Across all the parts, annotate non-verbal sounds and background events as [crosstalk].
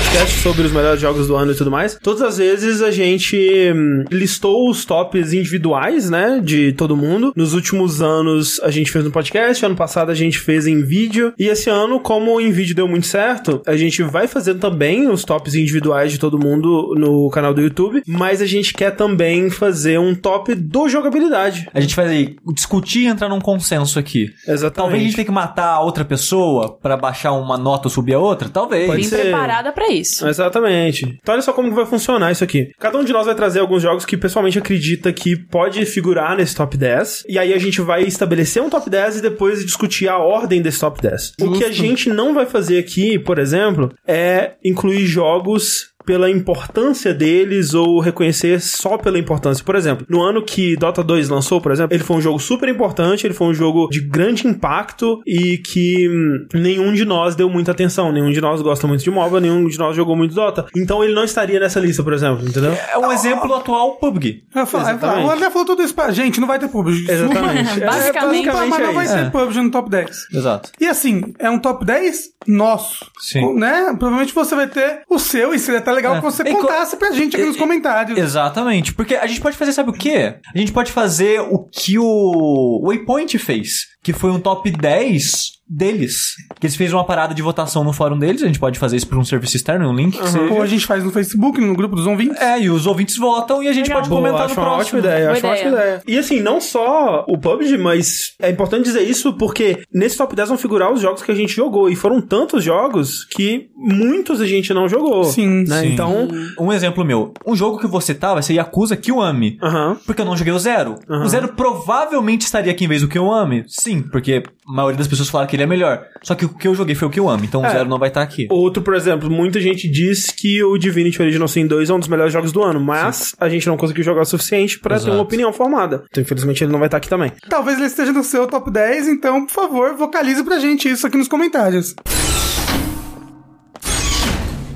podcast sobre os melhores jogos do ano e tudo mais, todas as vezes a gente hum, listou os tops individuais, né, de todo mundo. Nos últimos anos a gente fez no podcast, ano passado a gente fez em vídeo, e esse ano, como em vídeo deu muito certo, a gente vai fazendo também os tops individuais de todo mundo no canal do YouTube, mas a gente quer também fazer um top do jogabilidade. A gente vai discutir e entrar num consenso aqui. Exatamente. Talvez a gente tenha que matar a outra pessoa pra baixar uma nota ou subir a outra? Talvez. Pode Vim ser. preparada pra isso. Exatamente. Então olha só como vai funcionar isso aqui. Cada um de nós vai trazer alguns jogos que pessoalmente acredita que pode figurar nesse top 10. E aí a gente vai estabelecer um top 10 e depois discutir a ordem desse top 10. O que a gente não vai fazer aqui, por exemplo, é incluir jogos pela importância deles ou reconhecer só pela importância. Por exemplo, no ano que Dota 2 lançou, por exemplo, ele foi um jogo super importante, ele foi um jogo de grande impacto e que hum, nenhum de nós deu muita atenção, nenhum de nós gosta muito de MOBA, nenhum de nós jogou muito Dota. Então ele não estaria nessa lista, por exemplo, entendeu? É um exemplo atual PUBG. Eu falo- eu. O André falou tudo isso pra gente, não vai ter PUBG. [laughs] Exatamente. Basicamente- É, basicamente mas não é vai ter PUBG no top 10. Exato. E assim, é um top 10 nosso. Sim. Né? Provavelmente você vai ter o seu, e seria até legal É. que você co- contasse pra gente aqui nos comentários. Exatamente. Porque a gente pode fazer, sabe o quê? A gente pode fazer o que o Waypoint fez. Que foi um top 10 deles. Que eles fez uma parada de votação no fórum deles. A gente pode fazer isso por um serviço externo, um link que seja. Ou a gente faz no Facebook, no grupo dos ouvintes. É, e os ouvintes votam e a gente Legal. pode Boa, comentar acho no uma próximo. ótima ideia, Boa acho uma ótima ideia. ideia. E assim, não só o PUBG, mas é importante dizer isso porque nesse top 10 vão figurar os jogos que a gente jogou. E foram tantos jogos que muitos a gente não jogou. Sim, né? sim. Então, Um exemplo meu. Um jogo que você tá vai ser Yakuza Kiwami. aham. Porque eu não joguei o Zero. Aham. O Zero provavelmente estaria aqui em vez do Kiwami. Sim, porque a maioria das pessoas falaram que ele é melhor. Só que o que eu joguei foi o Kiwami, então o É. Zero não vai estar aqui. Outro, por exemplo, muita gente diz que o Divinity Original Sin 2 é um dos melhores jogos do ano, mas a gente não conseguiu jogar o suficiente pra ter uma opinião formada. Então, infelizmente, ele não vai estar aqui também. Talvez ele esteja no seu top 10, então, por favor, vocalize pra gente isso aqui nos comentários.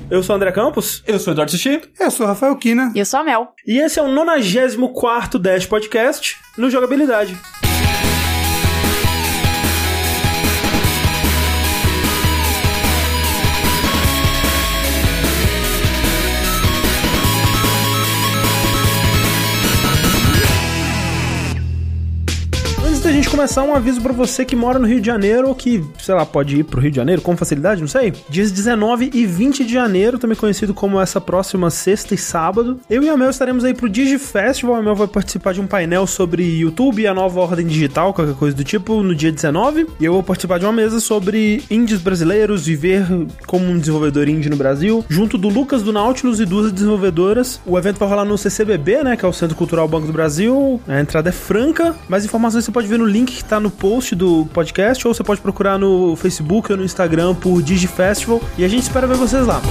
Eu sou o André Campos Eu sou o Eduardo Sushi. Eu sou o Rafael Kina. E eu sou a Mel. e esse é o 94 Dash Podcast no Jogabilidade. Gente começar, um aviso pra você que mora no Rio de Janeiro ou que, sei lá, pode ir pro Rio de Janeiro com facilidade, não sei. Dias 19 e 20 de janeiro, também conhecido como essa próxima sexta e sábado, eu e a Mel estaremos aí pro Digi Festival. A Mel vai participar de um painel sobre YouTube e a nova ordem digital, qualquer coisa do tipo, no dia 19. E eu vou participar de uma mesa sobre indies brasileiros, viver como um desenvolvedor indie no Brasil, junto do Lucas do Nautilus e duas desenvolvedoras. O evento vai rolar no CCBB, né, que é o Centro Cultural Banco do Brasil. A entrada é franca. Mais informações você pode ver no link que tá no post do podcast ou você pode procurar no Facebook ou no Instagram por DigiFestival e a gente espera ver vocês lá.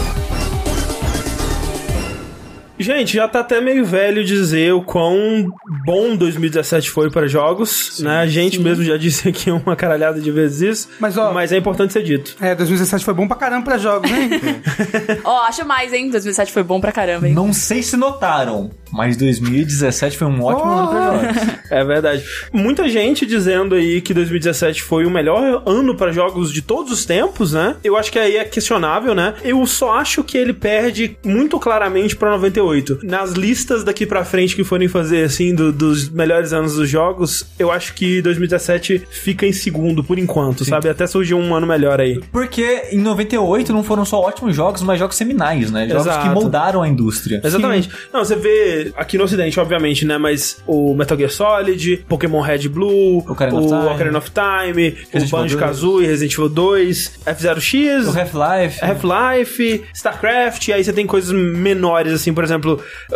Gente, já tá até meio velho dizer o quão bom 2017 foi para jogos, né? A gente mesmo já disse aqui uma caralhada de vezes isso, Mas, ó- mas é importante ser dito. É, 2017 foi bom pra caramba pra jogos, hein? [laughs] Ó, acho mais, hein? 2007 foi bom pra caramba, hein? Não sei se notaram, mas 2017 foi um ótimo ano pra jogos. É verdade. Muita gente dizendo aí que 2017 foi o melhor ano para jogos de todos os tempos, né? Eu acho que aí é questionável, né? Eu só acho que ele perde muito claramente pra 98. Nas listas daqui pra frente que forem fazer, assim, do- dos melhores anos dos jogos, eu acho que 2017 fica em segundo por enquanto, sabe? Até surgiu um ano melhor aí. Porque em 98 não foram só ótimos jogos, mas jogos seminais, né? Jogos Exato. que moldaram a indústria. Exatamente. Não, você vê aqui no ocidente, obviamente, né? Mas o Metal Gear Solid, Pokémon Red Blue, Ocarina of Time. Ocarina of Time, o Resident Evil Banjo-Kazooie, Resident Evil 2, F-Zero-X, O Half-Life. Half-Life, StarCraft, e aí você tem coisas menores, assim, por exemplo,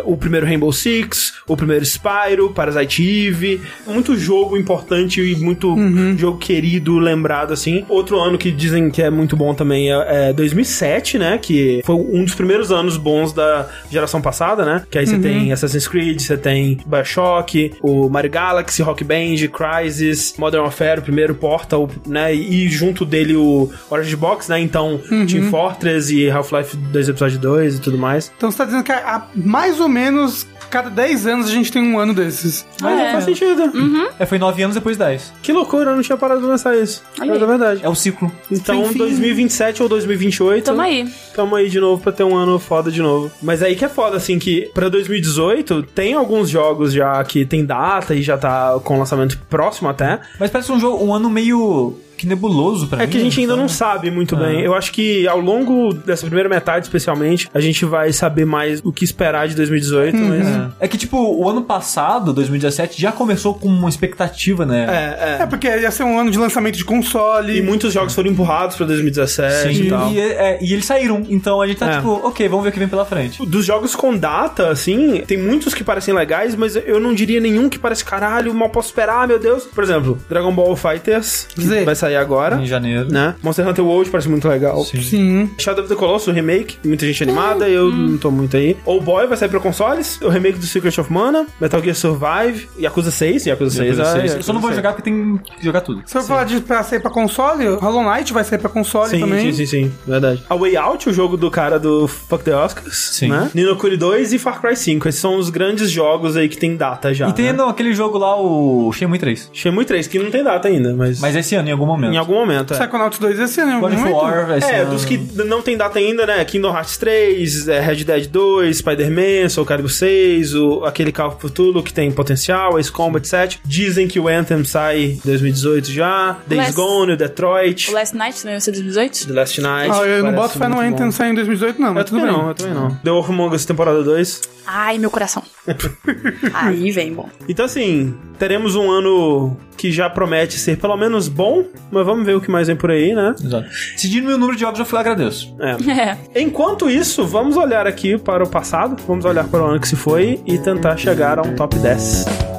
o primeiro Rainbow Six, o primeiro Spyro, Parasite Eve, muito jogo importante e muito jogo querido, lembrado, assim. Outro ano que dizem que é muito bom também é, é 2007, né, que foi um dos primeiros anos bons da geração passada, né, que aí você tem Assassin's Creed, você tem Bioshock, o Mario Galaxy, Rock Band, Crysis, Modern Warfare, o primeiro Portal, né, e junto dele o Orange Box, né, então Team Fortress e Half-Life 2 Episódio 2 e tudo mais. Então você tá dizendo que a, a- mais ou menos Cada 10 anos a gente tem um ano desses. Mas é. faz sentido. É, foi nove anos depois dez. Que loucura, eu não tinha parado de lançar isso. É aí. da verdade. É o ciclo. Então, Enfim. 2027 ou 2028. Tamo aí. Tamo aí de novo pra ter um ano foda de novo. Mas aí que é foda, assim, que pra 2018 tem alguns jogos já que tem data e já tá com lançamento próximo até. Mas parece um jogo, um ano meio que nebuloso pra É mim. que a gente ainda não sabe? muito Ah. bem. Eu acho que ao longo dessa primeira metade, especialmente, a gente vai saber mais o que esperar de 2018. Mas... É. É que, tipo, o ano passado, 2017, já começou com uma expectativa, né? É, É é. porque ia ser um ano de lançamento de console. E muitos jogos foram empurrados pra 2017 Sim, e tal. e, é, e eles saíram. Então a gente tá É. tipo, ok, vamos ver o que vem pela frente. Dos jogos com data, assim, tem muitos que parecem legais, mas eu não diria nenhum que parece caralho, mal posso esperar, meu Deus. Por exemplo, Dragon Ball Fighters, vai sair agora, Em janeiro. né? Monster Hunter World parece muito legal. Sim. Sim. Shadow of the Colossus, o remake, muita gente animada, eu não tô muito aí. Old Boy vai sair pra consoles, o remake do Secret of Mana, Metal Gear Survive, Yakuza 6, Yakuza 6, Yakuza ah, 6. Yakuza Eu só não vou 6. jogar porque tem que jogar tudo. Se eu falar de pra sair pra console, Hollow Knight vai sair pra console Sim, também. sim, sim, sim, verdade. A Way Out, o jogo do cara do Fuck the Oscars, Sim. né? Nino Kuni 2 e Far Cry 5. Esses são os grandes jogos aí que tem data já. E tem né? não, aquele jogo lá, o Shenmue 3. Shenmue 3, que não tem data ainda, mas, Mas esse ano, em algum momento. Em algum momento, é. Psychonauts 2 esse ano, God of momento. War, esse É, ano. dos que não tem data ainda, né? Kingdom Hearts 3, é, Red Dead 2, Spider-Man, Soul Calibur 6, o, aquele Call of Cthulhu que tem potencial, Ace Combat 7. Dizem que o Anthem sai em 2018 já. Days Last- Gone, o Detroit, O Last Night também vai ser 2018? The Last Night. Ah, eu não boto fé no Anthem sair em 2018, não, Eu mas tudo bem. não, eu também não. The Wolf Among Us temporada 2. Ai, meu coração. [laughs] aí vem, bom. Então, assim, teremos um ano que já promete ser pelo menos bom, mas vamos ver o que mais vem por aí, né? Exato. Se o número de jogos, eu fui agradeço. É. É. Enquanto isso, vamos olhar aqui para o passado, vamos olhar para o ano que se foi e tentar chegar a um top 10.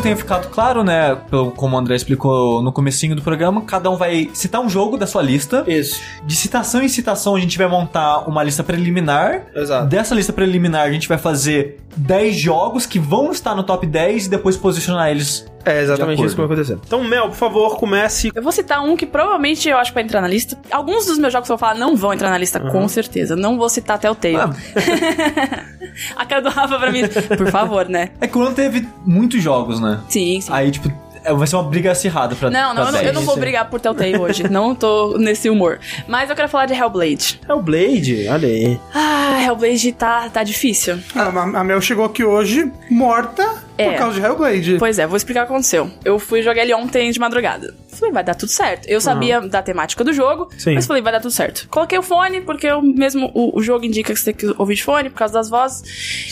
Não tenha ficado claro, né, pelo- como o André explicou no comecinho do programa, cada um vai citar um jogo da sua lista. Isso. De citação em citação, a gente vai montar uma lista preliminar. Exato. Dessa lista preliminar, a gente vai fazer 10 jogos que vão estar no top 10 e depois posicionar eles. É exatamente isso que vai acontecer. Então, Mel, por favor, comece. Eu vou citar um que provavelmente eu acho que vai entrar na lista. Alguns dos meus jogos que eu vou falar não vão entrar na lista, com certeza. Não vou citar até o Tail. Ah, [laughs] A cara do Rafa pra mim. Por favor, né? é que o ano teve muitos jogos, né? Sim, sim. Aí, tipo, vai ser uma briga acirrada pra Não, não, pra eu não, eu 10. não vou sim. brigar por Telltale hoje. Não tô nesse humor. Mas eu quero falar de Hellblade. É o Blade, olha aí. Ah, Hellblade tá, tá difícil. Ah, a a Mel chegou aqui hoje morta É. por causa de Hellblade. Pois é, vou explicar o que aconteceu. Eu fui jogar ele ontem de madrugada. Falei, vai dar tudo certo. Eu sabia da temática do jogo, Sim. mas falei, vai dar tudo certo. Coloquei o fone, porque eu mesmo o, o jogo indica que você tem que ouvir de fone por causa das vozes.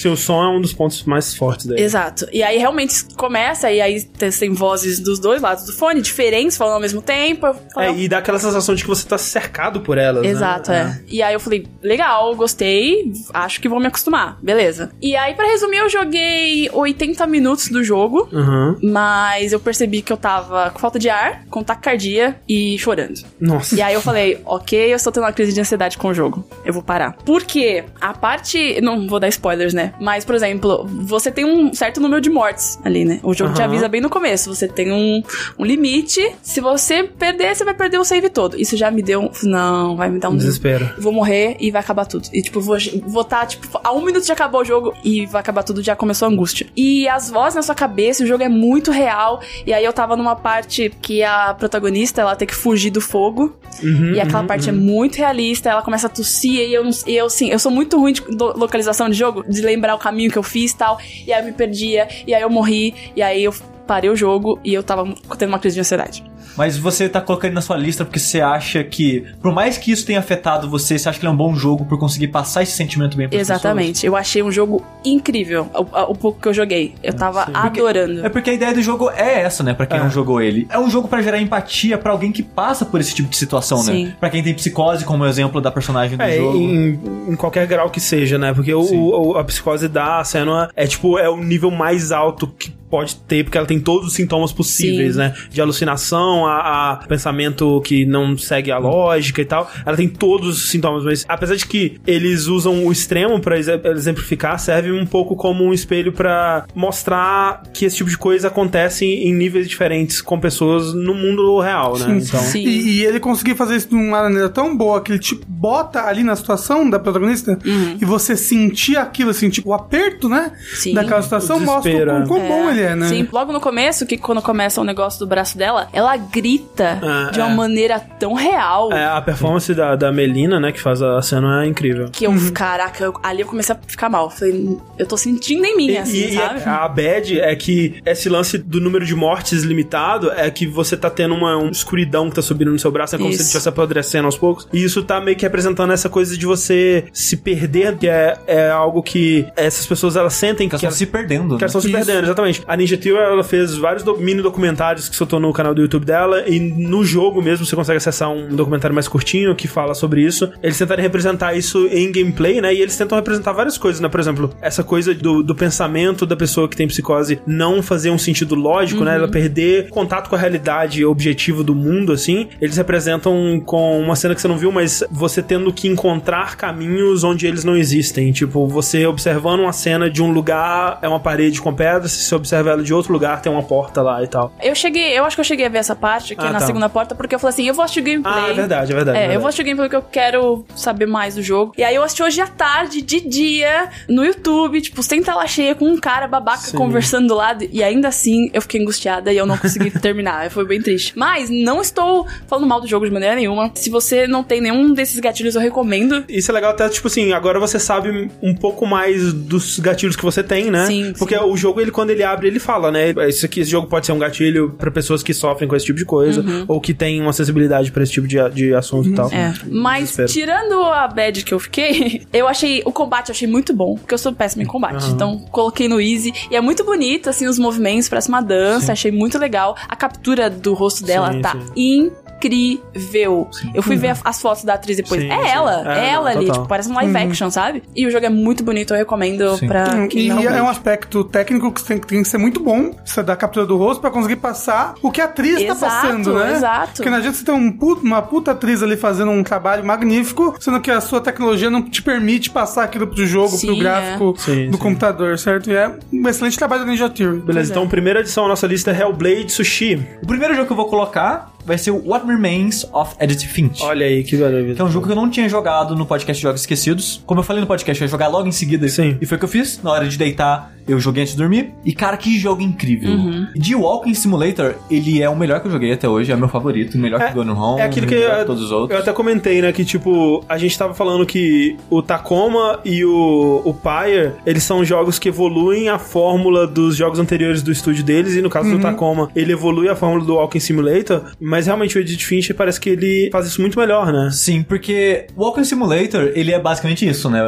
Seu som é um dos pontos mais fortes dele. Exato. E aí realmente começa, e aí tem, vozes dos dois lados do fone, diferentes, falando ao mesmo tempo. Falei, É, e dá aquela sensação de que você tá cercado por elas, né? Exato, é. E aí eu falei, legal, gostei, acho que vou me acostumar, beleza. E aí, pra resumir, eu joguei 80 minutos do jogo, Aham. mas eu percebi que eu tava com falta de ar, com taquicardia e chorando. Nossa. E aí eu falei, ok, eu estou tendo uma crise de ansiedade com o jogo. Eu vou parar. Porque a parte. Não vou dar spoilers, né? Mas, por exemplo, você tem um certo número de mortes ali, né? O jogo te Aham. avisa bem no começo. Você tem um, um limite. Se você perder, você vai perder o save todo. Isso já me deu um. Não, vai me dar um Desespero. Vou morrer e vai acabar tudo. E, tipo, vou vou tá, tipo, a um minuto de acabar o jogo e vai acabar tudo, já começou a angústia. E as vozes na sua cabeça, o jogo é muito real. E aí eu tava numa parte que a protagonista, ela tem que fugir do fogo. Uhum, e aquela parte é muito realista, ela começa a tossir e eu, e eu, sim, eu sou muito ruim de localização de jogo, de lembrar o caminho que eu fiz e tal. E aí eu me perdia, e aí eu morri, e aí eu parei o jogo e eu tava tendo uma crise de ansiedade. Mas você tá colocando na sua lista porque você acha que, por mais que isso tenha afetado você, você acha que ele é um bom jogo por conseguir passar esse sentimento bem pras Exatamente. Eu achei um jogo incrível, o, o pouco que eu joguei. Eu tava sim. adorando. pessoas? É porque a ideia do jogo é essa, né? Pra quem É. não jogou ele. É um jogo pra gerar empatia pra alguém que passa por esse tipo de situação, Sim. né? Pra quem tem psicose, como exemplo da personagem do É, jogo. em, em qualquer grau que seja, né? Porque o, o- a psicose da Senua é tipo, é o nível mais alto que pode ter, porque ela tem todos os sintomas possíveis, Sim. né? De alucinação, a, a pensamento que não segue a lógica e tal. Ela tem todos os sintomas, mas apesar de que eles usam o extremo pra exe- exemplificar, serve um pouco como um espelho pra mostrar que esse tipo de coisa acontece em níveis diferentes com pessoas no mundo real, né? Sim. Então, Sim. E, e ele conseguiu fazer isso de uma maneira tão boa que ele te bota ali na situação da protagonista e você sentir aquilo, assim, tipo, o aperto, né? Sim. Daquela situação O mostra o quão é. bom ele é, né? Sim, logo no começo, que quando começa o negócio do braço dela, ela grita Ah, de uma é. maneira tão real. é, a performance da, da Melina, né, que faz a cena é incrível. Que eu, caraca, eu- ali eu comecei a ficar mal. Falei, eu tô sentindo em mim, E, assim, e sabe? a a bad é que esse lance do número de mortes limitado é que você tá tendo uma, uma escuridão que tá subindo no seu braço, é como se ele Isso. estivesse apodrecendo aos poucos. E isso tá meio que representando essa coisa de você se perder, que é, é algo que essas pessoas elas sentem Que elas estão elas se perdendo. que elas né? estão se Isso. perdendo, exatamente. A Ninja Theory, ela fez vários do- mini documentários que soltou no canal do YouTube dela, e no jogo mesmo você consegue acessar um documentário mais curtinho que fala sobre isso. Eles tentaram representar isso em gameplay, né? E eles tentam representar várias coisas, né? Por exemplo, essa coisa do, do pensamento da pessoa que tem psicose não fazer um sentido lógico, né? Ela perder contato com a realidade objetivo do mundo, assim. Eles representam com uma cena que você não viu, mas você tendo que encontrar caminhos onde eles não existem. Tipo, você observando uma cena de um lugar, é uma parede com pedras, se você observa ela de outro lugar, tem uma porta lá e tal. Eu cheguei, eu acho que eu cheguei a ver essa parte aqui Ah, na tá. segunda porta, porque eu falei assim, eu vou assistir o gameplay. Ah, é verdade, é verdade. É, é eu verdade. vou assistir o gameplay porque eu quero saber mais do jogo. E aí eu assisti hoje à tarde, de dia, no YouTube, tipo, sem tela cheia, com um cara babaca Sim. conversando do lado. E ainda assim, eu fiquei angustiada e eu não consegui [laughs] terminar. Foi bem triste. Mas não estou falando mal do jogo de maneira nenhuma. Se você não tem nenhum desses gatilhos, eu recomendo. Isso é legal até, tipo assim, agora você sabe um pouco mais dos gatilhos que você tem, né? Sim, Porque sim. o jogo, ele quando ele abre, ele fala, né? Esse, aqui, esse jogo pode ser um gatilho pra pessoas que sofrem com esse tipo de coisa, ou que têm uma sensibilidade pra esse tipo de, de assunto e tal. Uhum. É. Mas, Desespero. tirando a bad que eu fiquei, [laughs] eu achei. O combate eu achei muito bom, porque eu sou péssima em combate. Aham. Então, coloquei no easy. E é muito bonito, assim, os movimentos, parece uma dança. Achei muito legal. A captura do rosto dela Sim, tá sim. Incrível. Eu fui ver a- as fotos da atriz depois. Sim, é sim. ela, É, é, ela não, ali. total. Tipo, parece um live action, sabe? E o jogo é muito bonito, eu recomendo Sim. pra quem E não é um aspecto técnico que tem, tem que ser muito bom, você da captura do rosto, pra conseguir passar o que a atriz tá Exato, passando, né? exato. Porque não adianta você ter um pu- uma puta atriz ali fazendo um trabalho magnífico, sendo que a sua tecnologia não te permite passar aquilo pro jogo, Sim, pro gráfico é. Sim, do sim. computador, certo? E é um excelente trabalho da Ninja Theory. Beleza, então primeira edição da nossa lista é Hellblade Sushi. O primeiro jogo que eu vou colocar vai ser o What Remains of Edith Finch. Olha aí, que maravilha. Que é um jogo que eu não tinha jogado no podcast Jogos Esquecidos. Como eu falei no podcast, eu ia jogar logo em seguida. Sim. E foi o que eu fiz. Na hora de deitar, eu joguei antes de dormir. E, cara, que jogo incrível. De Walking Simulator, ele é o melhor que eu joguei até hoje. É meu favorito. Melhor que Gone Home. É aquilo que eu, todos os eu outros. até comentei, né? Que tipo, a gente tava falando que o Tacoma e o, o Pyre, eles são jogos que evoluem a fórmula dos jogos anteriores do estúdio deles. E no caso do Tacoma, ele evolui a fórmula do Walking Simulator. Mas realmente o Edith Fincher parece que ele faz isso muito melhor, né? Sim, porque Walking Simulator, ele é basicamente isso, né?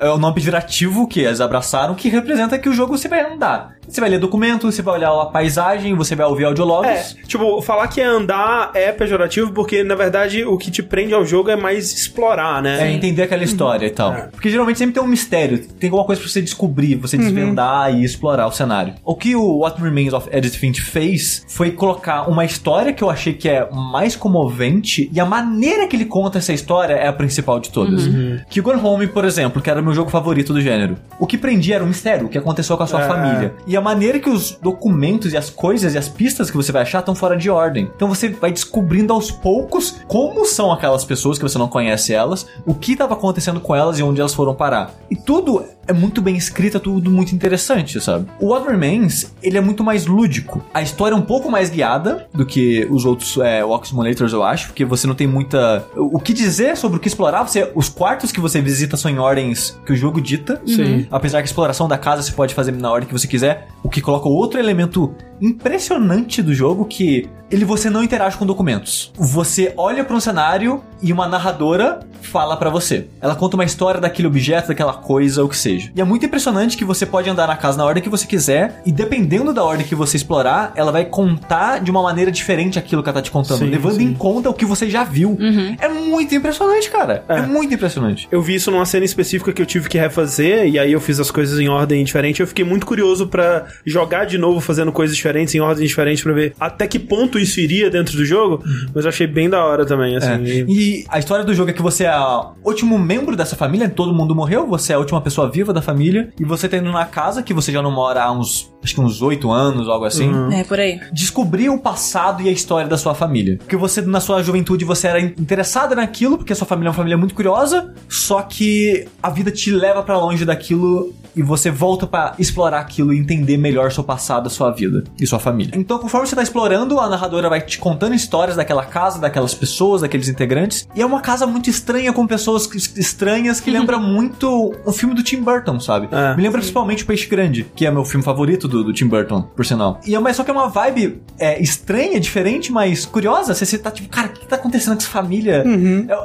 É o nome pejorativo que eles abraçaram, que representa que o jogo você vai andar. Você vai ler documento, você vai olhar a paisagem, você vai ouvir audiologos. É, tipo, falar que é andar é pejorativo porque, na verdade, o que te prende ao jogo é mais explorar, né? É, entender aquela história e tal. Porque geralmente sempre tem um mistério, tem alguma coisa pra você descobrir, você desvendar e explorar o cenário. O que o What Remains of Edith Finch fez foi colocar uma história que eu achei que é mais comovente e a maneira que ele conta essa história é a principal de todas. Que Gone Home, por exemplo, que era o meu jogo favorito do gênero. O que prendia era um mistério, o que aconteceu com a sua É. família. E a maneira que os documentos e as coisas e as pistas que você vai achar estão fora de ordem. Então você vai descobrindo aos poucos como são aquelas pessoas que você não conhece elas, o que estava acontecendo com elas e onde elas foram parar. E tudo é muito bem escrito, é tudo muito interessante, sabe? O What Remains, ele é muito mais lúdico. A história é um pouco mais guiada do que os outros é, Walk Simulators, eu acho, porque você não tem muita... O que dizer sobre o que explorar, você... os quartos que você visita são em ordens que o jogo dita. Sim. Apesar que a exploração da casa você pode fazer na ordem que você quiser, o que coloca outro elemento impressionante do jogo que ele você não interage com documentos. Você olha para um cenário e uma narradora fala pra você. Ela conta uma história daquele objeto, daquela coisa, o que seja. E é muito impressionante que você pode andar na casa na ordem que você quiser, e dependendo da ordem que você explorar, ela vai contar de uma maneira diferente aquilo que ela tá te contando, Sim, levando sim. em conta o que você já viu. É muito impressionante, cara. É. É. muito impressionante. Eu vi isso numa cena específica que eu tive que refazer, e aí eu fiz as coisas em ordem diferente. Eu fiquei muito curioso pra jogar de novo, fazendo coisas diferentes, em ordens diferentes, pra ver até que ponto isso iria dentro do jogo. Mas eu achei bem da hora também, assim. É. e- E a história do jogo é que você é o último membro dessa família, todo mundo morreu, você é a última pessoa viva da família, e você tá indo na casa que você já não mora há uns, acho que uns oito anos, algo assim. É, por aí. Descobrir o passado e a história da sua família. Porque você, na sua juventude, você era interessada naquilo, porque a sua família é uma família muito curiosa, só que a vida te leva pra longe daquilo e você volta pra explorar aquilo e entender melhor seu passado, a sua vida e sua família. Então, conforme você tá explorando, a narradora vai te contando histórias daquela casa, daquelas pessoas, daqueles integrantes. E é uma casa muito estranha, com pessoas estranhas, que [laughs] lembra muito um filme do Tim Burton, sabe? É. Me lembra principalmente o Peixe Grande, que é meu filme favorito do, do Tim Burton, por sinal. E é uma, só que é uma vibe é, estranha, diferente, mas curiosa. Você, você tá tipo, cara, o que tá acontecendo com essa família?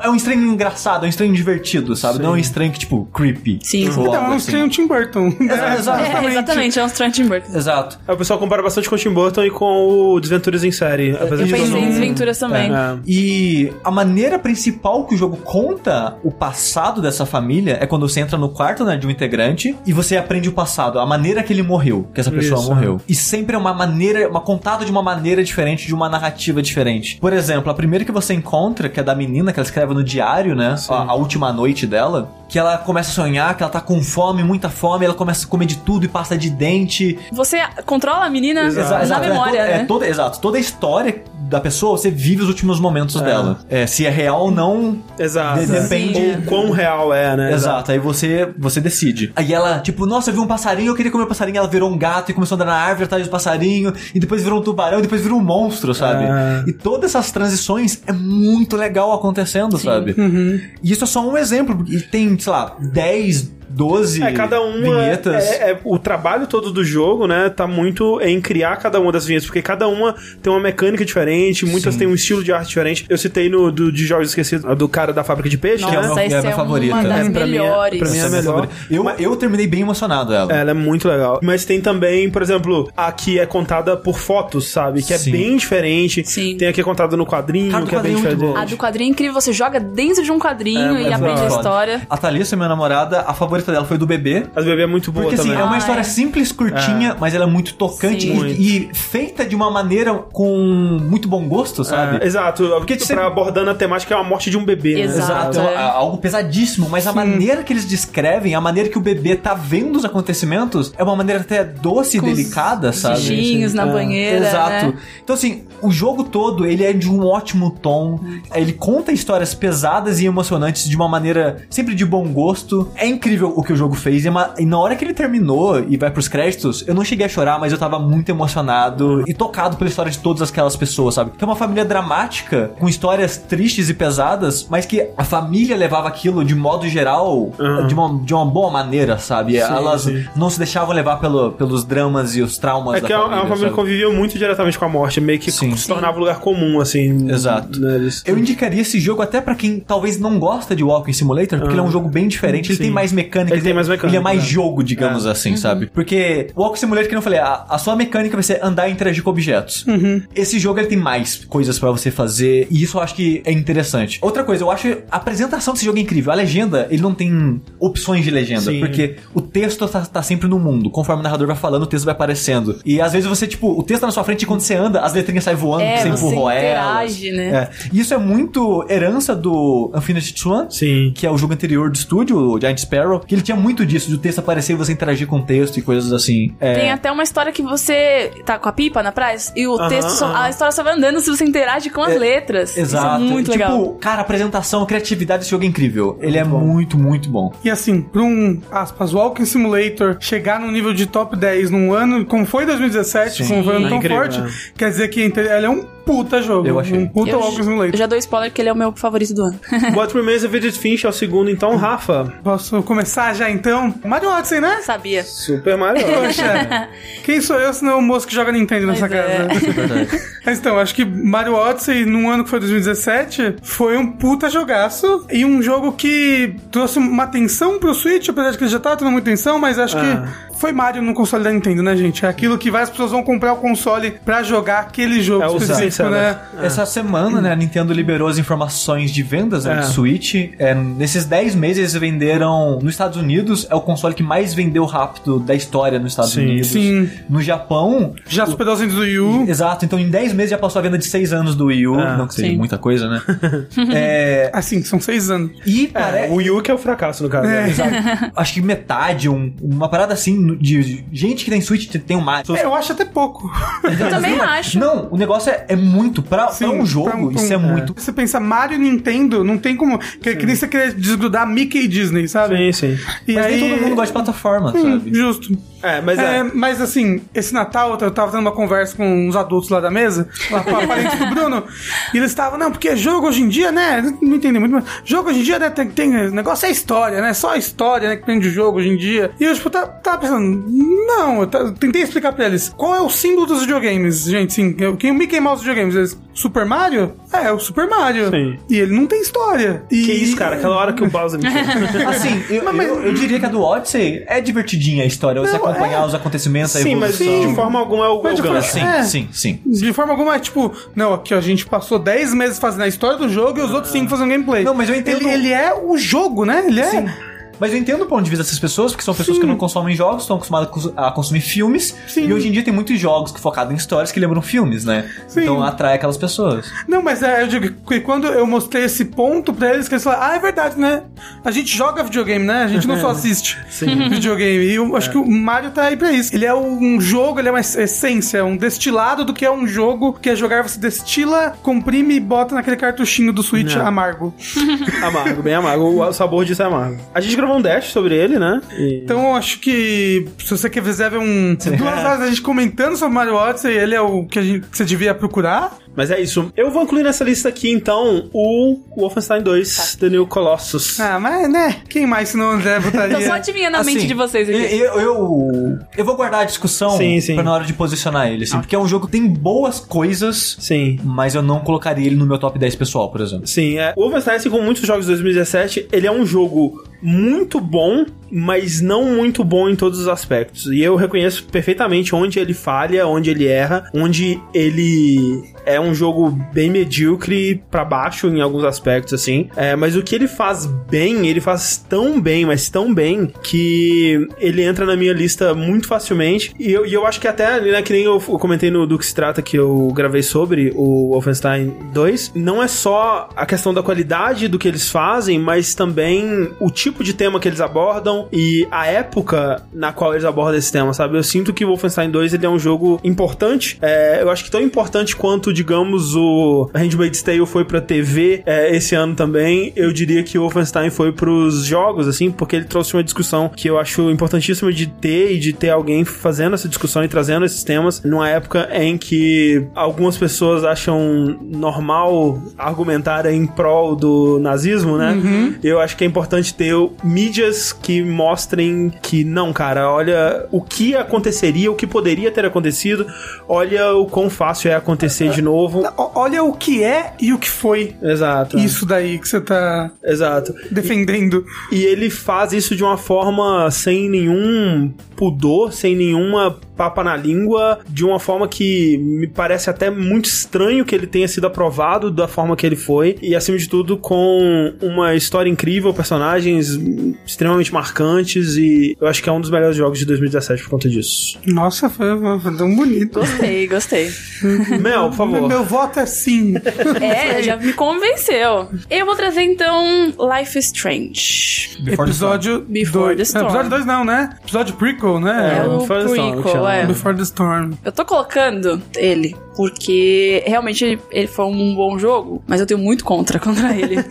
É, é um estranho engraçado, é um estranho divertido, sabe? Não é um estranho que, tipo, creepy. Sim. Ou Então, é um assim. estranho Tim Burton. [laughs] É, exatamente, é um Strange Tim Burton. Exato. Aí o pessoal compara bastante com o Tim Burton e com o Desventuras em Série. Eu pensei em. Desventuras também. É. E a maneira principal que o jogo conta o passado dessa família é quando você entra no quarto né, de um integrante e você aprende o passado, a maneira que ele morreu, que essa pessoa Isso, morreu. E sempre é uma maneira, uma contada de uma maneira diferente, de uma narrativa diferente. Por exemplo, a primeira que você encontra, que é da menina que ela escreve no diário, né? A, a última noite dela, que ela começa a sonhar que ela tá com fome, muita fome, ela começa a comer de tudo e pasta de dente. Você controla a menina Exato, na é memória, toda- né? é toda, exato. Toda a história da pessoa, você vive os últimos momentos dela. É, se é real ou não, Exato. De- depende- Ou quão real é, né? Exato, aí você, você decide. Aí ela, tipo, nossa, eu vi um passarinho, eu queria comer o passarinho, ela virou um gato e começou a andar na árvore atrás do passarinho, e depois virou um tubarão, e depois virou um monstro, sabe? É. E todas essas transições é muito legal acontecendo, sabe? E isso é só um exemplo, e tem, sei lá, 10, 12 É, cada uma. vinhetas. É, é- o trabalho todo do jogo, né, tá muito em criar cada uma das vinhetas, porque cada uma tem uma mecânica diferente, muitas Sim. têm um estilo de arte diferente. Eu citei no do, de jogos esquecidos, do cara da fábrica de peixe, é né? uma- Nossa, é a essa minha é favorita. uma das É, pra mim é- melhores. pra mim é a minha melhor. Eu, eu terminei bem emocionado ela. Ela é muito legal. Mas tem também, por exemplo, a que é contada por fotos, sabe? Que é Sim. bem diferente. Sim. Tem a que é contada no quadrinho, que é bem quadrinho é muito diferente. bom. A do quadrinho é incrível, você joga dentro de um quadrinho É, e é aprende a história. A Thalissa, minha namorada, a favorita dela foi do bebê. As bebê é muito boa Porque assim, também. é uma Ah, história é. simples, curtinha, mas ela é muito tocante Sim. e, e feita de uma maneira com muito bom gosto, sabe? É, exato. Porque você- pra abordando a temática é a morte de um bebê, né? Exato. Exato, é é. algo pesadíssimo, mas a maneira que eles descrevem, a maneira que o bebê tá vendo os acontecimentos, é uma maneira até doce Com e os delicada, sabe? Bichinhos na É. banheira. Exato. né? Então, assim, o jogo todo, ele é de um ótimo tom. Ele conta histórias pesadas e emocionantes de uma maneira sempre de bom gosto. É incrível o que o jogo fez. E, uma- e na hora que ele terminou e vai pros créditos, eu não cheguei a chorar, mas eu tava muito emocionado e tocado pela história de todas aquelas pessoas, sabe? Que é uma família dramática, com histórias tristes e pesadas, mas que a família levava aquilo de modo geral Uhum. de, uma, de uma boa maneira, sabe? Elas sim. não se deixavam levar pelo, pelos dramas e os traumas É da que é uma- é família. uma família que sabe? convivia muito diretamente com a morte, meio que Sim. se tornava um lugar comum, assim. Exato. né, eles- Eu indicaria esse jogo até pra quem talvez não gosta de Walking Simulator, porque ele é um jogo bem diferente, ele Sim. tem mais mecânica, Ele tem mais mecânica, ele é mais é. jogo, digamos assim, sabe? Porque o Walking Simulator, que eu falei, a, a sua mecânica vai ser andar e interagir com objetos. Esse jogo ele tem mais coisas pra você fazer, e isso eu acho que é interessante. Outra coisa, eu acho a apresentação desse jogo é incrível. A legenda, ele não tem opções de legenda, Sim. porque o texto tá, tá sempre no mundo. Conforme o narrador vai falando, o texto vai aparecendo. E às vezes você, tipo, o texto tá na sua frente e quando você anda, as letrinhas saem voando, É, você você empurrou interage, elas. né? É. E isso é muito herança do Infinity Swan, Sim. que é o jogo anterior do estúdio, o Giant Sparrow, que ele tinha muito disso, de o texto aparecer e você interagir com o texto e coisas assim. É, Tem até uma história que você tá com a pipa na praia e o Aham, texto, só- aham. a história só vai andando se você interage com as É, letras. Exato. Isso é muito tipo, legal. cara, a apresentação, a criatividade desse jogo é incrível. Ele é bom. muito, muito bom. E assim, pra um, aspas, Walking Simulator chegar no nível de top 10 num ano, como foi 2017, Sim. como foi um ano É tão incrível, forte, é. quer dizer que ele é um puta jogo. Eu achei. Um puta Eu, eu Simulator. já dou spoiler que ele é o meu favorito do ano. What [laughs] Remains of Edith Finch é o segundo, então, Rafa. Posso começar já então? Mario Odyssey, né? Sabia. Super Mario. [laughs] Poxa, quem sou eu se não o moço que joga Nintendo nessa Pois é. casa? [laughs] Verdade. Mas então, acho que Mario Odyssey, num ano que foi 2017, foi um puta jogaço e um jogo que trouxe uma atenção pro Switch, apesar de que ele já tava tendo muita atenção, mas acho Ah. que foi Mario no console da Nintendo, né, gente? É aquilo que várias pessoas vão comprar o console pra jogar aquele jogo É específico, né? Essa semana, né, a Nintendo liberou as informações de vendas né, É. do Switch. É, nesses 10 meses eles venderam. Nos Estados Unidos, é o console que mais vendeu rápido da história nos Estados Sim. Unidos. Sim. No Japão. Já superou os vendas do Wii U. Exato, então em 10 meses já passou a venda de 6 anos do Wii U. Ah, não que seja sim. muita coisa, né? [laughs] é, Assim, são seis anos. e É, parece. o Wii U que é o fracasso, no caso. É. né? Acho que metade, um- uma parada assim, de gente que tem Switch tem um Mario. É, eu acho até pouco. Eu também acho. Não, o negócio é, é muito. Pra, pra um jogo, pra um- isso é, um- muito. Você pensa Mario e Nintendo, não tem como. Que, que nem você querer desgrudar Mickey e Disney, sabe? Sim, sim. E Mas aí, nem todo mundo gosta de plataforma, Hum, sabe? Justo. É, mas É, é. mas assim, esse Natal eu tava tendo uma conversa com uns adultos lá da mesa, lá com a parente do Bruno, e eles estavam, não, porque jogo hoje em dia, né? Não entendi muito, mas jogo hoje em dia, né? Tem, tem o negócio é história, né? Só a história, né? Que tem de jogo hoje em dia. E eu, tipo, tá- tava pensando, não, eu tentei explicar pra eles qual é o símbolo dos videogames, gente, sim. Quem o Mickey Mouse dos videogames? Eles, Super Mario? É, é o Super Mario. Sim. E ele não tem história. E... Que isso, cara? Aquela hora que o Bowser me. [laughs] Assim, eu, eu, eu diria que a do Odyssey é divertidinha a história, você Não, acompanhar os acontecimentos, a Sim, mas evolução. de forma alguma é o, é Mas o de forma- gancho. Sim, É. sim, sim. De forma alguma, é tipo, não, aqui ó, a gente passou 10 meses fazendo a história do jogo e os outros 5 fazendo gameplay. Não, mas eu entendo- Ele, ele é o jogo, né? Ele é. Sim. Mas eu entendo o ponto de vista dessas pessoas, porque são pessoas Sim. que não consomem jogos, estão acostumadas a cons- a consumir filmes. Sim. E hoje em dia tem muitos jogos que focados em histórias que lembram filmes, né? Sim. Então atrai aquelas pessoas. Não, mas é, eu digo que quando eu mostrei esse ponto pra eles, que eles falaram, ah, é verdade, né? A gente joga videogame, né? A gente não só [laughs] assiste [laughs] videogame. E eu acho que o Mario tá aí pra isso. Ele é um jogo, ele é uma essência, um destilado do que é um jogo, que é jogar, você destila, comprime e bota naquele cartuchinho do Switch Não. amargo. [laughs] Amargo, bem amargo. O sabor disso é amargo. A gente gravou um dash sobre ele, né? E- Então eu acho que se você quiser ver um [laughs] duas horas a gente comentando sobre Mario Odyssey, ele é o que, a gente, que você devia procurar. Mas é isso. Eu vou incluir nessa lista aqui, então, o Wolfenstein 2, The New Colossus. Ah, mas né, quem mais se não André botaria? [laughs] Tô só adivinhando a Assim, mente de vocês aqui. Eu, eu, eu vou guardar a discussão Sim, sim. pra na hora de posicionar ele, assim, porque é um jogo que tem boas coisas, Sim. mas eu não colocaria ele no meu top 10 pessoal, por exemplo. Sim, é. O Wolfenstein, assim como muitos jogos de 2017, ele é um jogo muito bom, mas não muito bom em todos os aspectos. E eu reconheço perfeitamente onde ele falha, onde ele erra, onde ele é um jogo bem medíocre pra baixo em alguns aspectos, assim. É, mas o que ele faz bem, ele faz tão bem, mas tão bem, que ele entra na minha lista muito facilmente. E eu, e eu acho que até, né, que nem eu, eu comentei no do que se trata que eu gravei sobre o Wolfenstein 2, não é só a questão da qualidade do que eles fazem, mas também o tipo de tema que eles abordam e a época na qual eles abordam esse tema, sabe? Eu sinto que o Wolfenstein 2 ele é um jogo importante. É, eu acho que tão importante quanto, digamos, o Handmaid's Tale foi pra TV é, esse ano também. Eu diria que o Wolfenstein foi pros jogos, assim, porque ele trouxe uma discussão que eu acho importantíssima de ter e de ter alguém fazendo essa discussão e trazendo esses temas numa época em que algumas pessoas acham normal argumentar em prol do nazismo, né? Eu acho que é importante ter mídias que mostrem que não, cara, olha o que aconteceria, o que poderia ter acontecido, olha o quão fácil é acontecer de novo. O- Olha o que é e o que foi. Exato. Isso daí que você tá Exato. defendendo. E ele faz isso de uma forma sem nenhum pudor, sem nenhuma papa na língua, de uma forma que me parece até muito estranho que ele tenha sido aprovado da forma que ele foi, e acima de tudo com uma história incrível, personagens extremamente marcantes, e eu acho que é um dos melhores jogos de 2017 por conta disso. Nossa, foi, foi tão bonito. Gostei, gostei. Mel, por favor. Meu voto é sim. É, já me convenceu. Eu vou trazer então Life is Strange. Before the episódio Before 2. the Storm. Episódio 2 não, né? Episódio prequel, né? É o Before the Storm, prequel. Ué. Before the Storm. Eu tô colocando ele porque realmente ele, ele foi um bom jogo, mas eu tenho muito contra [laughs] contra ele. eu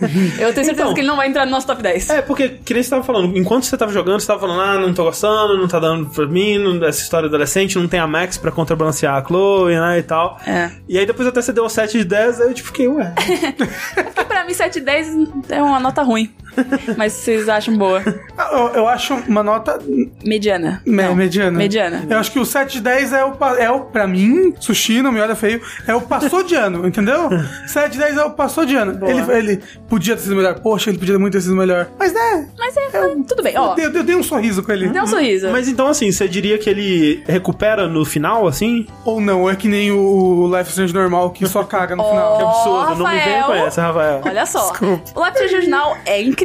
tenho certeza Então. que ele não vai entrar no nosso top 10. É, porque, que nem você tava falando, enquanto você tava jogando, você tava falando, ah, não tô gostando, não tá dando pra mim, não- essa história adolescente, não tem a Max pra contrabalancear a Chloe, né, e tal. É. E aí depois até você deu um 7 de 10, aí eu tipo, fiquei, ué. [laughs] Porque pra mim 7 e 10 é uma nota ruim. [laughs] mas vocês acham boa. Ah, Eu, eu acho uma nota Mediana. me- Não. mediana. Mediana. Eu acho que o 7 de 10 é o, é o, pra mim, sushi, não me olha feio, é o passou de ano, entendeu? [laughs] 7 de 10 é o passou de ano. Boa. Ele, ele podia ter sido melhor, poxa, ele podia muito ter sido melhor. Mas né, Mas é, tudo bem. Ó, eu, dei- eu dei um sorriso com ele. dê um sorriso. Mas então, assim, você diria que ele recupera no final, assim? Ou não, é que nem o Life Strange normal que só caga no [laughs] final. Que absurdo, não me Rafael. vem com essa, Rafael. Olha só, o Life Strange original é incrível,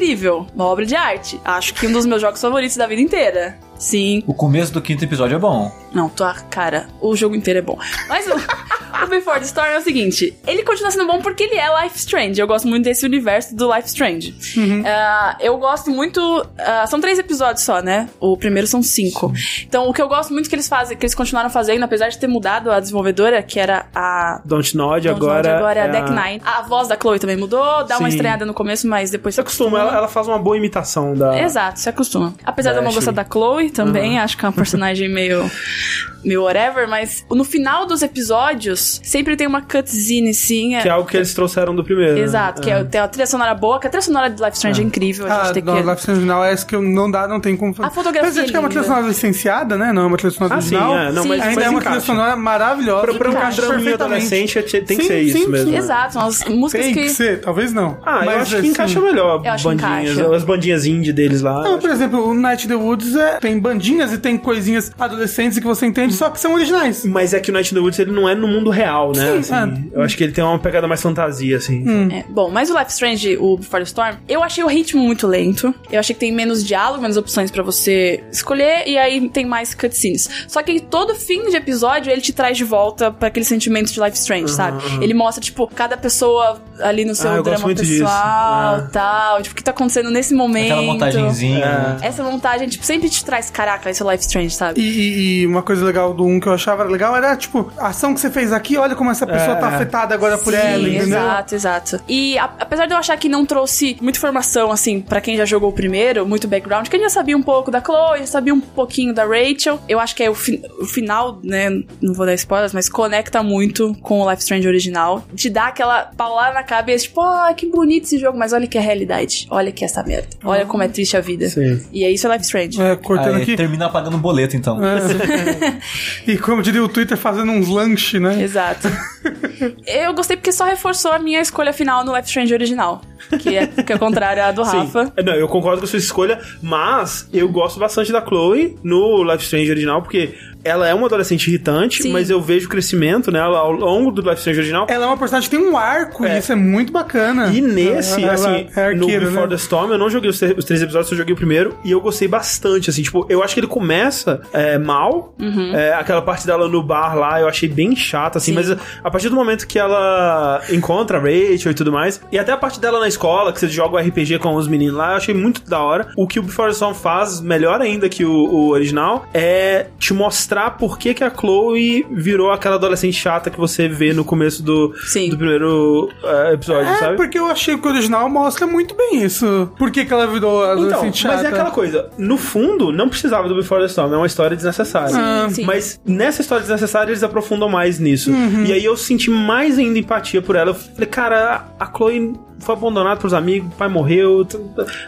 uma obra de arte. Acho que um dos meus jogos favoritos da vida inteira. Sim. O começo do quinto episódio é bom. Não, tua cara, o jogo inteiro é bom. Mas o, o Before the Storm é o seguinte: ele continua sendo bom porque ele é Life Strange. Eu gosto muito desse universo do Life Strange. Ah, eu gosto muito. ah, são três episódios só, né? O primeiro são cinco. Então, o que eu gosto muito que eles fazem, que eles continuaram fazendo, apesar de ter mudado a desenvolvedora, que era a Don't Nod Don't agora. Nod, agora é a é Deck Nine. A voz da Chloe também mudou, dá uma Sim. estreada no começo, mas depois Você acostuma, ela, ela faz uma boa imitação da. Exato, se acostuma. Apesar Da de eu não gostar da Chloe também, acho que é uma personagem meio. meio whatever, mas no final dos episódios sempre tem uma cutscene, sim. Que é algo que eles trouxeram do primeiro. né? Exato, que é, tem a trilha sonora boa, que a trilha sonora de Life Strange é, incrível, a gente Ah, tem no que. Life Strange original é essa que eu não dá, não tem como fazer. A fotografia Apesar de que é uma é trilha sonora licenciada, né? Não é uma trilha sonora Ah, sim, original. é. Não, Sim. mas, Ainda mas é uma encaixa. trilha sonora maravilhosa. Pra, pra um perfeitamente. adolescente é- tem que Sim, ser sim, isso mesmo. sim. Exato, são as músicas Tem que que. ser, talvez não. Ah, eu Mas, acho que assim, encaixa melhor Eu acho que bandinhas, encaixa. as bandinhas indie deles lá. Não, por exemplo, o Night in the Woods é, tem bandinhas e tem coisinhas adolescentes que você entende, só que são originais. Mas é que o Night in the Woods ele não é no mundo real, né? Sim, assim, Eu acho que ele tem uma pegada mais fantasia, assim. É, bom, mas o Life Strange, o Before the Storm, eu achei o ritmo muito lento. Eu achei que tem menos diálogo, menos opções pra você escolher, e aí tem mais cutscenes. Só que todo fim de episódio ele te traz de volta pra aquele sentimento de Life Strange, sabe? Ele mostra, tipo, cada pessoa ali no seu Ah, drama pessoal, Ah. tal. Tipo, o que tá acontecendo nesse momento. Aquela montagenzinha. É. Essa montagem, tipo, sempre te traz, caraca, esse é o Life Strange, sabe? E, e- e uma coisa legal do 1 que eu achava legal era, tipo, a ação que você fez aqui, olha como essa pessoa É. tá afetada agora por Sim, ela, entendeu? exato, exato. E a- apesar de eu achar que não trouxe muita informação, assim, pra quem já jogou o primeiro, muito background, quem já sabia um pouco da Chloe, já sabia um pouquinho da Rachel, eu acho que é o, fi- o final, né, não vou dar spoilers, mas conecta muito com o Life Strange original. Te dá aquela paulada na cabeça, tipo, ah, que bonito esse jogo, mas olha que é a realidade. Olha que é essa merda. Olha como é triste a vida. Sim. E é isso é Life Strange. É, cortando Aí aqui. [laughs] termina pagando boleto, então. [laughs] E como diria o Twitter, fazendo uns lanches, né? Exato. [laughs] eu gostei porque só reforçou a minha escolha final no Life Strange original. Que é, que é contrária à do Rafa. Sim. Não, eu concordo com a sua escolha, mas eu gosto bastante da Chloe no Life Strange original, porque ela é uma adolescente irritante, Sim. mas eu vejo o crescimento nela ao longo do Life Strange original. Ela é uma personagem que tem um arco, É. e isso é muito bacana. E nesse, Ela- assim, ela é no arqueira, Before né? the Storm, eu não joguei os, os três episódios, eu joguei o primeiro, e eu gostei bastante, assim, tipo, eu acho que ele começa é, mal, é, aquela parte dela no bar lá, eu achei bem chata, assim, Sim. mas a partir do momento que ela encontra a Rachel e tudo mais, e até a parte dela na escola, que você joga o RPG com os meninos lá, eu achei muito da hora. O que o Before the Storm faz, melhor ainda que o, o original, é te mostrar por que, que a Chloe virou aquela adolescente chata que você vê no começo do, Sim. do primeiro é, episódio, É, sabe? porque eu achei que o original mostra muito bem isso. Por que, que ela virou Então, adolescente chata? mas é aquela coisa, no fundo, não precisava do Before the Storm, é uma história desnecessária. Sim, sim. Mas nessa história desnecessária, eles aprofundam mais nisso. Uhum. E aí eu senti mais ainda empatia por ela. Eu falei, cara, a Chloe foi abandonada pros amigos, o pai morreu,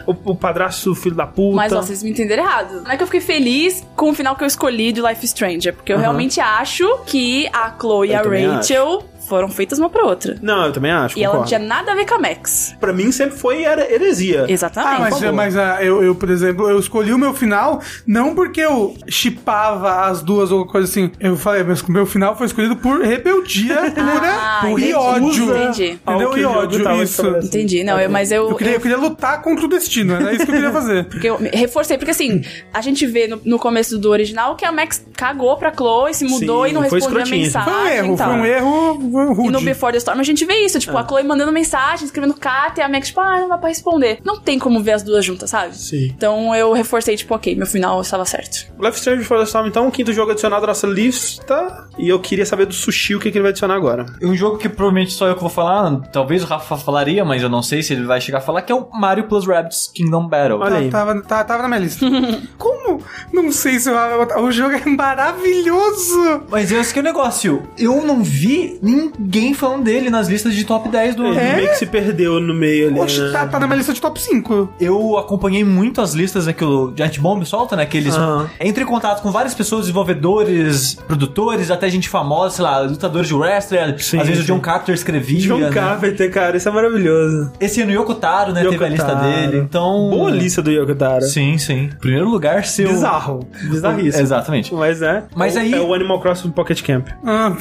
o, o padrasto, filho da puta. Mas ó, vocês me entenderam errado. Não é que eu fiquei feliz com o final que eu escolhi de Life is Strange, é porque eu Aham. realmente acho que a Chloe e a Rachel foram feitas uma pra outra. Não, eu também acho, E ela não concordo. tinha nada a ver com a Max. Pra mim sempre foi era heresia. Exatamente. Ah, mas, favor. mas ah, eu, eu, por exemplo, eu escolhi o meu final não porque eu chipava as duas ou coisa assim. Eu falei, mas o meu final foi escolhido por rebeldia [laughs] pura Ah, e entendi. ódio. Entendi. Entendeu? E ódio, isso. Entendi, não, eu- mas eu. Eu queria, eu- eu queria lutar contra o destino, era isso que eu queria fazer. [laughs] Porque eu reforcei, porque assim, a gente vê no, no começo do original que a Max cagou pra Chloe, se mudou Sim, e não foi respondia a mensagem. Foi um erro, e foi um erro. Rude. E no Before the Storm a gente vê isso, tipo, a Chloe mandando mensagem, escrevendo carta, e a Meg, tipo, ah, não dá pra responder. Não tem como ver as duas juntas, sabe? Sim. Então eu reforcei, tipo, ok, meu final estava certo. Life Strange Before the Storm, então, o quinto jogo adicionado à nossa lista. E eu queria saber do Sushi o que, que ele vai adicionar agora. Um jogo que provavelmente só eu que vou falar, talvez o Rafa falaria, mas eu não sei se ele vai chegar a falar, que é o Mario Plus Rabbids Kingdom Battle. Olha aí. Tá- Tava, tava, tava na minha lista. [laughs] Como? Não sei se o, o jogo é maravilhoso. Mas esse que é o negócio. Eu não vi ninguém falando dele nas listas de top 10 do Ele ano. meio que se perdeu no meio ali. Oxe, né? tá, tá na minha lista de top 5. Eu acompanhei muito as listas né, que o Giant Bomb solta, né? Que eles Aham. entram em contato com várias pessoas, desenvolvedores, produtores, até gente famosa, sei lá, lutadores de wrestling. Sim, Às vezes sim. o John Carter escrevia. John né? Carpenter, cara, isso é maravilhoso. Esse ano o Yoko Taro, né? teve a lista Yoko Taro. dele. Então. Boa lista do Yoko Taro. Sim, sim. Primeiro lugar, seu. Bizarro. Bizarríssimo. Exatamente. Mas é. Mas É o- aí- É o Animal Crossing Pocket Camp. Ah,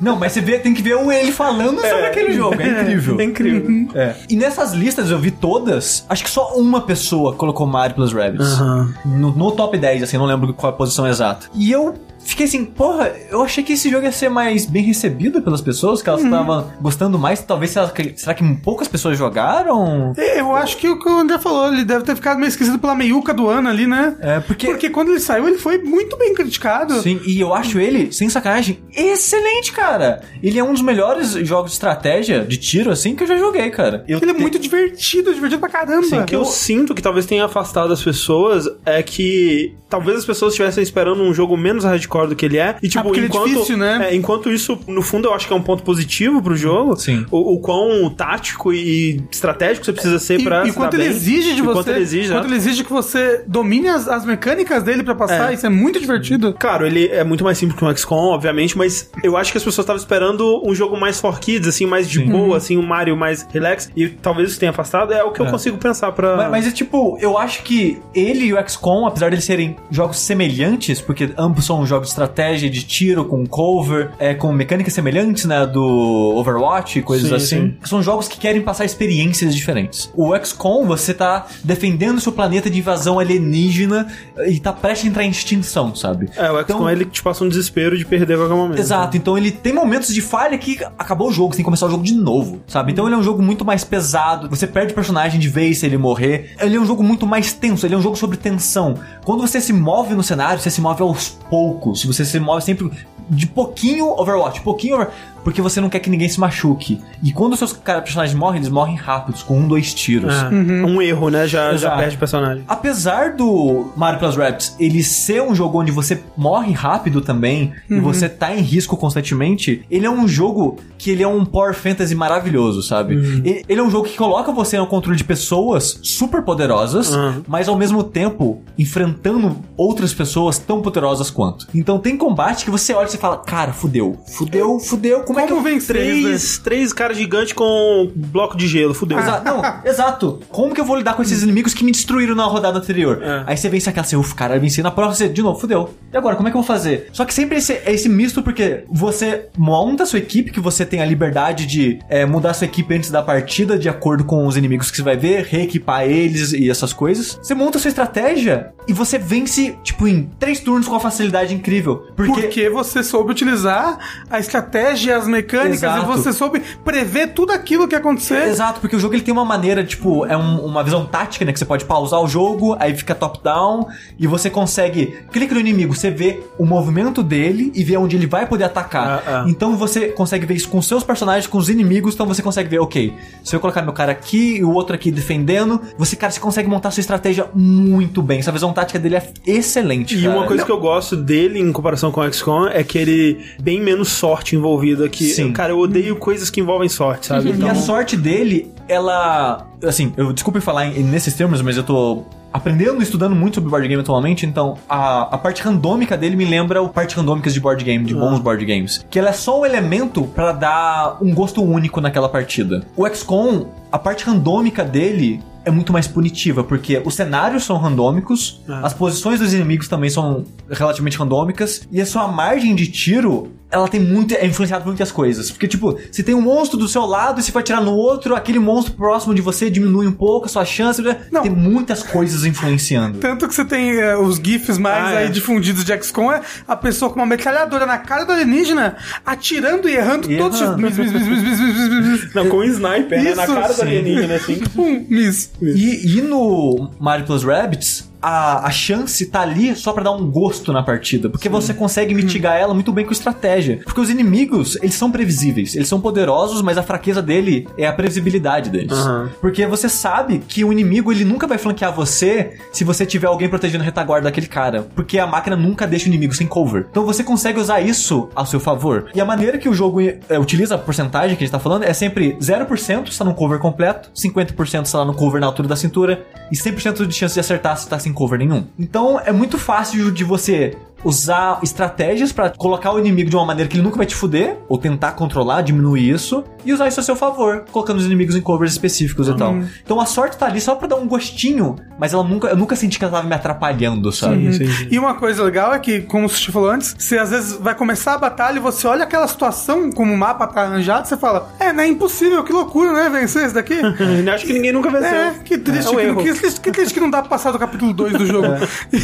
Não, mas você vê, tem que ver o ele falando sobre aquele jogo. É incrível. É incrível. É. E nessas listas eu vi todas, acho que só uma pessoa colocou Mario plus Rabbids. Aham. No, no top 10, assim, não lembro qual a posição exata. E eu fiquei assim, porra, eu achei que esse jogo ia ser mais bem recebido pelas pessoas, que elas estavam gostando mais. Talvez, será que, será que poucas pessoas jogaram? eu acho que o que o André falou, ele deve ter ficado meio esquecido pela meiuca do ano ali, né? É, porque... Porque quando ele saiu, ele foi muito bem criticado. Sim, e eu acho ele, sem sacanagem, excelente, cara. Ele é um dos melhores jogos de estratégia, de tiro, assim, que eu já joguei, cara. Eu Ele é te- muito divertido, divertido pra caramba. Sim, o que eu sinto que talvez tenha afastado as pessoas é que talvez as pessoas estivessem esperando um jogo menos hardcore do que ele é. E tipo, ele é enquanto, difícil, né? é, enquanto isso, no fundo, eu acho que é um ponto positivo pro jogo. Sim. O, o quão tático e estratégico você precisa ser E, pra. e se quanto ele bem. exige de você. Quanto ele exige, quanto né? ele exige que você domine as, as mecânicas dele pra passar. É. Isso é muito divertido. Claro, ele é muito mais simples que um XCOM, obviamente, mas eu acho que as pessoas estavam esperando um jogo mais for kids, assim, mais de boa, assim, um Mario mais relax, e talvez isso tenha afastado, é o que eu É. consigo pensar pra... Mas, mas é tipo, eu acho que ele e o XCOM, apesar de eles serem jogos semelhantes, porque ambos são jogos de estratégia, de tiro, com cover, é, com mecânicas semelhantes, né, do Overwatch e coisas Sim, assim, são jogos que querem passar experiências diferentes. O XCOM, você tá defendendo seu planeta de invasão alienígena e tá prestes a entrar em extinção, sabe? É, o XCOM, Então- ele te passa um desespero de perder a qualquer momento. Exato, então ele tem momentos de falha que acabou o jogo, você tem que começar o jogo de novo, sabe? Então ele é um jogo muito mais pesado, você perde o personagem de vez se ele morrer. Ele é um jogo muito mais tenso, ele é um jogo sobre tensão. Quando você se move no cenário, você se move aos poucos, você se move sempre de pouquinho Overwatch, pouquinho over... porque você não quer que ninguém se machuque. E quando os seus personagens morrem, eles morrem rápidos, com um, dois tiros. É, Um erro, né? Já, já perde o personagem. Apesar do Mario Plus Rabbids ele ser um jogo onde você morre rápido também e você tá em risco constantemente, ele é um jogo que ele é um power fantasy maravilhoso, sabe? Ele, ele é um jogo que coloca você no controle de pessoas super poderosas, Uhum. mas ao mesmo tempo enfrentando outras pessoas tão poderosas quanto. Então tem combate que você olha e você fala, cara, fudeu, fudeu, fudeu, como, é que eu Como vencer? Três, três caras gigantes com bloco de gelo, fudeu. Exa- não, exato. Como que eu vou lidar com esses inimigos que me destruíram na rodada anterior? É. Aí você vence aquela, assim, ufa, cara, eu venci na próxima, você, de novo, fudeu. E agora, como é que eu vou fazer? Só que sempre esse, é esse misto, porque você monta a sua equipe, que você tem a liberdade de é, mudar a sua equipe antes da partida, de acordo com os inimigos que você vai ver, reequipar eles e essas coisas. Você monta a sua estratégia e você vence, tipo, em três turnos com uma facilidade incrível. Porque, Porque você soube utilizar a estratégia, as mecânicas, Exato. e você soube prever tudo aquilo que ia acontecer. Exato, porque o jogo ele tem uma maneira, tipo, é um- uma visão tática, né? Que você pode pausar o jogo, aí fica top-down, e você consegue. Clica no inimigo, você vê o movimento dele e vê onde ele vai poder atacar. Ah, ah. Então você consegue ver isso com seus personagens, com os inimigos, então você consegue ver, ok, se eu colocar meu cara aqui e o outro aqui defendendo, você, cara, você consegue montar sua estratégia muito bem. Essa visão tática dele é excelente. E cara. uma coisa que eu gosto dele em comparação com o XCOM é que ele bem menos sorte envolvida aqui. Sim. Cara, eu odeio coisas que envolvem sorte, sabe? E a sorte dele, ela. Assim, eu desculpe falar em- nesses termos, mas eu tô aprendendo e estudando muito sobre board game atualmente, então a, a parte randômica dele me lembra o parte randômicas de board game, de bons board games. Que ela é só um elemento pra dar um gosto único naquela partida. O XCOM, a parte randômica dele é muito mais punitiva, porque os cenários são randômicos, Ah. as posições dos inimigos também são relativamente randômicas, e a sua margem de tiro ela tem muito. é influenciada por muitas coisas. Porque, tipo, se tem um monstro do seu lado e você vai tirar no outro, aquele monstro próximo de você diminui um pouco a sua chance. Né? Não. Tem muitas coisas influenciando. Tanto que você tem uh, os GIFs mais ah, é. aí é. difundidos de XCOM é a pessoa com uma metralhadora na cara do alienígena, atirando e errando e todos errando. Os... Não, com um sniper, Isso, né? Na cara sim. do alienígena, assim. [laughs] Pum, miss. miss. E, e no Mario Plus Rabbits, a, a chance tá ali só pra dar um gosto na partida. Porque você consegue mitigar ela muito bem com estratégia. Porque os inimigos, eles são previsíveis. Eles são poderosos, mas a fraqueza dele é a previsibilidade deles. Aham. Porque você sabe que o inimigo, ele nunca vai flanquear você se você tiver alguém protegendo a retaguarda daquele cara. Porque a máquina nunca deixa o inimigo sem cover. Então você consegue usar isso ao seu favor. E a maneira que o jogo é, utiliza a porcentagem que a gente tá falando é sempre 0% está no cover completo, 50% está no cover na altura da cintura e 100% de chance de acertar se tá sem cover nenhum. Então é muito fácil de você usar estratégias pra colocar o inimigo de uma maneira que ele nunca vai te fuder, ou tentar controlar, diminuir isso, e usar isso a seu favor, colocando os inimigos em covers específicos e tal. Então a sorte tá ali só pra dar um gostinho, mas ela nunca, eu nunca senti que ela tava me atrapalhando, sabe? Sim, sim. E uma coisa legal é que, como o Sushi falou antes, você às vezes vai começar a batalha e você olha aquela situação, como o mapa tá arranjado, você fala, é, não é impossível, que loucura, né, vencer esse daqui? [laughs] Acho que ninguém nunca venceu. É, que triste, É um que, que que triste que não dá pra passar do capítulo 2 do [laughs] jogo.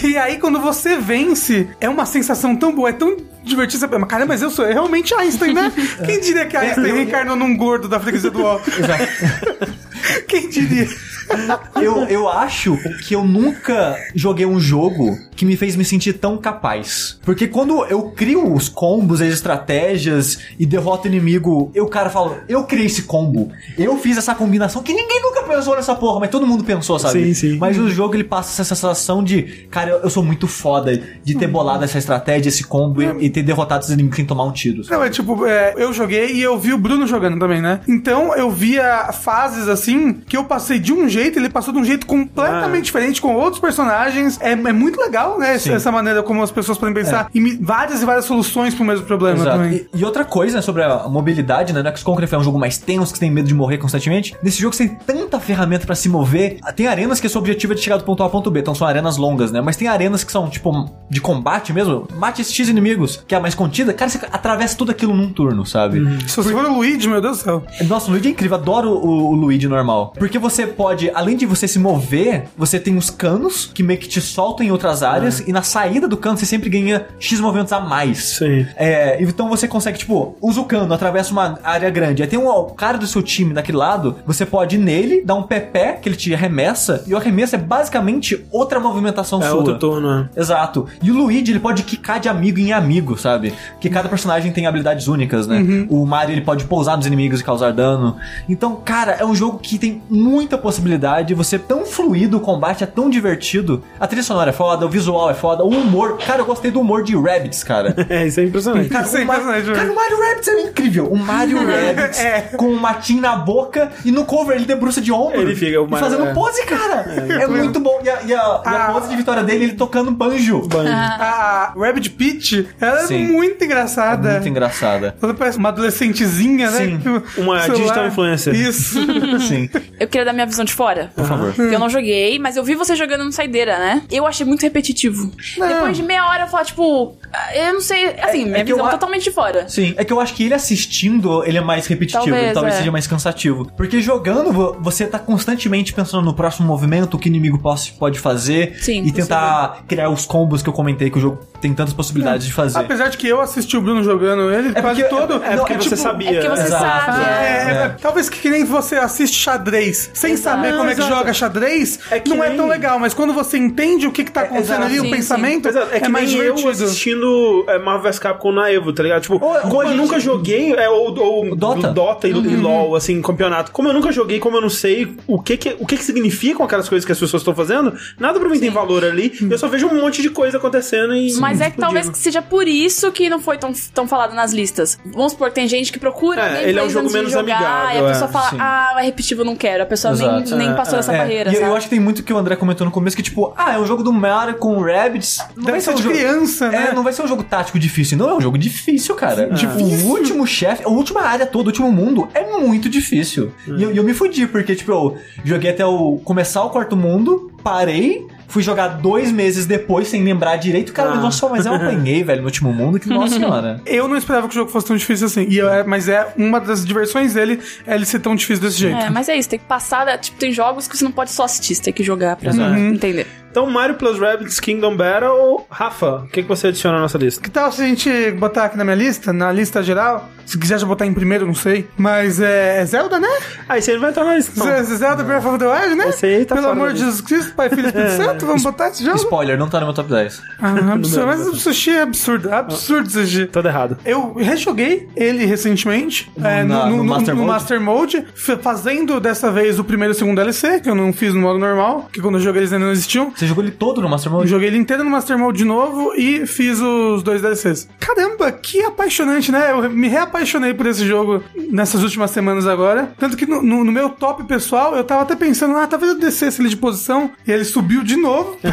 E aí, quando você vence, é uma sensação tão boa, é tão divertido. Você, mas, cara, mas eu sou realmente Einstein, né? [laughs] Quem diria que Einstein reencarnou num gordo da freguesia do ó? [laughs] Quem diria? [laughs] eu, eu acho que eu nunca joguei um jogo que me fez me sentir tão capaz. Porque quando eu crio os combos, as estratégias e derroto o inimigo, eu, cara, falo, eu criei esse combo. Eu fiz essa combinação que ninguém nunca pensou nessa porra, mas todo mundo pensou, sabe? Sim, sim. Mas o jogo ele passa essa sensação de, cara, eu, eu sou muito foda de ter bolado essa estratégia, esse combo e, e ter derrotado os inimigos sem tomar um tiro. sabe? Não, é tipo, é, eu joguei e eu vi o Bruno jogando também, né? Então eu via fases assim que eu passei de um jeito, ele passou de um jeito completamente Ah. diferente com outros personagens. É, é muito legal, né? Essa, essa maneira como as pessoas podem pensar em mi- várias e várias soluções pro mesmo problema Exato. também. E, e outra coisa né, sobre a mobilidade, né? No XCOM, que é um jogo mais tenso, que você tem medo de morrer constantemente. Nesse jogo você tem tanta ferramenta pra se mover. Tem arenas que seu objetivo é de chegar do ponto A ao ponto B, então são arenas longas, né? Mas tem arenas que são, tipo, de combate mesmo. Mate esses X inimigos, que é a mais contida. Cara, você atravessa tudo aquilo num turno, sabe? Se você for o Luigi, meu Deus do céu. Nossa, o Luigi é incrível, adoro o, o Luigi normal. Porque você pode, além de você se mover, você tem os canos que meio que te soltam em outras áreas, e na saída do cano você sempre ganha X movimentos a mais. Sim. É, então você consegue, tipo, usa o cano, atravessa uma área grande. Aí tem um cara do seu time daquele lado, você pode ir nele, dar um pé que ele te arremessa, e o arremesso é basicamente outra movimentação É sua. outro turno, é. Exato. E o Luigi, ele pode quicar de amigo em amigo, sabe? Que cada personagem tem habilidades únicas, né? O Mario, ele pode pousar nos inimigos e causar dano. Então, cara, é um jogo que tem muita possibilidade. Você é tão fluido, o combate é tão divertido. A trilha sonora é foda, o visual é foda, o humor. Cara, eu gostei do humor de Rabbids, cara. [laughs] É, isso é impressionante. Cara, Isso é o Ma- impressionante, cara, o Mario Rabbids é incrível. O Mario [laughs] Rabbids É. com o matinho na boca e no cover ele debruça de ombro. Ele fica- o Mario- fazendo é. pose, cara. É, muito bom. E a, e a- e a Ah. pose de vitória dele, ele tocando banjo. Banho. A Rabbit Peach, ela é Sim. muito engraçada. Muito engraçada. Ela parece uma adolescentezinha, né? Sim. Que o Uma digital influencer. Isso. [laughs] Sim. Eu queria dar minha visão de fora. Por favor. Porque eu não joguei, mas eu vi você jogando no Saideira, né? Eu achei muito repetitivo. Depois de meia hora eu falo, tipo, ah, eu não sei. Assim, É- minha é que eu visão a- totalmente de fora. Sim, é que eu acho que ele assistindo, ele é mais repetitivo, Talvez, talvez é. seja mais cansativo. Porque jogando, vo- você tá constantemente pensando no próximo movimento, o que inimigo pode fazer. Sim, E tentar criar os combos que eu comentei que o jogo tem tantas possibilidades de fazer. Apesar de que eu assisti o Bruno jogando ele É quase porque- todo. É porque Não, você tipo, sabia. É porque você Exato. sabe. É, é. é, talvez que, que nem você assiste xadrez sem Exato. saber como é que Exato. joga xadrez, É que não é nem- tão legal, mas quando você entende o que, que tá acontecendo exato. ali, Sim, o pensamento, Mas é, é é, que mais nem eu divertido. assistindo é, Marvel vs Capcom na Evo, tá ligado? Tipo, Ou- como eu nunca joguei, é, ou, ou Dota. Dota e, Uhum. e LoL, assim, campeonato. Como eu nunca joguei, como eu não sei o que que, o que, que significam aquelas coisas que as pessoas estão fazendo, nada pra mim tem valor ali. Eu só vejo um monte de coisa acontecendo e. Mas é que talvez que seja por isso que não foi tão, tão falado nas listas. Vamos supor que tem gente que procura É, ele é um jogo menos jogar, amigável, e a pessoa é, fala, sim. ah, é repetitivo, não quero. A pessoa nem, Exato. nem É, passou é, essa É, barreira, e eu, sabe? eu acho que tem muito que o André comentou no começo, que tipo, ah, é um jogo do Mario com Rabbids. Não Deve ser um de jogo- criança, né? É, não vai ser um jogo tático difícil. Não, é um jogo difícil, cara. Tipo, o último chefe, a última área toda, o último mundo, é muito difícil. E eu, e eu me fudi, porque, tipo, eu joguei até o começar o quarto mundo, parei, Fui jogar dois meses depois, sem lembrar direito. Cara, Ah. nossa, mas eu apanhei, velho, no último mundo, que [laughs] nossa senhora. Eu não esperava que o jogo fosse tão difícil assim. E eu- é- mas é uma das diversões dele é ele ser tão difícil desse jeito. É, mas é isso, tem que passar. Tipo, tem jogos que você não pode só assistir, você tem que jogar pra Exato. entender. Então, Mario Plus Rabbids Kingdom Battle. Rafa, o que, que você adiciona na nossa lista? Que tal se a gente botar aqui na minha lista, na lista geral? Se quiser já botar em primeiro, não sei. Mas é, é Zelda, né? Ah, esse aí não vai estar na lista, não. Zelda Breath of the Wild, né? Esse aí tá Pelo fora amor de Jesus Cristo, Pai, Filho e Espírito [laughs] Santo, vamos botar esse jogo? Spoiler, não tá no meu top 10. Ah, absurdo, [laughs] mas o sushi é absurdo, absurdo sushi. Todo errado. Eu rejoguei ele recentemente é, na- no Master Mode? Master Mode, fazendo dessa vez o primeiro e o segundo DLC, que eu não fiz no modo normal, que quando eu joguei eles ainda não existiam. Você jogou ele todo no Master Eu Mode? joguei ele inteiro no Master Mode de novo e fiz os dois DLCs. Caramba, que apaixonante, né? Eu me reapaixonei por esse jogo nessas últimas semanas agora. Tanto que no, no- no meu top pessoal, eu tava até pensando, ah, talvez eu descesse ele de posição. E ele subiu de novo. [laughs]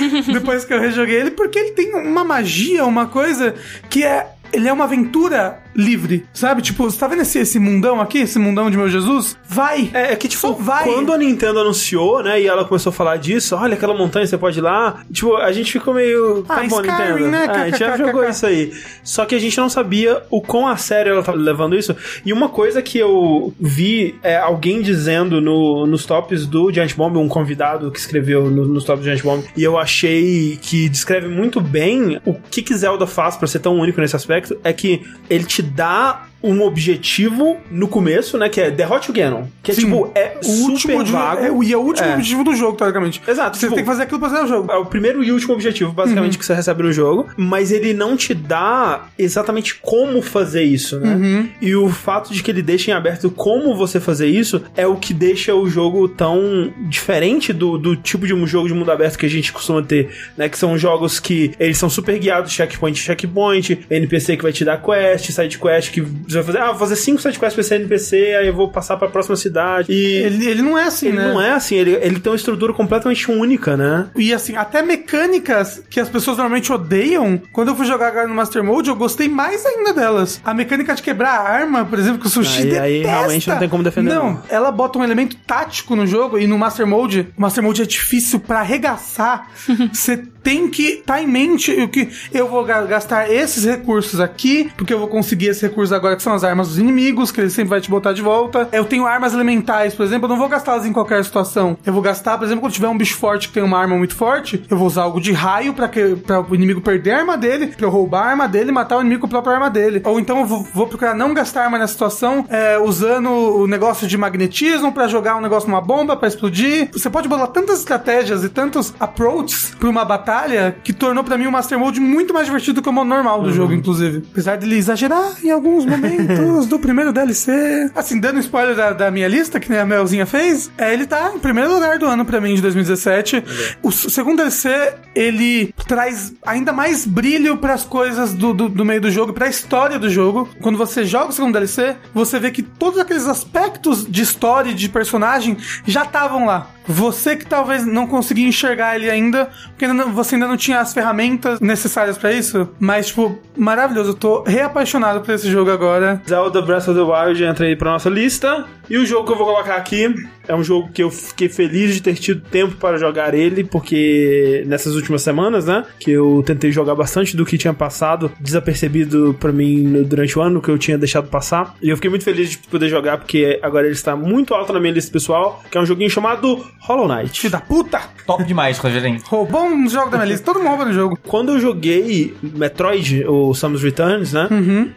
[laughs] depois que eu rejoguei ele, porque ele tem uma magia, uma coisa que é. Ele é uma aventura livre, sabe? Tipo, você tá vendo esse, esse mundão aqui? Esse mundão de meu Jesus? Vai! É, é que, tipo, Só vai. quando a Nintendo anunciou, né, e ela começou a falar disso, olha aquela montanha, você pode ir lá, tipo, a gente ficou meio... Ah, tá bom, Skyrim, Nintendo. né? É, a gente já jogou isso aí. Só que a gente não sabia o quão a sério ela tava levando isso. E uma coisa que eu vi é alguém dizendo no, nos tops do Giant Bomb, um convidado que escreveu no- nos tops do Giant Bomb, e eu achei que descreve muito bem o que, que Zelda faz pra ser tão único nesse aspecto, é que ele te dá um objetivo no começo, né? Que é derrote o Ganon. Que é Sim. tipo, é O super último vago. é, o- e é o último É. objetivo do jogo, teoricamente. Exato, Você tipo- tem que fazer aquilo pra zerar o jogo. É o primeiro e último objetivo, basicamente, Uhum. que você recebe no jogo, mas ele não te dá exatamente como fazer isso, né? Uhum. E o fato de que ele deixa em aberto como você fazer isso é o que deixa o jogo tão diferente do, do tipo de um jogo de mundo aberto que a gente costuma ter, né? Que são jogos que eles são super guiados, checkpoint, checkpoint, NPC que vai te dar quest, side quest que você vai fazer, ah, vou fazer cinco side quests pra esse NPC, aí eu vou passar pra próxima cidade. E Ele, ele não é assim, ele né? não é assim, ele, ele tem uma estrutura completamente única, né? E assim, até mecânicas que as pessoas normalmente odeiam, quando eu fui jogar agora no Master Mode, eu gostei mais ainda delas. A mecânica de quebrar a arma, por exemplo, que o Sushi Aí- aí realmente não tem como defender, Não, não. ela bota um elemento tático no jogo e no Master Mode, o Master Mode é difícil pra arregaçar. [laughs] Você tem que estar em mente o que eu vou ga- gastar esses recursos aqui, porque eu vou conseguir esse recurso agora que são as armas dos inimigos, que ele sempre vai te botar de volta. Eu tenho armas elementais, por exemplo, eu não vou gastá-las em qualquer situação. Eu vou gastar, por exemplo, quando tiver um bicho forte que tem uma arma muito forte, eu vou usar algo de raio pra que para o inimigo perder a arma dele, pra eu roubar a arma dele e matar o inimigo com a própria arma dele. Ou então eu vou, vou procurar não gastar arma nessa situação, é, usando o negócio de magnetismo pra jogar um negócio numa bomba pra explodir. Você pode botar tantas estratégias e tantos approaches pra uma batalha que tornou pra mim o Master Mode muito mais divertido que o modo normal do jogo, inclusive. Apesar dele exagerar em alguns momentos [laughs] do primeiro DLC. Assim, dando spoiler da, da minha lista, que nem a Melzinha fez, é, ele tá em primeiro lugar do ano pra mim, de 2017. O s- segundo DLC, ele traz ainda mais brilho pras coisas do, do, do meio do jogo, pra história do jogo. Quando você joga o segundo DLC, você vê que todos aqueles aspectos de história e de personagem já estavam lá. Você que talvez não conseguia enxergar ele ainda, porque ainda não- você ainda não tinha as ferramentas necessárias pra isso. Mas, tipo, maravilhoso. Eu tô reapaixonado por esse jogo agora. Zelda Breath of the Wild entra aí pra nossa lista. E o jogo que eu vou colocar aqui é um jogo que eu fiquei feliz de ter tido tempo para jogar ele, porque nessas últimas semanas, né, que eu tentei jogar bastante do que tinha passado, desapercebido pra mim durante o ano, que eu tinha deixado passar. E eu fiquei muito feliz de poder jogar, porque agora ele está muito alto na minha lista pessoal, que é um joguinho chamado Hollow Knight. Filho da puta! Top demais, Rogerinho. Roubou um jogo da minha lista. Todo mundo rouba no jogo. Quando eu joguei Metroid, o Samus Returns, né?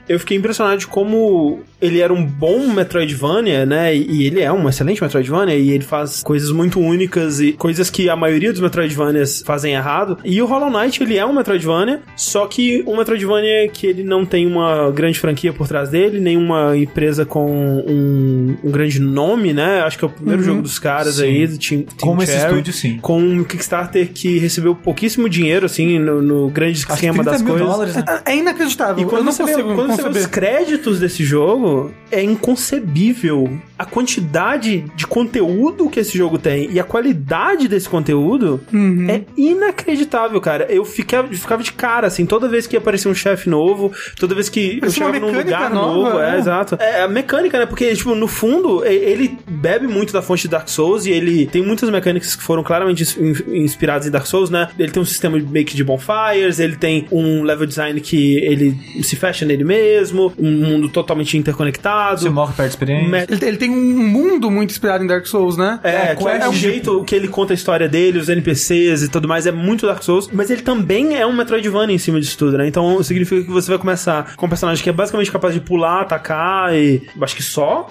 Eu fiquei impressionado de como ele era um bom Metroidvania, né? E ele é um excelente Metroidvania e ele faz coisas muito únicas e coisas que a maioria dos Metroidvanias fazem errado. E o Hollow Knight, ele é um Metroidvania, só que um Metroidvania que ele não tem uma grande franquia por trás dele, nenhuma empresa com um, um grande nome, né? Acho que é o primeiro jogo dos caras Sim. aí, Team, Team Como esse Cherry estúdio, sim. com um Kickstarter que recebeu pouquíssimo dinheiro, assim, no, no grande esquema 30 das mil coisas. dólares, né? É inacreditável. E quando, eu não você, vê, quando você vê os créditos desse jogo, é inconcebível a quantidade de conteúdo que esse jogo tem e a qualidade desse conteúdo é inacreditável, cara. Eu ficava, ficava de cara, assim, toda vez que aparecia um chefe novo, toda vez que eu Parecia uma chegava num lugar nova, novo, é, né? exato. É a mecânica, né? Porque, tipo, no fundo, e- ele bebe muito da fonte de Dark Souls e ele tem muitas mecânicas que foram claramente in- inspiradas em Dark Souls, né? Ele tem um sistema meio que de bonfires, ele tem um level design que ele se fecha nele mesmo, um mundo totalmente interconectado. Você morre perto de experiência. Ele tem um mundo muito inspirado em Dark Souls, né? É, É, é quest o jeito que ele conta a história dele, os NPCs e tudo mais, é muito Dark Souls, mas ele também é um Metroidvania em cima disso tudo, né? Então significa que você vai começar com um personagem que é basicamente capaz de pular, atacar e. acho que só.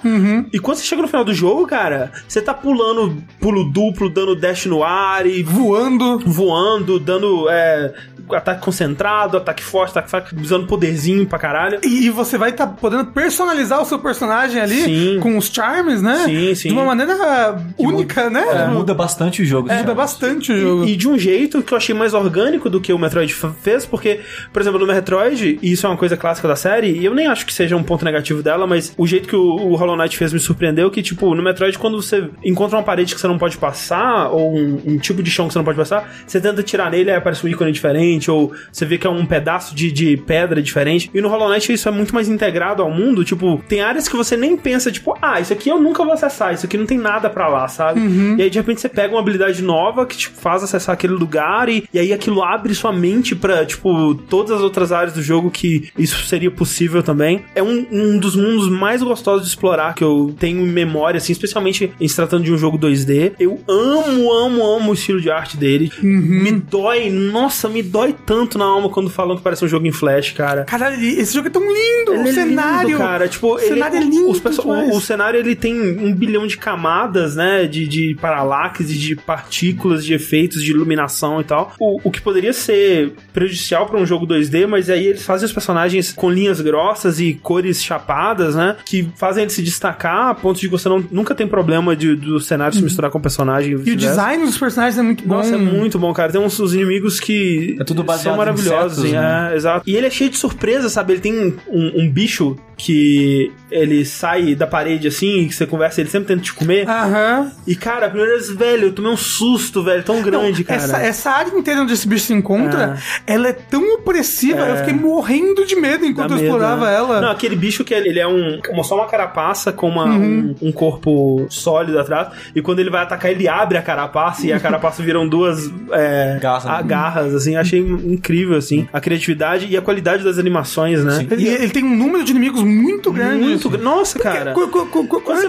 E quando você chega no final do jogo, cara, você tá pulando pulo duplo, dando dash no ar e Voando. voando, dando é, ataque concentrado, ataque forte, ataque fraco, usando poderzinho pra caralho. E você vai estar podendo personalizar o seu personagem ali Sim. com os charms, né? Sim, sim. De uma maneira única, né? É, muda bastante o jogo. Muda bastante o jogo. E de um jeito que eu achei mais orgânico do que o Metroid fez, porque, por exemplo, no Metroid, e isso é uma coisa clássica da série, e eu nem acho que seja um ponto negativo dela, mas o jeito que o, o Hollow Knight fez me surpreendeu, que, tipo, no Metroid, quando você encontra uma parede que você não pode passar, ou um, um tipo de chão que você não pode passar, você tenta tirar nele, aí aparece um ícone diferente, ou você vê que é um pedaço de, de pedra diferente. E no Hollow Knight isso é muito mais integrado ao mundo, tipo, tem áreas que você nem pensa, tipo, ah, isso aqui eu nunca vou acessar, isso aqui não tem nada pra lá, sabe? E aí, de repente, você pega uma habilidade nova que te faz acessar aquele lugar e, e aí aquilo abre sua mente pra, tipo, todas as outras áreas do jogo que isso seria possível também. É um, um dos mundos mais gostosos de explorar que eu tenho em memória, assim, especialmente em se tratando de um jogo 2D. Eu amo, amo, amo o estilo de arte dele. Me dói, nossa, me dói tanto na alma quando falam que parece um jogo em flash, cara. Caralho, esse jogo é tão lindo! Ele o é cenário. lindo, cara. Tipo, o cenário ele, é lindo. os perso- demais. o, o cenário ele tem um bilhão de camadas, né? De, de paralaxe, de partículas, de efeitos, de iluminação e tal. O, o que poderia ser prejudicial pra um jogo 2D, mas aí eles fazem os personagens com linhas grossas e cores chapadas, né? Que fazem ele se destacar a ponto de você não, nunca tem problema de, do cenário se misturar com o personagem. E o design dos personagens é muito bom. Nossa, é muito bom, cara. Tem uns, uns inimigos que É tudo baseado são em maravilhosos, insetos, assim, né? é, exato. E ele é cheio de surpresa, sabe? Ele tem um, um bicho que ele sai da parede assim, que você conversa, ele sempre tenta te comer. Aham. E, cara, a primeira vez, velho, eu tomei um susto, velho, tão grande, cara. Essa, essa área inteira onde esse bicho se encontra, ela é tão opressiva, eu fiquei morrendo de medo Dá enquanto eu medo, explorava né? ela. Não, aquele bicho que ele, ele é um, uma, só uma carapaça com uma, Uhum. um, um corpo sólido atrás. E quando ele vai atacar, ele abre a carapaça e a carapaça [laughs] viram duas é, Garras, né? agarras, assim. Achei incrível, assim. A criatividade e a qualidade das animações, né? Sim. Ele, ele tem um número de inimigos muito grande. Muito. Nossa, cara. Qu- qu- qu- qu- Quando você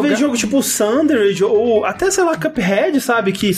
vê, jogo tipo Sundered ou até, sei lá, Cuphead, sabe? Que,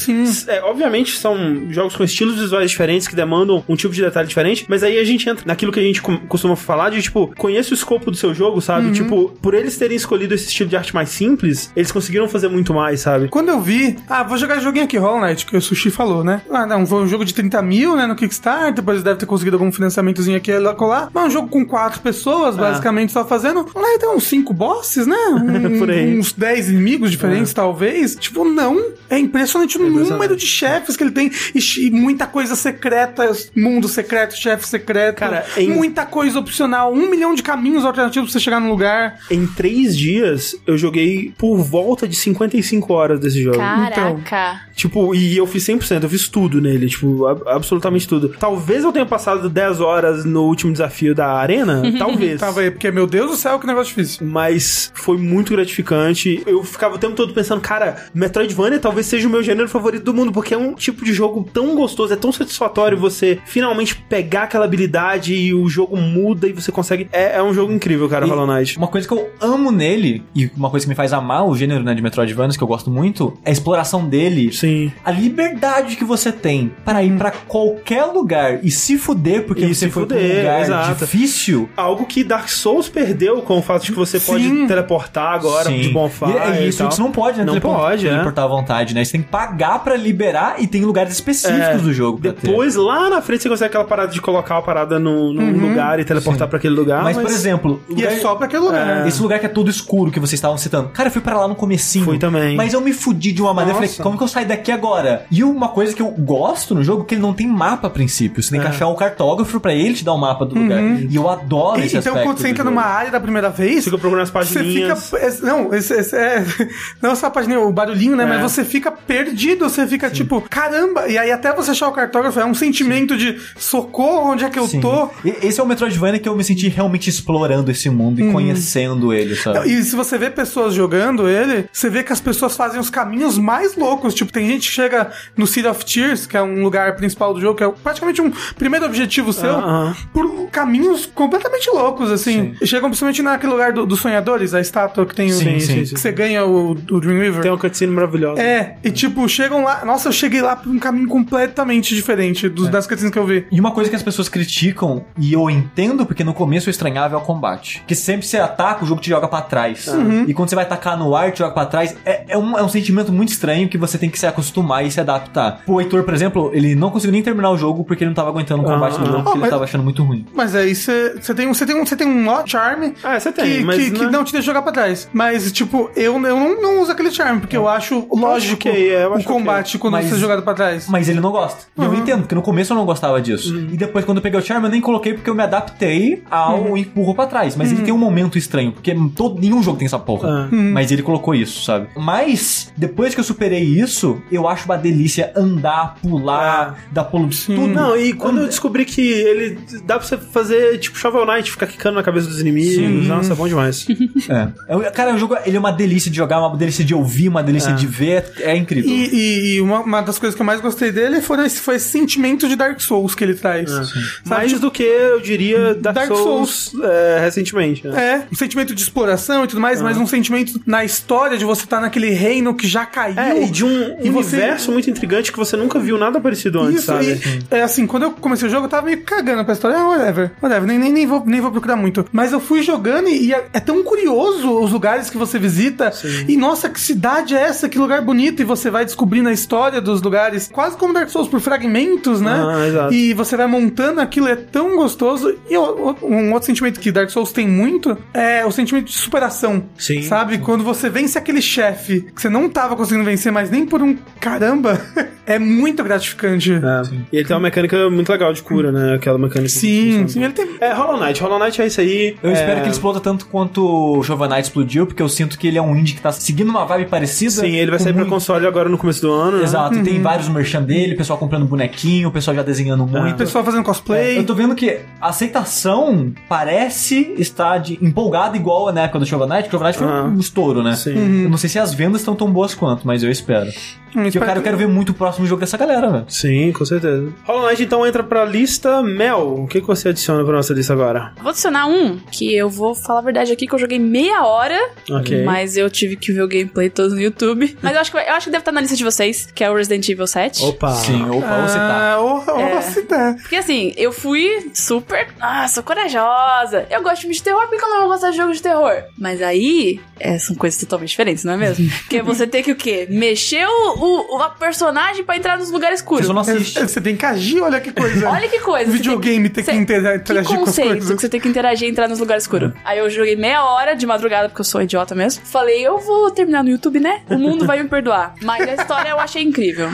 é, obviamente, são jogos com estilos visuais diferentes que demandam um tipo de detalhe diferente, mas aí a gente entra naquilo que a gente costuma falar de, tipo, conhece o escopo do seu jogo, sabe? Uhum. Tipo, por eles terem escolhido esse estilo de arte mais simples, eles conseguiram fazer muito mais, sabe? Quando eu vi, ah, vou jogar joguinho aqui, Hollow Knight, que o Sushi falou, né? Ah, não, foi um jogo de 30 mil, né, no Kickstarter, depois deve ter conseguido algum financiamentozinho aqui e lá colar. Mas é um jogo com quatro pessoas, basicamente, só fazendo. Lá tem uns cinco bosses, né? [laughs] Um- Por aí. Uns 10 inimigos diferentes, talvez. Tipo, não. É impressionante o número de chefes que ele tem. E, chi- muita coisa secreta, mundo secreto, chefe secreto. Cara, em- muita coisa opcional. Um milhão de caminhos alternativos pra você chegar no lugar. Em três dias, eu joguei por volta de 55 horas desse jogo. Caraca. Tipo, e eu fiz 100%, eu fiz tudo nele, tipo, ab- absolutamente tudo. Talvez eu tenha passado 10 horas no último desafio da arena, [laughs] talvez. Tava aí, porque, meu Deus do céu, que negócio difícil. Mas foi muito gratificante. Eu ficava o tempo todo pensando, cara, Metroidvania talvez seja o meu gênero favorito do mundo, porque é um tipo de jogo tão gostoso, é tão satisfatório você finalmente pegar aquela habilidade e o jogo muda e você consegue. É, é um jogo incrível, cara, E Hollow Knight. Uma coisa que eu amo nele, e uma coisa que me faz amar o gênero né, de Metroidvania, que eu gosto muito, é a exploração dele. Sim. A liberdade que você tem para ir pra qualquer lugar e se fuder porque E você se foi pra um fuder, lugar exato. difícil. Algo que Dark Souls perdeu com o fato de que você Sim. pode teleportar agora Sim. de bonfire. E é isso você não pode, né? Não telepor- pode, é. teleportar à vontade, né? Você tem que pagar pra liberar e tem lugares específicos É, do jogo. pra ter. Depois, lá na frente, você consegue aquela parada de colocar a parada no, num lugar e teleportar pra aquele lugar. Mas, por exemplo, E é só pra aquele lugar. É. Esse lugar que é todo escouro que vocês estavam citando. Cara, eu fui pra lá no comecinho. Fui também. Mas eu me fudi de uma maneira. Eu Nossa. falei, como que eu saio daqui agora. E uma coisa que eu gosto no jogo é que ele não tem mapa a princípio. Você tem que É. achar um cartógrafo pra ele te dar o mapa do lugar. E eu adoro E- esse então, aspecto quando você entra numa área da primeira vez, Fica procurando as você fica. é, Não, esse, esse é, [laughs] não só a página, o barulhinho, né? É. Mas você fica perdido, você fica tipo, caramba! E aí, até você achar o cartógrafo, é um sentimento de socorro, onde é que eu Sim. tô? E- Esse é o Metroidvania que eu me senti realmente explorando esse mundo e conhecendo ele, sabe? E se você vê pessoas jogando ele, você vê que as pessoas fazem os caminhos mais loucos. Tipo, tem gente que chega no City of Tears, que é um lugar principal do jogo, que é praticamente um primeiro objetivo seu, Aham. por caminhos completamente loucos, assim. Chegam principalmente naquele lugar do- dos sonhadores, a estátua que tem o. Sim, sim, que você ganha o, o Dream River. Tem uma cutscene maravilhosa. É, e tipo, chegam lá. Nossa, eu cheguei lá por um caminho completamente diferente dos, das cutscenes que eu vi. E uma coisa que as pessoas criticam, e eu entendo porque no começo eu estranhava, é o combate. Que sempre você ataca, o jogo te joga pra trás. E quando você vai atacar no ar, te joga pra trás. É, é, um, é um sentimento muito estranho que você tem que se acostumar e se adaptar. O Heitor, por exemplo, ele não conseguiu nem terminar o jogo porque ele não tava aguentando o combate Ah. no jogo, porque ele mas- tava achando muito ruim. Mas aí você você tem, um- você tem, um- você tem um charme Ah, você tem, que, mas que, que não- não te deixa jogar pra trás. Mas, tipo, eu, eu não, não uso aquele charme, porque eu acho lógico ok, é, eu o acho combate quando Mas- você é jogado pra trás. Mas ele não gosta. E eu entendo, porque no começo eu não gostava disso. E depois, quando eu peguei o Charme, eu nem coloquei porque eu me adaptei ao empurro pra trás. Mas ele tem um momento estranho, porque todo, nenhum jogo tem essa porra. Ah. Mas ele colocou isso, sabe? Mas, depois que eu superei isso, eu acho uma delícia andar, pular, dar pulo de tudo. Não, e quando eu Anda- descobri que ele dá pra você fazer tipo Shovel Knight, ficar quicando na cabeça dos inimigos, nossa, é bom demais. É. É, Cara, o jogo ele é uma delícia de jogar, uma delícia de ouvir, uma delícia de ver. É incrível. E, e- e uma, uma das coisas que eu mais gostei dele foi esse, foi esse sentimento de Dark Souls que ele traz. Sabe? Mais do que eu diria Dark, Dark Souls, é, recentemente. né? É, um sentimento de exploração e tudo mais, mas um sentimento na história de você estar naquele reino que já caiu. É, e de um E você- universo muito intrigante que você nunca viu nada parecido antes, Isso, sabe? e, é assim, quando eu comecei o jogo, eu tava meio cagando pra história. Ah, whatever, whatever, nem, nem, nem, vou, nem vou procurar muito. Mas eu fui jogando e, e é, é tão curioso os lugares que você visita. E nossa, que cidade é essa? Que lugar bonito. E você vai descobrindo a história dos lugares, quase como Dark Souls, por fragmentos, né? Ah, exato. E você vai montando aquilo, é tão gostoso. E um outro sentimento que Dark Souls tem muito é o sentimento de superação. Sim. Sabe? Quando você vence aquele chefe que você não tava conseguindo vencer, mas nem por um caramba, [laughs] é muito gratificante. É. E ele tem uma mecânica muito legal de cura, né? Aquela mecânica. Sim, sim, ele tem. É, Hollow Knight. Hollow Knight é isso aí. Eu é... espero que ele exploda tanto quanto o Shovel Knight explodiu, porque eu sinto que ele é um indie que tá seguindo uma vibe parecida. Sim, ele vai sair pra muito- console agora no começo do ano. né? Exato, e tem vários merchan dele, o pessoal comprando bonequinho, o pessoal já desenhando O muito. pessoal fazendo cosplay. É, eu tô vendo que a aceitação parece estar de empolgada igual na época do Shovel Knight, que o Knight foi Aham. um estouro, né? Sim. Eu não sei se as vendas estão tão boas quanto, mas eu espero. Porque eu espero quero, eu que- quero ver muito o próximo jogo dessa galera, velho. Sim, com certeza. Hollow Knight então entra pra lista Mel. O que, que você adiciona pra nossa lista agora? Vou adicionar um que eu vou falar a verdade aqui que eu joguei meia hora, Ok. mas eu tive que ver o gameplay todo no YouTube. Mas eu acho que, vai- eu acho que deve estar na lista de vocês, que é o Resident Evil 7. Opa. Sim, opa, você tá. Ah, ô, ô, É. você tá. Porque assim, eu fui super. Ah, sou corajosa. Eu gosto de filme de terror, por que eu não vou gostar de jogo de terror? Mas aí, é, são coisas totalmente diferentes, não é mesmo? [laughs] Porque você tem que o quê? Mexer o, o, a personagem pra entrar nos lugares Você escuros. só não assiste. Você tem que agir, olha que coisa. Olha que coisa. você Videogame tem que você- intera- Que interagir com as conceito coisas. que você tem que interagir e entrar nos lugares escuros. Aí eu joguei meia hora de madrugada, porque eu sou idiota mesmo. Falei, eu vou terminar no YouTube, né? O mundo vai me perdoar. Mas a história eu achei incrível.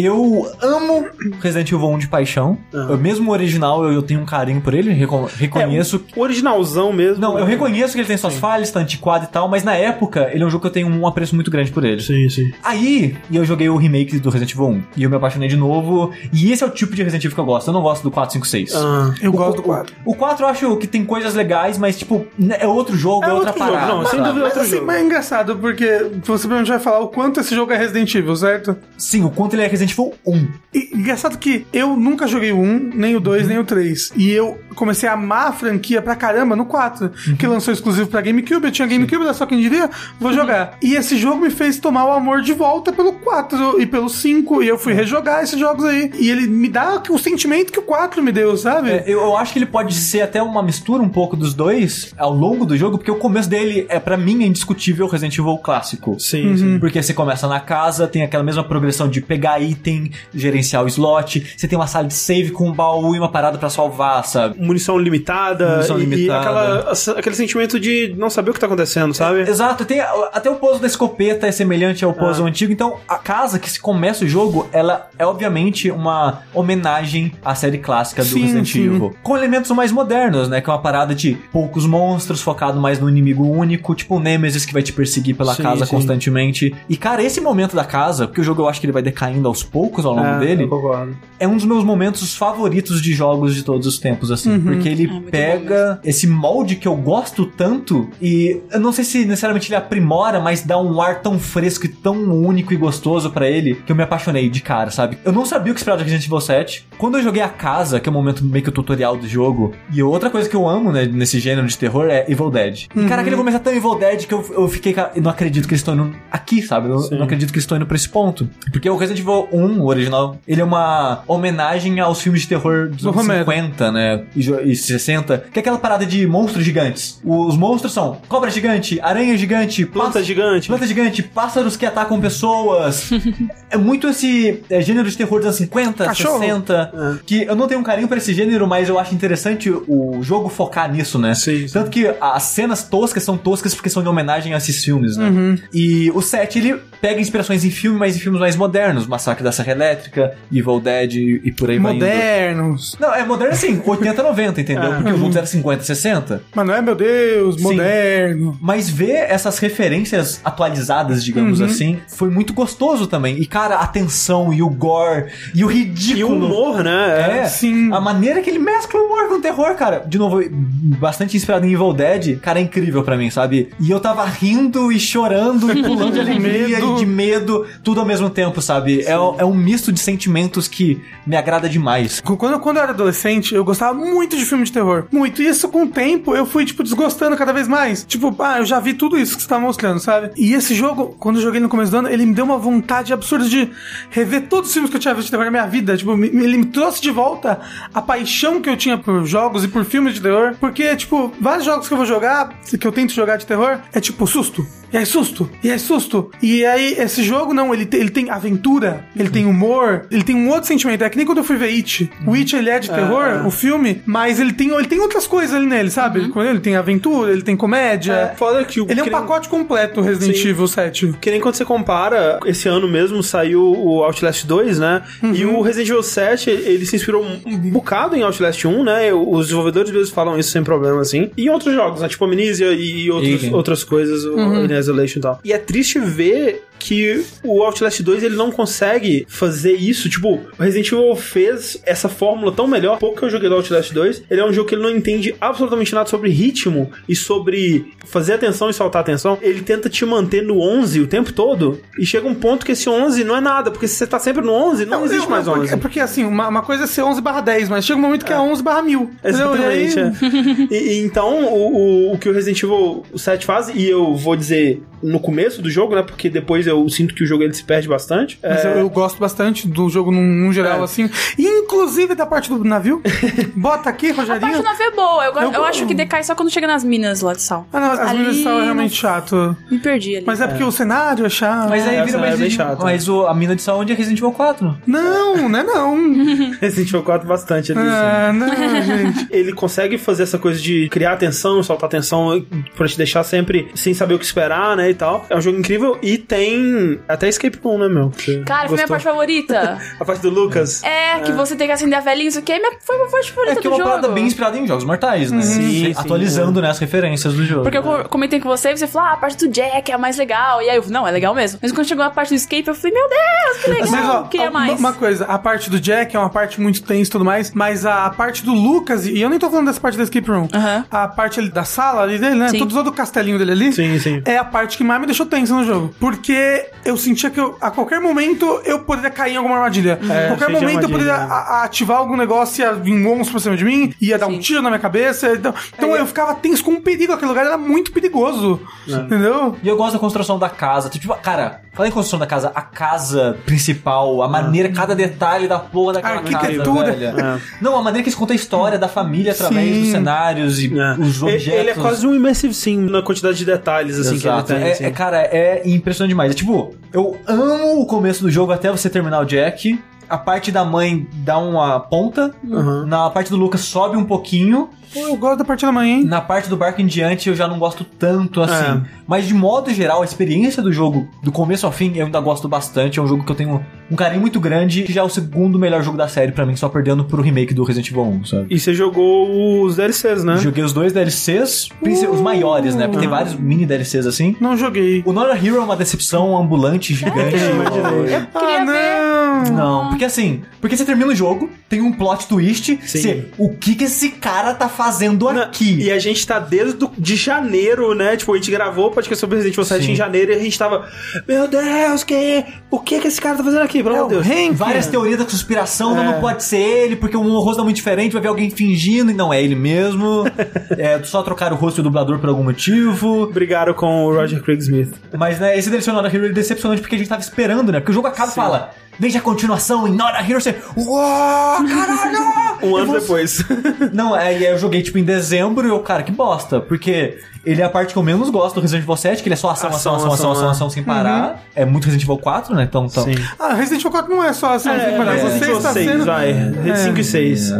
Eu amo Resident Evil 1 de paixão. Ah. Eu, mesmo o original, eu, eu tenho um carinho por ele, reco- reconheço. O originalzão mesmo. Não, eu reconheço que ele tem suas falhas, tá antiquado e tal, mas na época ele é um jogo que eu tenho um apreço muito grande por ele. Sim, sim. Aí, eu joguei o remake do Resident Evil 1. E eu me apaixonei de novo. E esse é o tipo de Resident Evil que eu gosto. Eu não gosto do 4, 5, 6. Ah. Eu O- gosto do o- quadro. O 4 eu acho que tem coisas legais, mas, tipo, é outro jogo, é, É outra outro jogo, parada. não, sem sabe? dúvida. Mas outro assim, jogo. mas é engraçado, porque você provavelmente vai falar o quanto esse jogo é Resident Evil, certo? Sim, o quanto ele é Resident Evil 1. E engraçado que eu nunca joguei o 1, nem o 2, nem o 3. E eu comecei a amar a franquia pra caramba no 4, que lançou exclusivo pra GameCube. Eu tinha GameCube, era só quem diria, vou jogar. E esse jogo me fez tomar o amor de volta pelo 4 e pelo 5. E eu fui rejogar esses jogos aí. E ele me dá o sentimento que o 4 me deu, sabe? É, eu, eu acho que ele pode ser até uma mistura um pouco dos dois ao longo do jogo, porque o começo dele é, para mim, é indiscutível o Resident Evil clássico. Sim, sim. Porque você começa na casa, tem aquela mesma progressão de pegar item, gerenciar o slot, você tem uma sala de save com um baú e uma parada pra salvar, sabe? Munição limitada, Munição e, e limitada. aquela, aquele sentimento de não saber o que tá acontecendo, sabe? Exato, tem até o pouso da escopeta é semelhante ao pouso Ah. antigo, então a casa que se começa o jogo, ela é obviamente uma homenagem à série clássica do Sim, Resident sim. Evil, com elementos mais modernos, né, que é uma parada de poucos monstros, focado mais no inimigo único, tipo o Nemesis que vai te perseguir pela Sim, casa constantemente. E cara, esse momento da casa, porque o jogo eu acho que ele vai decaindo aos poucos ao longo É, dele, é um dos meus momentos favoritos de jogos de todos os tempos, assim. Porque ele É pega esse molde que eu gosto tanto e eu não sei se necessariamente ele aprimora, mas dá um ar tão fresco e tão único e gostoso pra ele que eu me apaixonei de cara, sabe? Eu não sabia o que esperar de Resident Evil 7. Quando eu joguei a casa, que é o momento meio que o tutorial do jogo, e outra coisa que eu amo, né, nesse gênero de terror é Evil Dead. E cara, aquele momento é tão Evil Dead que eu, eu fiquei, eu não acredito que eles estão indo aqui, sabe? Eu, Sim. não acredito que eles estão indo pra esse ponto. Porque o Resident Evil 1, o original, ele é uma homenagem aos filmes de terror dos Do anos Romero. 50, né? E, jo- e 60. Que é aquela parada de monstros gigantes. Os monstros são cobra gigante, aranha gigante, Planta pássaro- gigante. Planta gigante, pássaros que atacam pessoas. [laughs] é muito esse é, gênero de terror dos anos 50, Cachorro. 60. É. Que eu não tenho um carinho pra esse gênero, mas eu acho interessante o jogo focar nisso, né? Sim, sim. Tanto que as cenas toscas são toscas porque são de homenagem a esses filmes, né? E o 7, ele pega inspirações em filme, mas em filmes mais modernos. Massacre da Serra Elétrica, Evil Dead e por aí vai. Modernos. Não, é moderno assim, 80, 90, entendeu? Ah. Porque os outros eram 50, 60. Mas não é, meu Deus, Sim. moderno. Mas ver essas referências atualizadas, digamos assim, foi muito gostoso também. E, cara, a tensão e o gore e o E ridículo. o humor, né? É, Sim. A maneira que ele mescla o humor com o terror, cara. De novo, bastante inspirado em Evil Dead, cara, é incrível pra mim, sabe? E eu tava rindo e chorando e pulando de [laughs] alegria Medo. e de medo, tudo ao mesmo tempo, sabe? É, é um misto de sentimentos que me agrada demais. Quando, quando eu era adolescente, eu gostava muito de filme de terror. Muito. E isso, com o tempo, eu fui, tipo, desgostando cada vez mais. Tipo, ah, eu já vi tudo isso que você tá mostrando, sabe? E esse jogo, quando eu joguei no começo do ano, ele me deu uma vontade absurda de rever todos os filmes que eu tinha visto de terror na minha vida. Tipo, ele me trouxe de volta a paixão que eu tinha por jogos e por filmes de terror. Porque, tipo, vários jogos que eu vou jogar, que eu tento jogar de terror, é tipo susto. E aí susto, e aí susto. E aí esse jogo não, ele, te- ele tem aventura, ele tem humor, ele tem um outro sentimento. É que nem quando eu fui ver It. O It ele é de terror, é. o filme, mas ele tem, ele tem outras coisas ali nele, sabe? Ele, ele tem aventura, ele tem comédia. É, foda que o Ele é um que nem- pacote completo, o Resident Sim. Evil 7. Que nem quando você compara, esse ano mesmo saiu o Outlast 2, né? E o Resident Evil 7, ele se inspirou um bocado em Outlast 1, né? Os desenvolvedores mesmo falam isso sem problema, assim. E em outros jogos, né? Tipo Amnesia e outros, outras coisas, o Alien Isolation e tal. E é triste ver que o Outlast 2 ele não consegue fazer isso. Tipo, o Resident Evil fez essa fórmula tão melhor. Pouco que eu joguei do Outlast 2, ele é um jogo que ele não entende absolutamente nada sobre ritmo e sobre fazer atenção e saltar atenção. Ele tenta te manter no 11 o tempo todo e chega um ponto que esse 11 não é nada, porque se você tá sempre no 11, não, existe eu- mais é porque- 11. É porque assim, uma, uma coisa é ser 11 barra 10, mas chega um momento que é, 11 barra 1000. entendeu? E aí- Exatamente. é. [laughs] E, e então, o, o, o que o Resident Evil 7 faz, e eu vou dizer no começo do jogo, né? Porque depois eu sinto que o jogo ele se perde bastante. Mas é, eu, eu gosto bastante do jogo num, num geral, É. assim. Inclusive da parte do navio. [laughs] Bota aqui, A parte Rogerinho. do navio é boa. Eu, Eu eu acho que decai só quando chega nas minas lá de sal. Ah, não, as Ali minas são não- realmente chato. Me perdi ali. Mas é porque o cenário é chato. Mas aí essa vira é mais. bem chato. mas o, a mina de saúde é Resident Evil 4. Não, não é não. [laughs] Resident Evil 4 bastante ali. assim. ah, não, gente. [laughs] Ele consegue fazer essa coisa de criar atenção, soltar atenção pra te deixar sempre sem saber o que esperar, né, e tal. É um jogo incrível e tem até Escape Room, né, meu? Você Cara, foi minha parte favorita. [laughs] A parte do Lucas. É, que você tem que acender a velhinha, isso aqui é minha, foi minha parte É favorita que é do uma jogo. parada bem inspirada em jogos mortais, né? Sim, sim, Atualizando né, as referências do jogo. Porque eu co- comentei com você e você falou, ah, a parte do Jack é a mais legal. E aí eu falei, não, é legal mesmo. Mas quando chegou a parte do escape, eu falei, meu Deus, que legal. Mas, ó, queria uma- mais. Uma coisa, a parte do Jack é uma parte muito tensa e tudo mais, mas a parte do Lucas, e eu nem tô falando dessa parte da Escape Room, Aham. a parte ali da sala ali dele, né? Sim. Todo, todo o castelinho dele ali. Sim, sim. É a parte que mais me deixou tensa no jogo. Porque eu sentia que eu- a qualquer momento eu poderia cair em alguma armadilha. É, a qualquer momento eu poderia armadilha, a- a- ativar algum negócio e ia vir um monstro pra cima de mim, ia dar um Sim. tiro na minha cabeça. Então, então eu ficava tenso com um perigo. Aquele lugar era muito perigoso. Entendeu? E eu gosto da construção da casa. Tipo, cara, fala em construção da casa, a casa principal, a maneira, cada detalhe da porra daquela A arquitetura. casa. É. Não, a maneira que eles contam a história da família através Sim. dos cenários e É. os objetos. Ele é quase um immersive sim na quantidade de detalhes assim Exato. que ele tem. é, assim. é, cara, é impressionante demais. Tipo, eu amo o começo do jogo até você terminar o Jack. a parte da mãe dá uma ponta, Uhum. na parte do Lucas sobe um pouquinho, Pô, eu gosto da parte da manhã, hein? na parte do barco em diante eu já não gosto tanto assim. É. Mas de modo geral, a experiência do jogo, do começo ao fim, eu ainda gosto bastante. É um jogo que eu tenho um carinho muito grande, que já é o segundo melhor jogo da série pra mim, só perdendo pro remake do Resident Evil 1, sabe? E você jogou os DLCs, né? Joguei os dois DLCs, princi- os maiores, né? Porque tem vários mini DLCs assim. Não joguei. O Nora Hero é uma decepção ambulante, gigante. Queria ah, não. Não, porque assim, porque você termina o jogo, tem um plot twist, Sim. você, o que que esse cara tá fazendo Na- aqui? E a gente tá desde do, de janeiro, né? Tipo, a gente gravou o podcast sobre Resident Evil 7 Sim. em janeiro e a gente tava. Meu Deus, que, o que que esse cara tá fazendo aqui? Pelo amor de Deus. Hank. Várias teorias da conspiração, não, É. não pode ser ele, porque o rosto é muito diferente, vai ver alguém fingindo e não é ele mesmo. [laughs] é, só trocar o rosto do dublador por algum motivo. Brigaram com o Roger Craig Smith. Mas, né, esse Hero é decepcionante porque a gente tava esperando, né? Porque o jogo acaba e fala, veja a continuação em Nora Hero, você, uau, caralho! Um ano vou- depois. [laughs] Não, aí eu joguei tipo em dezembro e eu, cara, que bosta. Porque ele é a parte que eu menos gosto do Resident Evil 7, que ele é só ação, ação, ação, ação, ação, ação, sem parar. É muito Resident Evil 4, né? Então, então Sim. Ah, Resident Evil 4 não é só assim, É, mas é, você Resident Evil está 6, sendo. vai. É. 5 e 6.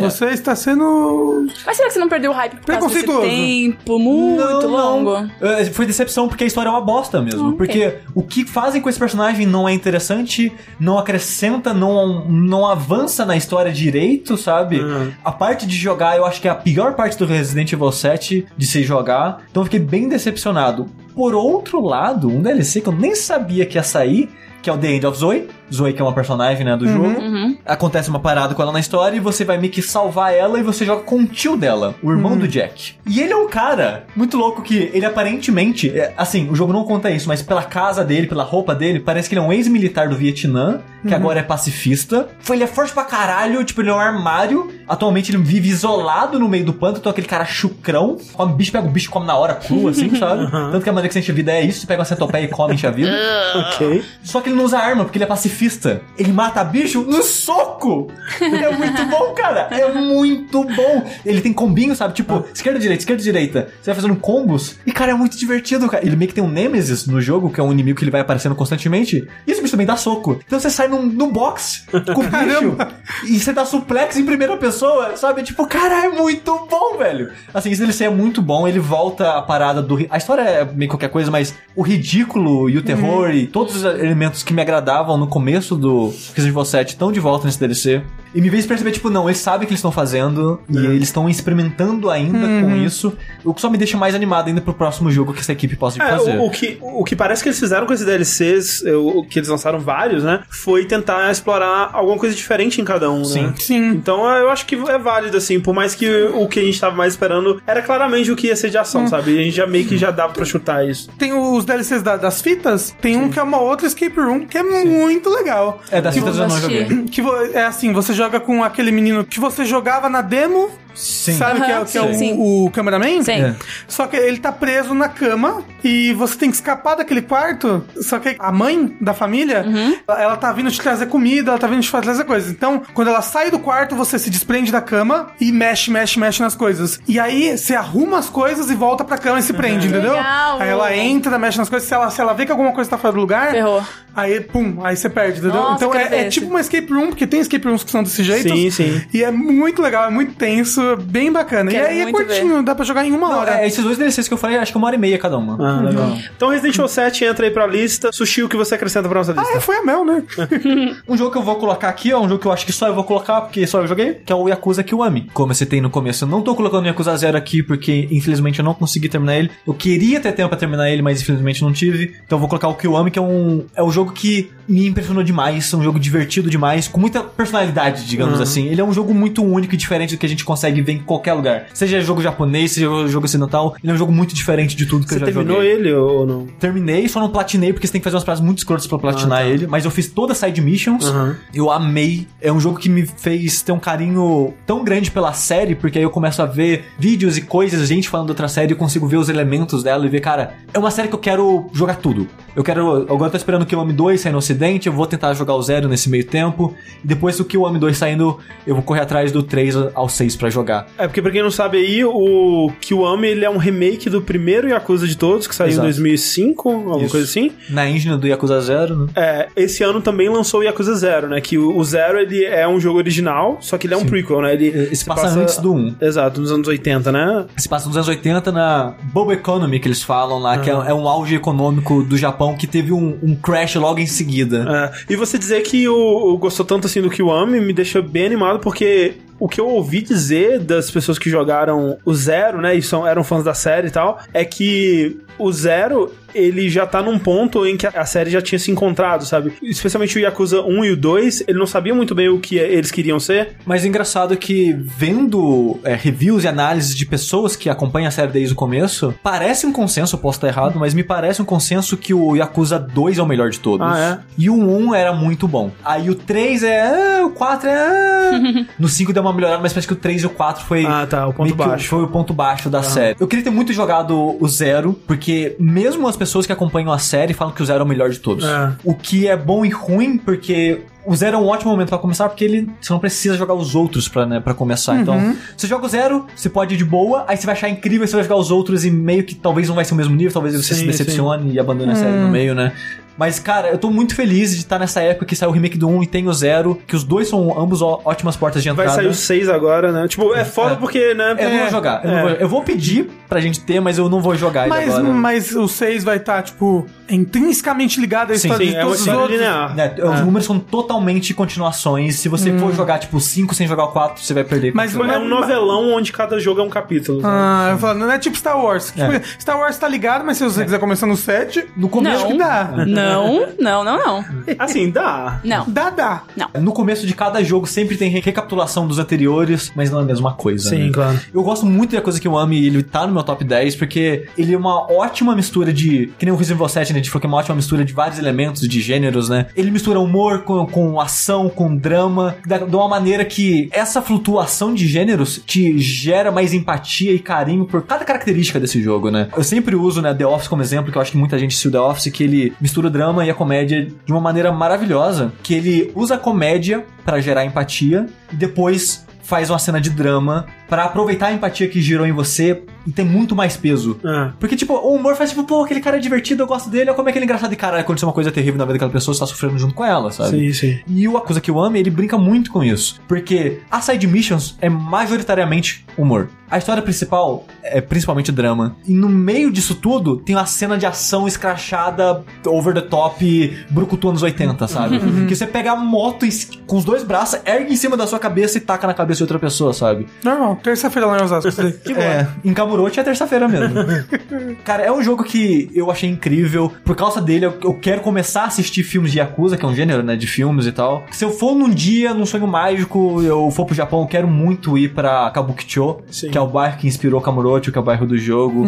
Você está sendo. Mas será que você não perdeu o hype por causa desse tempo muito longo? É, Foi decepção porque a história é uma bosta mesmo. Ok. Porque o que fazem com esse personagem não é interessante, não acrescenta, não, não avança na história direito, sabe? Uhum. A parte de jogar, eu acho que é a pior parte do Resident Evil 7 de se jogar. Então fiquei bem decepcionado. Por outro lado, um DLC que eu nem sabia que ia sair, que é o The End of Zoe. Zoe, que é uma personagem né, do jogo. Uhum. Acontece uma parada com ela na história e você vai meio que salvar ela e você joga com o tio dela, o irmão do Jack. E ele é um cara muito louco que ele aparentemente, é, assim, o jogo não conta isso, mas pela casa dele, pela roupa dele, parece que ele é um ex-militar do Vietnã, que agora é pacifista. Foi, ele é forte pra caralho, tipo, ele é um armário. Atualmente ele vive isolado no meio do pântano, então aquele cara chucrão, come bicho, pega o bicho, come na hora, cru, assim, [laughs] sabe? Tanto que a maneira que você enche a vida é isso, você pega uma centopeia e come enche a vida. [laughs] Ok. Só que ele não usa arma, porque ele é pacifista. Ele mata bicho no soco! É muito [laughs] bom, cara! É muito bom! Ele tem combinho, sabe? Tipo, esquerda, direita, esquerda, direita. Você vai fazendo combos. E, cara, é muito divertido, cara. Ele meio que tem um Nemesis no jogo, que é um inimigo que ele vai aparecendo constantemente. E esse bicho também dá soco. Então você sai num, num box com o bicho. e você dá suplex em primeira pessoa, sabe? Tipo, cara, é muito bom, velho. Assim, esse DLC é muito bom. Ele volta a parada do. A história é meio qualquer coisa, mas o ridículo e o terror e todos os elementos que me agradavam no começo do Resident Evil 7 estão de volta nesse DLC. E me fez perceber, tipo, não, eles sabem o que eles estão fazendo e eles estão experimentando ainda com isso. O que só me deixa mais animado ainda pro próximo jogo que essa equipe possa É, fazer. o, o que, o que parece que eles fizeram com esses DLCs, é, o o que eles lançaram vários, né? Foi tentar explorar alguma coisa diferente em cada um, né? Sim. Sim. Então eu acho que é válido, assim, por mais que o que a gente tava mais esperando era claramente o que ia ser de ação, sabe? E a gente já meio que já dava pra chutar isso. Tem os DLCs da- das fitas, tem um que é uma outra escape room, que é muito legal. É, das Que fitas eu não assistir. joguei. Que é assim, você joga com aquele menino que você jogava na demo, Sim. sabe que é, que é sim. o, o cameraman? Sim. É. Só que ele tá preso na cama e você tem que escapar daquele quarto. Só que a mãe da família, ela, ela tá vindo te trazer comida, ela tá vindo te trazer coisas. Então, quando ela sai do quarto, você se desprende da cama e mexe, mexe, mexe nas coisas. E aí você arruma as coisas e volta pra cama e se prende, entendeu? Legal. Aí ela entra, mexe nas coisas. Se ela, se ela vê que alguma coisa tá fora do lugar, Ferrou. aí pum, aí você perde, entendeu? Nossa, então é, é tipo uma escape room, porque tem escape rooms que são desse jeito. Sim, sim. E é muito legal, é muito tenso, bem bacana. Quero e aí é muito curtinho, dá pra jogar em uma Não, hora. é, esses dois DLCs que eu falei, acho que uma hora e meia cada uma. Ah, legal. Então Resident Evil 7 entra aí pra lista. Sushi, o que você acrescenta pra nossa Ah, lista? é, foi a Mel, né? [laughs] Um jogo que eu vou colocar aqui, ó, um jogo que eu acho que só eu vou colocar, porque só eu joguei, que é o Yakuza Kiwami. Como eu citei no começo, eu não tô colocando o Yakuza Zero aqui, porque infelizmente eu não consegui terminar ele. Eu queria ter tempo pra terminar ele, mas infelizmente não tive. Então eu vou colocar o Kiwami, que é um, é um jogo que me impressionou demais, é um jogo divertido demais, com muita personalidade, digamos assim. Ele é um jogo muito único e diferente do que a gente consegue ver em qualquer lugar. Seja jogo japonês, seja jogo ocidental, ele é um jogo muito diferente de tudo que Você eu já terminou joguei. ele ou não? Terminei, só não platinei, porque você tem que fazer umas paradas muito escrotas pra platinar Ah, tá. ele. Mas eu fiz todas as side missions. Aham. Eu amei. É um jogo que me fez ter um carinho tão grande pela série, porque aí eu começo a ver vídeos e coisas, gente falando da outra série, eu consigo ver os elementos dela e ver, cara, é uma série que eu quero jogar tudo. Eu quero. Agora eu tô esperando o Kiwami 2 sair no ocidente, eu vou tentar jogar o zero nesse meio tempo. E depois do Kiwami 2 saindo, eu vou correr atrás do 3 ao 6 pra jogar. Jogar. É porque pra quem não sabe aí, o Kiwami ele é um remake do primeiro Yakuza de todos, que saiu Exato. em 2005, alguma Isso. coisa assim. Na engine do Yakuza Zero, né? É, esse ano também lançou o Yakuza Zero, né? Que o, Zero ele é um jogo original, só que ele é um prequel, né? Ele Esse se passa antes do 1. Exato, nos anos 80, né? Se passa nos anos 80 na Bubble Economy, que eles falam lá, que é, é um auge econômico do Japão que teve um, um crash logo em seguida. É, e você dizer que o, o gostou tanto assim do Kiwami me deixa bem animado, porque o que eu ouvi dizer das pessoas que jogaram o Zero, né, e são, eram fãs da série e tal, é que o Zero, ele já tá num ponto em que a série já tinha se encontrado, sabe? Especialmente o Yakuza 1 e o 2, ele não sabia muito bem o que eles queriam ser. Mas o engraçado é que, vendo é, reviews e análises de pessoas que acompanham a série desde o começo, parece um consenso, eu posso estar errado, mas me parece um consenso que o Yakuza 2 é o melhor de todos. Ah, E o 1 era muito bom. Aí o 3 é. ah, o 4 é. ah. [laughs] no 5 deu uma melhorada, mas parece que o 3 e o 4 foi. Ah, tá, o ponto baixo. Foi o ponto baixo da série. Eu queria ter muito jogado o Zero, porque mesmo as pessoas que acompanham a série falam que o Zero é o melhor de todos. É. O que é bom e ruim, porque o Zero é um ótimo momento pra começar, porque ele você não precisa jogar os outros pra, né, pra começar. Então, você joga o Zero, você pode ir de boa, aí você vai achar incrível, você vai jogar os outros e meio que talvez não vai ser o mesmo nível, talvez você Sim, se decepcione e abandone a série no meio, né? Mas, cara, eu tô muito feliz de estar nessa época que saiu o remake do 1 e tem o Zero, que os dois são ambos ó- ótimas portas de Vai entrada. sair o 6 agora, né? Tipo, é foda É. porque, né? Eu não é, vou jogar. Eu, não é. vou, eu vou pedir pra gente ter, mas eu não vou jogar Mas, agora. mas o 6 vai estar, tipo, intrinsecamente ligado à Sim, história Sim, de é todos os outros. linear. Né, Os números são totalmente continuações. Se você for jogar, tipo, 5 sem jogar o 4, você vai perder. Mas- É um novelão onde cada jogo é um capítulo. sabe? Ah, eu falo, não é tipo Star Wars. Tipo, É. Star Wars tá ligado, mas se você quiser começar no 7, No começo Não. que dá. Não, não, não, não. Assim, dá. Não. Dá, dá. No começo de cada jogo sempre tem re- recapitulação dos anteriores, mas não é a mesma coisa. Sim, né? claro. Eu gosto muito da coisa que eu amo e ele tá no meu top 10, porque ele é uma ótima mistura de. Que nem o Resident Evil 7, né? A gente falou que é uma ótima mistura de vários elementos, de gêneros, né? Ele mistura humor com, com ação, com drama, da- de uma maneira que essa flutuação de gêneros te gera mais empatia e carinho por cada característica desse jogo, né? Eu sempre uso, né, The Office como exemplo, que eu acho que muita gente assistiu The Office, que ele mistura o drama e a comédia de uma maneira maravilhosa, que ele usa a comédia pra gerar empatia e depois faz uma cena de drama pra aproveitar a empatia que gerou em você e tem muito mais peso. É. Porque, tipo, o humor faz tipo, pô, aquele cara é divertido, eu gosto dele, como é que ele é engraçado e caralho, aconteceu uma coisa terrível na vida daquela pessoa, você tá sofrendo junto com ela, sabe? Sim, sim. E o Acusa que eu amo, ele brinca muito com isso. Porque a side missions é majoritariamente humor. A história principal é principalmente drama. E no meio disso tudo, tem uma cena de ação escrachada, over the top, brucutu anos 80, sabe? [laughs] Que você pega a moto com os dois braços, ergue em cima da sua cabeça e taca na cabeça de outra pessoa, sabe? Normal, terça-feira lá em Osasco. [laughs] Que É, em Kamurocho é terça-feira mesmo. [laughs] Cara, é um jogo que eu achei incrível. Por causa dele, eu, eu quero começar a assistir filmes de Yakuza, que é um gênero, né, de filmes e tal. Se eu for num dia, num sonho mágico, eu for pro Japão, eu quero muito ir pra Kabukicho, Sim. que é o bairro que inspirou Kamurocho, que é o bairro do jogo.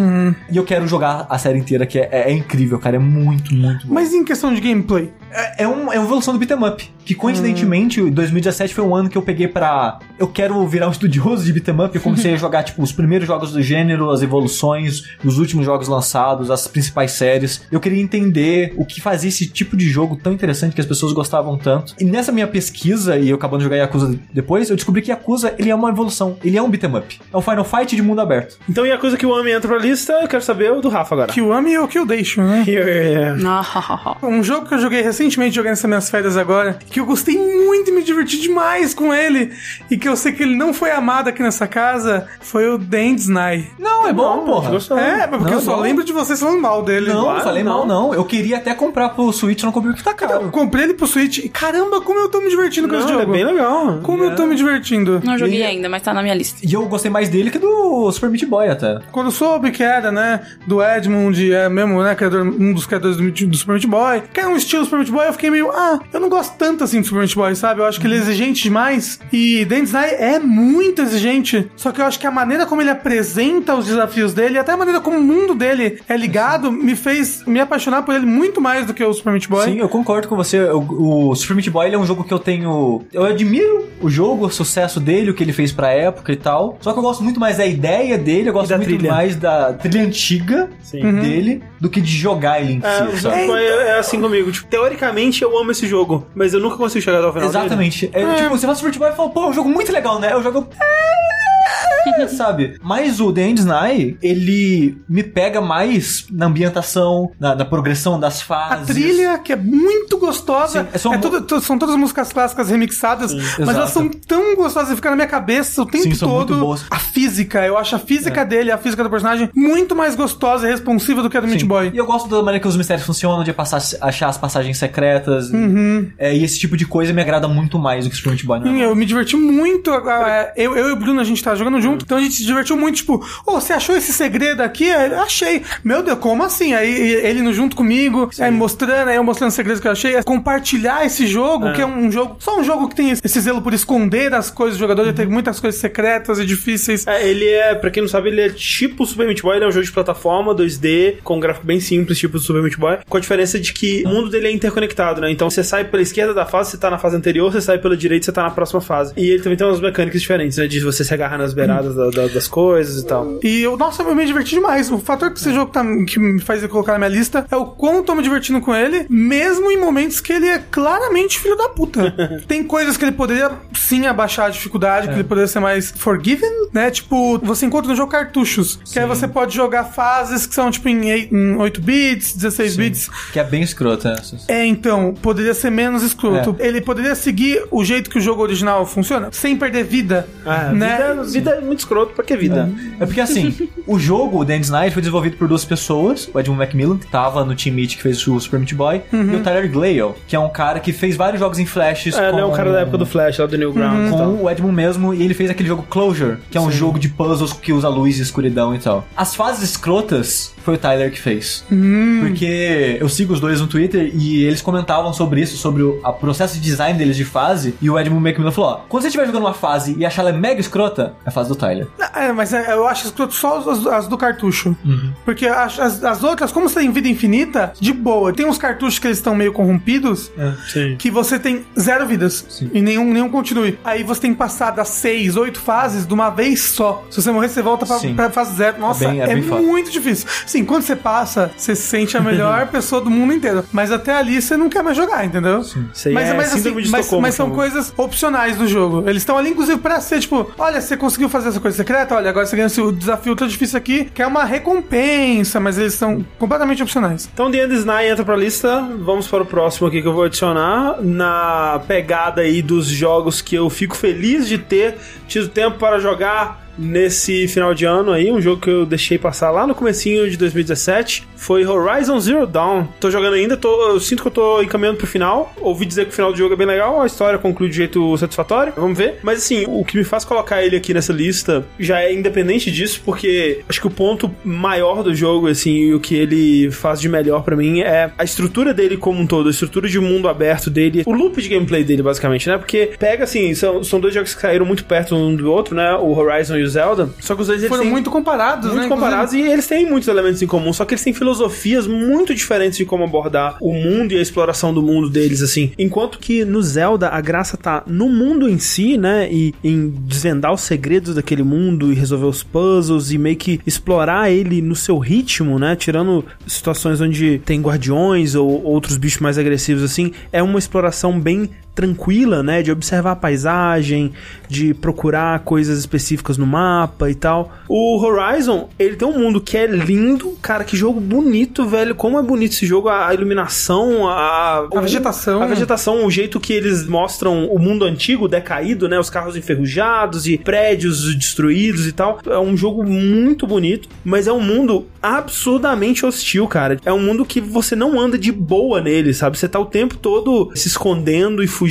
E eu quero jogar a série inteira, que é, é- é incrível, cara. É muito, muito bom. Mas em questão de gameplay, É, é, um, é uma evolução do beat'em up. Que coincidentemente, 2017 foi um ano que eu peguei pra. Eu quero virar um estudioso de beat'em up. Eu comecei a jogar, tipo, os primeiros jogos do gênero, as evoluções, os últimos jogos lançados, as principais séries. Eu queria entender o que fazia esse tipo de jogo tão interessante que as pessoas gostavam tanto. E nessa minha pesquisa, e eu acabando de jogar Yakuza depois, eu descobri que Yakuza ele é uma evolução. Ele é um beat'em up. É um Final Fight de mundo aberto. Então, e a coisa que o Ami entra pra lista, eu quero saber o do Rafa agora. Kiwami ou Killation, né? [laughs] Yeah. Ah, [laughs] Um jogo que eu joguei recentemente, joguei nessas minhas férias agora, que eu gostei muito e me diverti demais com ele, e que eu sei que ele não foi amado aqui nessa casa, foi o Dance Night. Não, é bom, porra. Gostou? É, mas porque Não, eu só bom. lembro de vocês falando mal dele. Não, Claro, não falei não. mal, não. Eu queria até comprar pro Switch, não comprei porque tá Eu caro. comprei ele pro Switch e caramba, como eu tô me divertindo com esse Não, jogo. é bem legal. Como eu tô me divertindo. não joguei E- ainda, mas tá na minha lista. E eu gostei mais dele que do Super Meat Boy até. Quando eu soube que era, né, do Edmund, é mesmo, né, criador, um dos criadores do, do Super Meat Boy, que era um estilo Super Meat Boy, eu fiquei meio, ah, eu não gosto tanto assim do Super Meat Boy, sabe? Eu acho que ele é exigente demais. E Dance Night é muito exigente. Só que eu acho que a maneira como ele apresenta os desafios dele, até a maneira como o mundo dele é ligado, me fez me apaixonar por ele muito mais do que o Super Meat Boy. Sim, eu concordo com você. O, o Super Meat Boy ele é um jogo que eu tenho. Eu admiro o jogo, o sucesso dele, o que ele fez pra época e tal. Só que eu gosto muito mais da ideia dele, eu gosto da muito trilha. mais da trilha antiga Sim. dele do que de jogar ele em É, si, é, é assim comigo. Tipo, teoricamente eu amo esse jogo, mas eu nunca consigo chegar até o final. Exatamente. É, Tipo, você fala Super Meat Boy e fala, pô, é um jogo muito legal, né? Eu jogo. É, sabe? Mas o The End Night, ele me pega mais na ambientação, na, na progressão das A fases. trilha, que é muito gostosa. Sim, é só é tudo- tu- são todas músicas clássicas remixadas, mas exato. elas são tão gostosas e ficam na minha cabeça o tempo Sim, todo. É. A física, eu acho a física dele, a física do personagem, muito mais gostosa e responsiva do que a do Meat Sim. Boy. E eu gosto da maneira que os mistérios funcionam, de passar, achar as passagens secretas. Uhum. É, e esse tipo de coisa me agrada muito mais do que Super Meat Boy. Sim, normal. eu me diverti muito. Eu, eu e o Bruno, a gente tava jogando junto, então a gente se divertiu muito. Tipo, ô, você achou esse segredo aqui? Achei. Meu Deus, como assim? Aí ele indo junto comigo, aí mostrando, aí eu mostrando os segredos que eu achei. Compartilhar esse jogo, que é um jogo. Só um jogo que tem esse zelo por esconder as coisas do jogador, ele tem muitas coisas secretas e difíceis. É, ele é, pra quem não sabe, ele é tipo o Super Meat Boy, ele é um jogo de plataforma 2D, com um gráfico bem simples, tipo o Super Meat Boy, com a diferença de que o mundo dele é interconectado, né? Então você sai pela esquerda da fase, você tá na fase anterior, você sai pela direita, você tá na próxima fase. E ele também tem umas mecânicas diferentes, né? De você se agarrar nas beiradas da- da- das coisas e tal. E eu, nossa, eu me diverti demais. O fator que esse jogo tá, que me faz colocar na minha lista é o quanto eu tô me divertindo com ele, mesmo em momentos que ele é claramente filho da puta. [laughs] Tem coisas que ele poderia sim abaixar a dificuldade, que ele poderia ser mais forgiven, né? Tipo, você encontra no jogo cartuchos, que aí você pode jogar fases que são tipo em ei- em 8 bits, 16 bits. Que é bem escroto, né? É, então, poderia ser menos escroto. Ele poderia seguir o jeito que o jogo original funciona, sem perder vida, Ah, né? vida, vida é muito escroto, pra que vida? É porque assim, [laughs] o jogo, The End Night, foi desenvolvido por duas pessoas. O Edmund Macmillan, que tava no Team Meat que fez o Super Meat Boy, Uhum. e o Tyler Glale, que é um cara que fez vários jogos em flashes. É, ele é com- um cara da época do Flash, lá do Newgrounds e com o Edmund mesmo, e ele fez aquele jogo Closure, que é um jogo de puzzles que usa luz e escuridão e tal. As fases escrotas foi o Tyler que fez. Hum. Porque eu sigo os dois no Twitter e eles comentavam sobre isso, sobre o processo de design deles de fase, e o Edmund Macmillan falou, ó, quando você estiver jogando uma fase e achar ela mega escrota, é a fase do Tyler. É, mas é, eu acho escroto só as, as do cartucho. Porque as, as- as outras, como você tem vida infinita, de boa. Tem uns cartuchos que eles estão meio corrompidos, Sim. que você tem zero vidas. E nenhum, nenhum continue. Aí você tem que passar das seis, oito fases de uma vez só. Se você morrer, você volta pra, Sim. pra fase zero. Nossa, bem- é é, foda. muito difícil. Sim, quando você passa, você se sente a melhor [laughs] pessoa do mundo inteiro. Mas até ali você não quer mais jogar, entendeu? Isso aí Mas, é mas, assim, mas, mas são chama. coisas opcionais do jogo. Eles estão ali, inclusive, pra ser tipo: olha, você conseguiu fazer essa coisa secreta, olha, agora você ganhou esse desafio ultra difícil aqui, que é uma recompensa, mas eles são completamente opcionais. Então, The End is Nigh entra pra lista. Vamos para o próximo aqui que eu vou adicionar. Na pegada aí dos jogos que eu fico feliz de ter tido tempo para jogar nesse final de ano aí. Um jogo que eu deixei passar lá no comecinho de 2017. Foi Horizon Zero Dawn. Tô jogando ainda, tô, eu sinto que eu tô encaminhando pro final. Ouvi dizer que o final do jogo é bem legal, a história conclui de jeito satisfatório. Vamos ver. Mas assim, o que me faz colocar ele aqui nessa lista já é independente disso, porque acho que o ponto maior do jogo, assim, e o que ele faz de melhor pra mim é a estrutura dele como um todo, a estrutura de mundo aberto dele, o loop de gameplay dele, basicamente, né? Porque pega assim, são, são dois jogos que saíram muito perto um do outro, né? O Horizon e o Zelda. Só que os dois eles Foram têm- muito comparados, muito né? comparados e eles têm muitos elementos em comum, só que eles têm filosofias muito diferentes de como abordar o mundo e a exploração do mundo deles, assim. Enquanto que no Zelda a graça tá no mundo em si, né? E em desvendar os segredos daquele mundo e resolver os puzzles e meio que explorar ele no seu ritmo, né? Tirando situações onde tem guardiões ou outros bichos mais agressivos, assim. É uma exploração bem tranquila, né, de observar a paisagem, de procurar coisas específicas no mapa e tal. O Horizon, ele tem um mundo que é lindo, cara, que jogo bonito, velho, como é bonito esse jogo, a, iluminação, a, A vegetação. a vegetação, o jeito que eles mostram o mundo antigo, decaído, né, os carros enferrujados e prédios destruídos e tal. É um jogo muito bonito, mas é um mundo absurdamente hostil, cara. É um mundo que você não anda de boa nele, sabe? Você tá o tempo todo se escondendo e fugindo.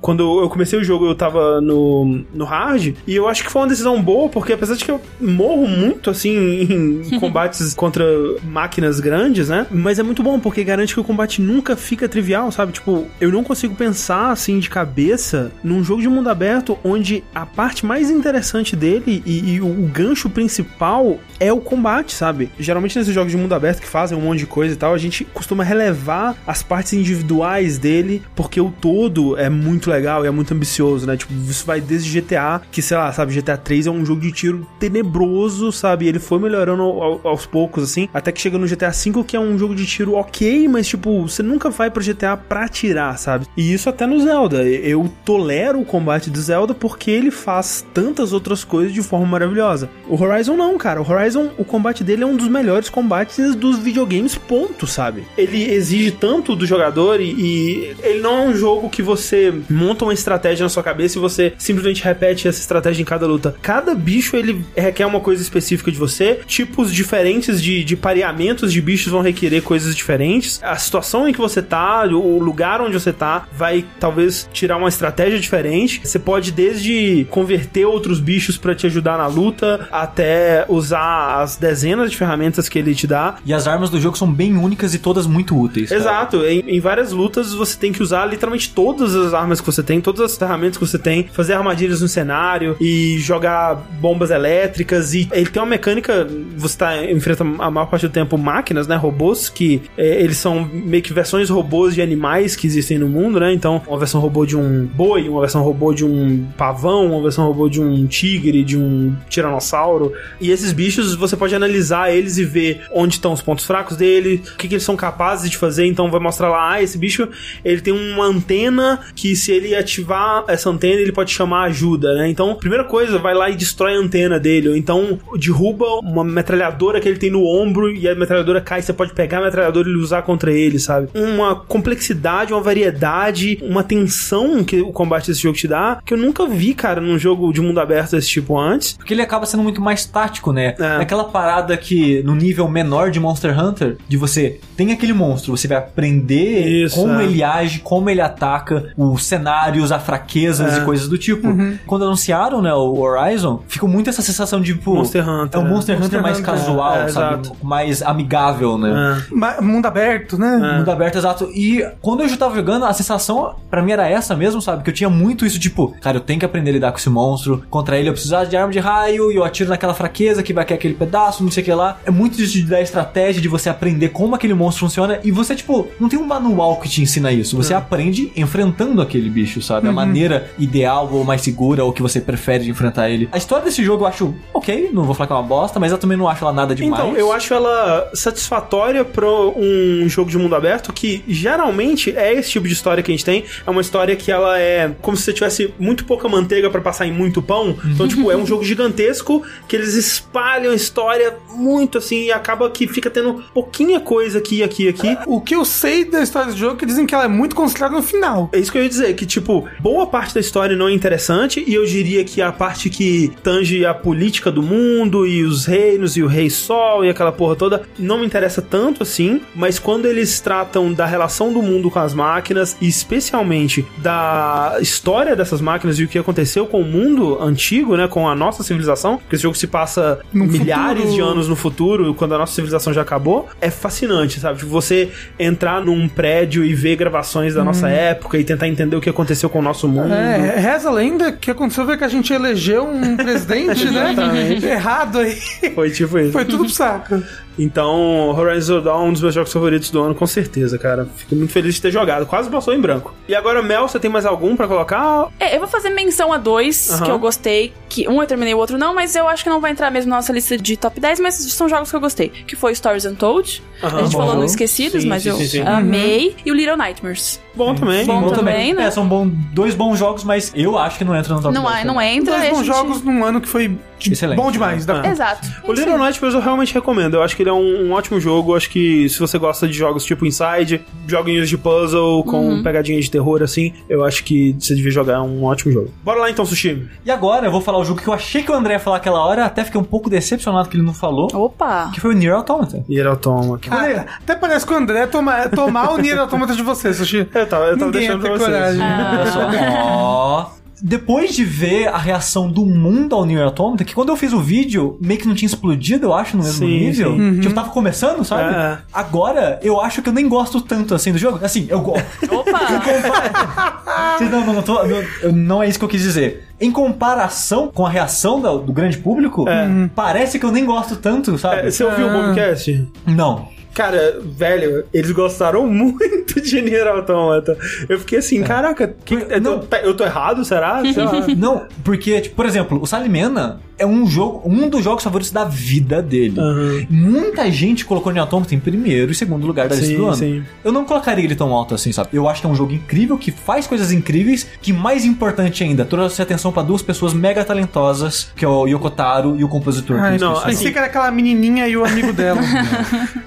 Quando eu comecei o jogo, eu tava no, no hard, e eu acho que foi uma decisão boa, porque apesar de que eu morro muito, assim, em [laughs] combates contra máquinas grandes, né? Mas é muito bom, porque garante que o combate nunca fica trivial, sabe? Tipo, eu não consigo pensar, assim, de cabeça, num jogo de mundo aberto, onde a parte mais interessante dele e, e o, o gancho principal é o combate, sabe? Geralmente nesses jogos de mundo aberto que fazem um monte de coisa e tal, a gente costuma relevar as partes individuais dele, porque o todo é muito legal e é muito ambicioso, né? Tipo, isso vai desde GTA, que sei lá, sabe, GTA 3 é um jogo de tiro tenebroso, sabe? Ele foi melhorando ao- aos poucos, assim, até que chega no GTA V, que é um jogo de tiro ok, mas tipo, você nunca vai pro GTA pra atirar, sabe? E isso até no Zelda. Eu tolero o combate do Zelda porque ele faz tantas outras coisas de forma maravilhosa. O Horizon não, cara. O Horizon, o combate dele é um dos melhores combates dos videogames, ponto, sabe? Ele exige tanto do jogador e, e ele não é um jogo que você monta uma estratégia na sua cabeça e você simplesmente repete essa estratégia em cada luta. Cada bicho ele requer uma coisa específica de você, tipos diferentes de, de pareamentos de bichos vão requerer coisas diferentes. A situação em que você tá, o lugar onde você tá, vai talvez tirar uma estratégia diferente. Você pode desde converter outros bichos pra te ajudar na luta, até usar as dezenas de ferramentas que ele te dá. E as armas do jogo são bem únicas e todas muito úteis. cara. Exato, em, em várias lutas você tem que usar literalmente todas as armas que você tem, todas as ferramentas que você tem, fazer armadilhas no cenário e jogar bombas elétricas. E ele tem uma mecânica, você tá, enfrenta a maior parte do tempo máquinas, né? Robôs, que é, eles são meio que versões robôs de animais que existem no mundo, né? Então, uma versão robô de um boi, uma versão robô de um pavão, uma versão robô de um tigre, de um tiranossauro. E esses bichos você pode analisar eles e ver onde estão os pontos fracos dele, o que, que eles são capazes de fazer. Então vai mostrar lá, ah, esse bicho ele tem uma antena que se ele ativar essa antena ele pode chamar ajuda, né? Então, primeira coisa, vai lá e destrói a antena dele, ou então derruba uma metralhadora que ele tem no ombro e a metralhadora cai, você pode pegar a metralhadora e usar contra ele, sabe? Uma complexidade, uma variedade, uma tensão que o combate desse jogo te dá, que eu nunca vi, cara, num jogo de mundo aberto desse tipo antes. Porque ele acaba sendo muito mais tático, né? É. Aquela parada que no nível menor de Monster Hunter, de você tem aquele monstro, você vai aprender Isso, como é. ele age, como ele ataca, os cenários, as fraquezas É. e coisas do tipo. Quando anunciaram, né, o Horizon, ficou muito essa sensação de, tipo, Monster Hunter, é um né? Monster Hunter Monster mais Hunter, casual, é, sabe? exato. Mais amigável, né? É. Mundo aberto, né? Mundo aberto, exato. E quando eu já tava jogando, a sensação pra mim era essa mesmo, sabe? Que eu tinha muito isso, tipo, cara, eu tenho que aprender a lidar com esse monstro. Contra ele eu preciso de arma de raio e eu atiro naquela fraqueza que vai querer aquele pedaço, não sei o que lá. É muito isso de dar estratégia, de você aprender como aquele monstro funciona. E você, tipo, não tem um manual que te ensina isso. Você aprende enfrentando aquele bicho, sabe? A maneira ideal ou mais segura ou que você prefere de enfrentar ele. A história desse jogo eu acho ok, não vou falar que é uma bosta, mas eu também não acho ela nada demais. Então, eu acho ela satisfatória pra um jogo de mundo aberto que geralmente é esse tipo de história que a gente tem. É uma história que ela é como se você tivesse muito pouca manteiga pra passar em muito pão. Então, tipo, é um jogo gigantesco que eles espalham a história muito assim e acaba que fica tendo pouquinha coisa aqui, aqui, aqui. O que eu sei da história do jogo é que dizem que ela é muito concentrada no final. É isso que eu ia dizer, que, tipo, boa parte da história não é interessante, e eu diria que a parte que tange a política do mundo, e os reinos, e o Rei Sol, e aquela porra toda, não me interessa tanto assim, mas quando eles tratam da relação do mundo com as máquinas, e especialmente da história dessas máquinas e o que aconteceu com o mundo antigo, né, com a nossa civilização, porque esse jogo se passa No milhares futuro. de anos no futuro, quando a nossa civilização já acabou, é fascinante, sabe? Tipo, você entrar num prédio e ver gravações da nossa época e tentar entender o que aconteceu com o nosso mundo. É, reza a lenda que aconteceu foi que a gente elegeu um presidente, [laughs] né? Errado aí. Foi tipo isso. Foi tudo pro saco. Então, Horizon Zero Dawn é um dos meus jogos favoritos do ano, com certeza, cara. Fico muito feliz de ter jogado. Quase passou em branco. E agora, Mel, você tem mais algum pra colocar? É, eu vou fazer menção a dois que eu gostei. Que um eu terminei, o outro não, mas eu acho que não vai entrar mesmo na nossa lista de top 10, mas são jogos que eu gostei. Que foi Stories Untold. A gente falou no Esquecidos, Sim, mas sim, eu sim, sim. amei. E o Little Nightmares. Bom também. Bom Bom também, né? É, são bom- dois bons jogos, mas eu acho que não entra no top Não, 10 é, não entra. Dois bons gente- jogos num ano que foi Excelente. bom demais. Da... Ah. Exato. O Little Nightmares eu realmente recomendo. Eu acho que ele é um, um ótimo jogo. Acho que se você gosta de jogos tipo Inside, joguinhos de puzzle com pegadinhas de terror assim, eu acho que você devia jogar é um ótimo jogo. Bora lá então, Sushi. E agora eu vou falar o jogo que eu achei que o André ia falar aquela hora, até fiquei um pouco decepcionado que ele não falou, Opa! que foi o Nier Automata. Nier Automata. Ah, até parece que o André toma, tomar o Nier Automata de você, Sushi. Eu tava, eu tava Ninguém deixando ia pra vocês. coragem. Olha só. Ó. Depois de ver a reação do mundo ao Nier Automata, que quando eu fiz o vídeo, meio que não tinha explodido, eu acho, no mesmo Sim, nível. sim. Tipo, tava começando, sabe? É. Agora, eu acho que eu nem gosto tanto assim do jogo. Assim, eu gosto. [laughs] Opa! [laughs] não, não, não, tô- não, eu- não é isso que eu quis dizer. Em comparação com a reação do, do grande público, É. parece que eu nem gosto tanto, sabe? É, você ouviu o Bobcast? Não. Cara, velho, eles gostaram [laughs] muito de Nier Automata. Eu fiquei assim, caraca, que- eu, Não. tô, eu tô errado, será? [laughs] Não, porque, tipo, por exemplo, o Salimena é um jogo, um dos jogos favoritos da vida dele. Aham. Muita gente colocou Nier Automata em primeiro e segundo lugar da lista Sim, do ano. sim. Eu não colocaria ele tão alto assim, sabe? Eu acho que é um jogo incrível, que faz coisas incríveis, que mais importante ainda, trouxe atenção pra duas pessoas mega talentosas, que é o Yokotaro e o compositor. Ai, eu não, Pensei que era aquela menininha e o amigo dela. [laughs]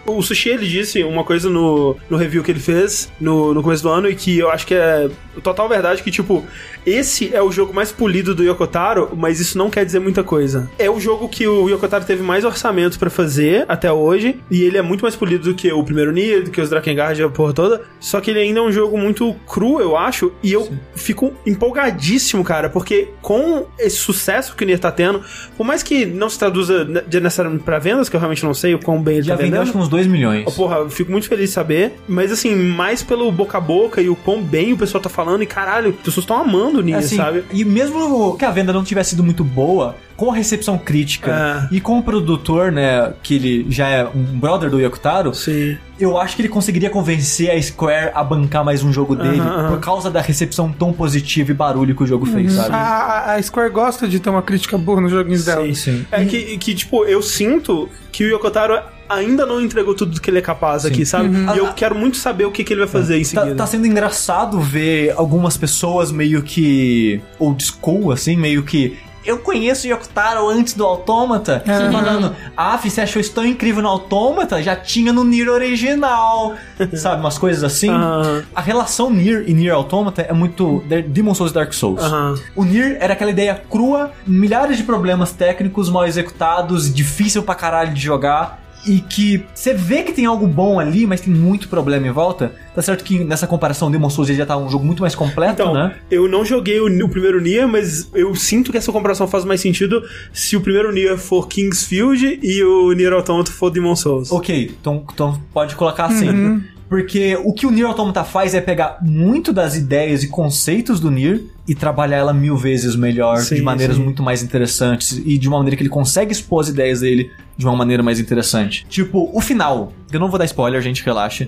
O Sushi, ele disse uma coisa no, no review que ele fez no, no começo do ano e que eu acho que é total verdade, que tipo, esse é o jogo mais polido do Yokotaro, mas isso não quer dizer muita coisa. É o jogo que o Yokotaro teve mais orçamento pra fazer até hoje, e ele é muito mais polido do que o primeiro Nier, do que os Drakengard e a porra toda, só que ele ainda é um jogo muito cru, eu acho, e eu fico empolgadíssimo, cara, porque com esse sucesso que o Nier tá tendo, por mais que não se traduza ne- necessariamente pra vendas, que eu realmente não sei o quão bem ele Já tá vendeu vendendo. acho que uns 2 milhões. Oh, Porra, eu fico muito feliz de saber. Mas assim, mais pelo boca a boca e o quão bem o pessoal tá falando. E caralho, as pessoas estão amando nisso, Assim, sabe? E mesmo que a venda não tivesse sido muito boa, com a recepção crítica É. e com o produtor, né, que ele já é um brother do Yokotaro, Sim. eu acho que ele conseguiria convencer a Square a bancar mais um jogo dele Aham, aham. por causa da recepção tão positiva e barulho que o jogo fez, a, sabe? a- a Square gosta de ter uma crítica boa nos joguinhos dela. Sim, sim. É que, que, tipo, eu sinto que o Yokotaro ainda não entregou tudo que ele é capaz aqui, sabe? E eu Ah, quero muito saber o que, que ele vai fazer em Tá, seguida. tá sendo engraçado ver algumas pessoas meio que old school, assim, meio que. Eu conheço o Yokotaro antes do Autômata, Uhum. falando, ah, você achou isso tão incrível no Autômata? Já tinha no Nier original, [laughs] sabe? Umas coisas assim. Aham. A relação Nier e Nier Automata é muito de- Demon Souls e Dark Souls. Aham. O Nier era aquela ideia crua, milhares de problemas técnicos mal executados, difícil pra caralho de jogar. E que você vê que tem algo bom ali, mas tem muito problema em volta. Tá certo que nessa comparação Demon Souls já tá um jogo muito mais completo, Então, né? eu não joguei o, o primeiro Nier, mas eu sinto que essa comparação faz mais sentido se o primeiro Nier for Kingsfield e o Nier Automata for Demon Souls. Ok, então, então pode colocar assim. Porque o que o Nier Automata faz é pegar muito das ideias e conceitos do Nier e trabalhar ela mil vezes melhor, Sim, de maneiras sim. muito mais interessantes e de uma maneira que ele consegue expor as ideias dele de uma maneira mais interessante. Tipo, o final. Eu não vou dar spoiler, gente, relaxa.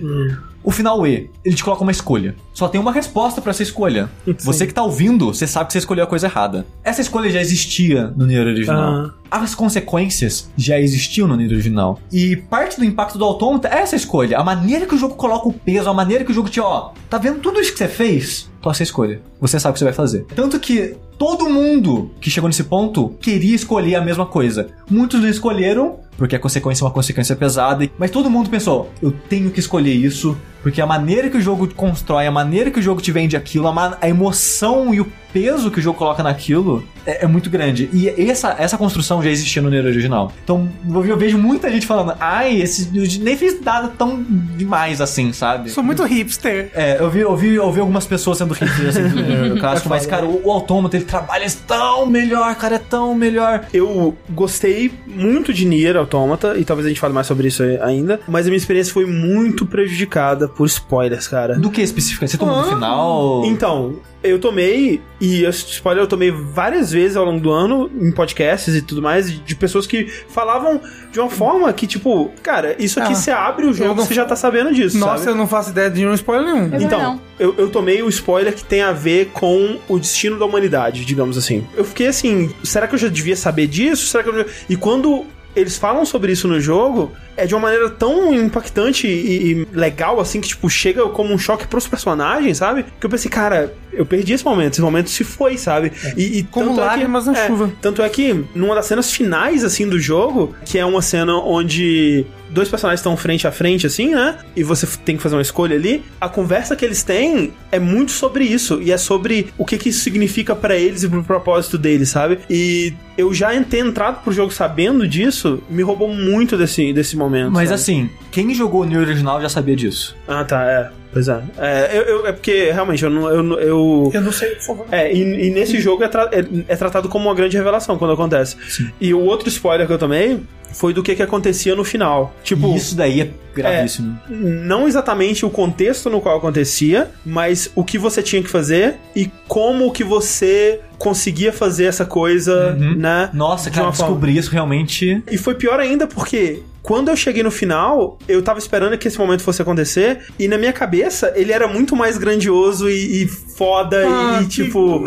O final E, ele te coloca uma escolha. Só tem uma resposta pra essa escolha. Você que tá ouvindo, você sabe que você escolheu a coisa errada. Essa escolha já existia no Nier original. Aham. As consequências já existiam no Nier original. E parte do impacto do autômata é essa escolha. A maneira que o jogo coloca o peso, a maneira que o jogo te, ó, tá vendo tudo isso que você fez? Qual a escolha? Você sabe o que você vai fazer. Tanto que todo mundo que chegou nesse ponto queria escolher a mesma coisa. Muitos não escolheram, porque a consequência é uma consequência pesada, mas todo mundo pensou, eu tenho que escolher isso, porque a maneira que o jogo constrói, a maneira que o jogo te vende aquilo, a, a emoção e o peso que o jogo coloca naquilo é, é muito grande. E essa, essa construção já existia no Nier original. Então eu, vejo muita gente falando, ai, esse eu nem fiz nada tão demais assim, sabe? Sou muito hipster. É, eu vi, eu vi, eu vi algumas pessoas sendo hipsters assim, do Nier [laughs] clássico, mas, cara, o, o Autômata, ele trabalha tão melhor, cara, é tão melhor. Eu gostei muito de Nier Automata, e talvez a gente fale mais sobre isso ainda, mas a minha experiência foi muito prejudicada por spoilers, cara. Do que especificamente? Você tomou no final? Então, eu tomei, e esse spoiler eu tomei várias vezes ao longo do ano, em podcasts e tudo mais, de pessoas que falavam de uma forma que, tipo, cara, isso aqui Ah, você abre o jogo, não- você já tá sabendo disso, Nossa, sabe? eu não faço ideia de nenhum spoiler nenhum. Eu Então, eu, eu tomei o spoiler que tem a ver com o destino da humanidade, digamos assim. Eu fiquei assim, será que eu já devia saber disso? Será que eu... E quando eles falam sobre isso no jogo, é de uma maneira tão impactante e, e legal, assim, que, tipo, chega como um choque pros personagens, sabe? Que eu pensei, cara, eu perdi esse momento, esse momento se foi, sabe? E, e Como tanto é que- lágrimas na é, chuva. Tanto é que, numa das cenas finais, assim, do jogo, que é uma cena onde dois personagens estão frente a frente, assim, né? E você tem que fazer uma escolha ali. A conversa que eles têm é muito sobre isso. E é sobre o que, que isso significa pra eles e pro propósito deles, sabe? E eu já ter entrado pro jogo sabendo disso, me roubou muito desse, desse momento. Mas sabe? assim, quem jogou o Nier original já sabia disso. Ah, tá, é. Pois é. É, eu, eu- é porque, realmente, eu não. Eu, eu, Eu não sei, por favor. é, e, e nesse jogo é, tra- é- é tratado como uma grande revelação quando acontece. E o outro spoiler que eu tomei foi do que, que acontecia no final. Tipo, Isso daí é gravíssimo. não exatamente o contexto no qual acontecia, mas o que você tinha que fazer e como que você conseguia fazer essa coisa, Uhum. né? Nossa, de cara, descobrir isso realmente. E foi pior ainda porque Quando eu cheguei no final, eu tava esperando que esse momento fosse acontecer, e na minha cabeça, ele era muito mais grandioso e, e foda, Ah, e, que tipo.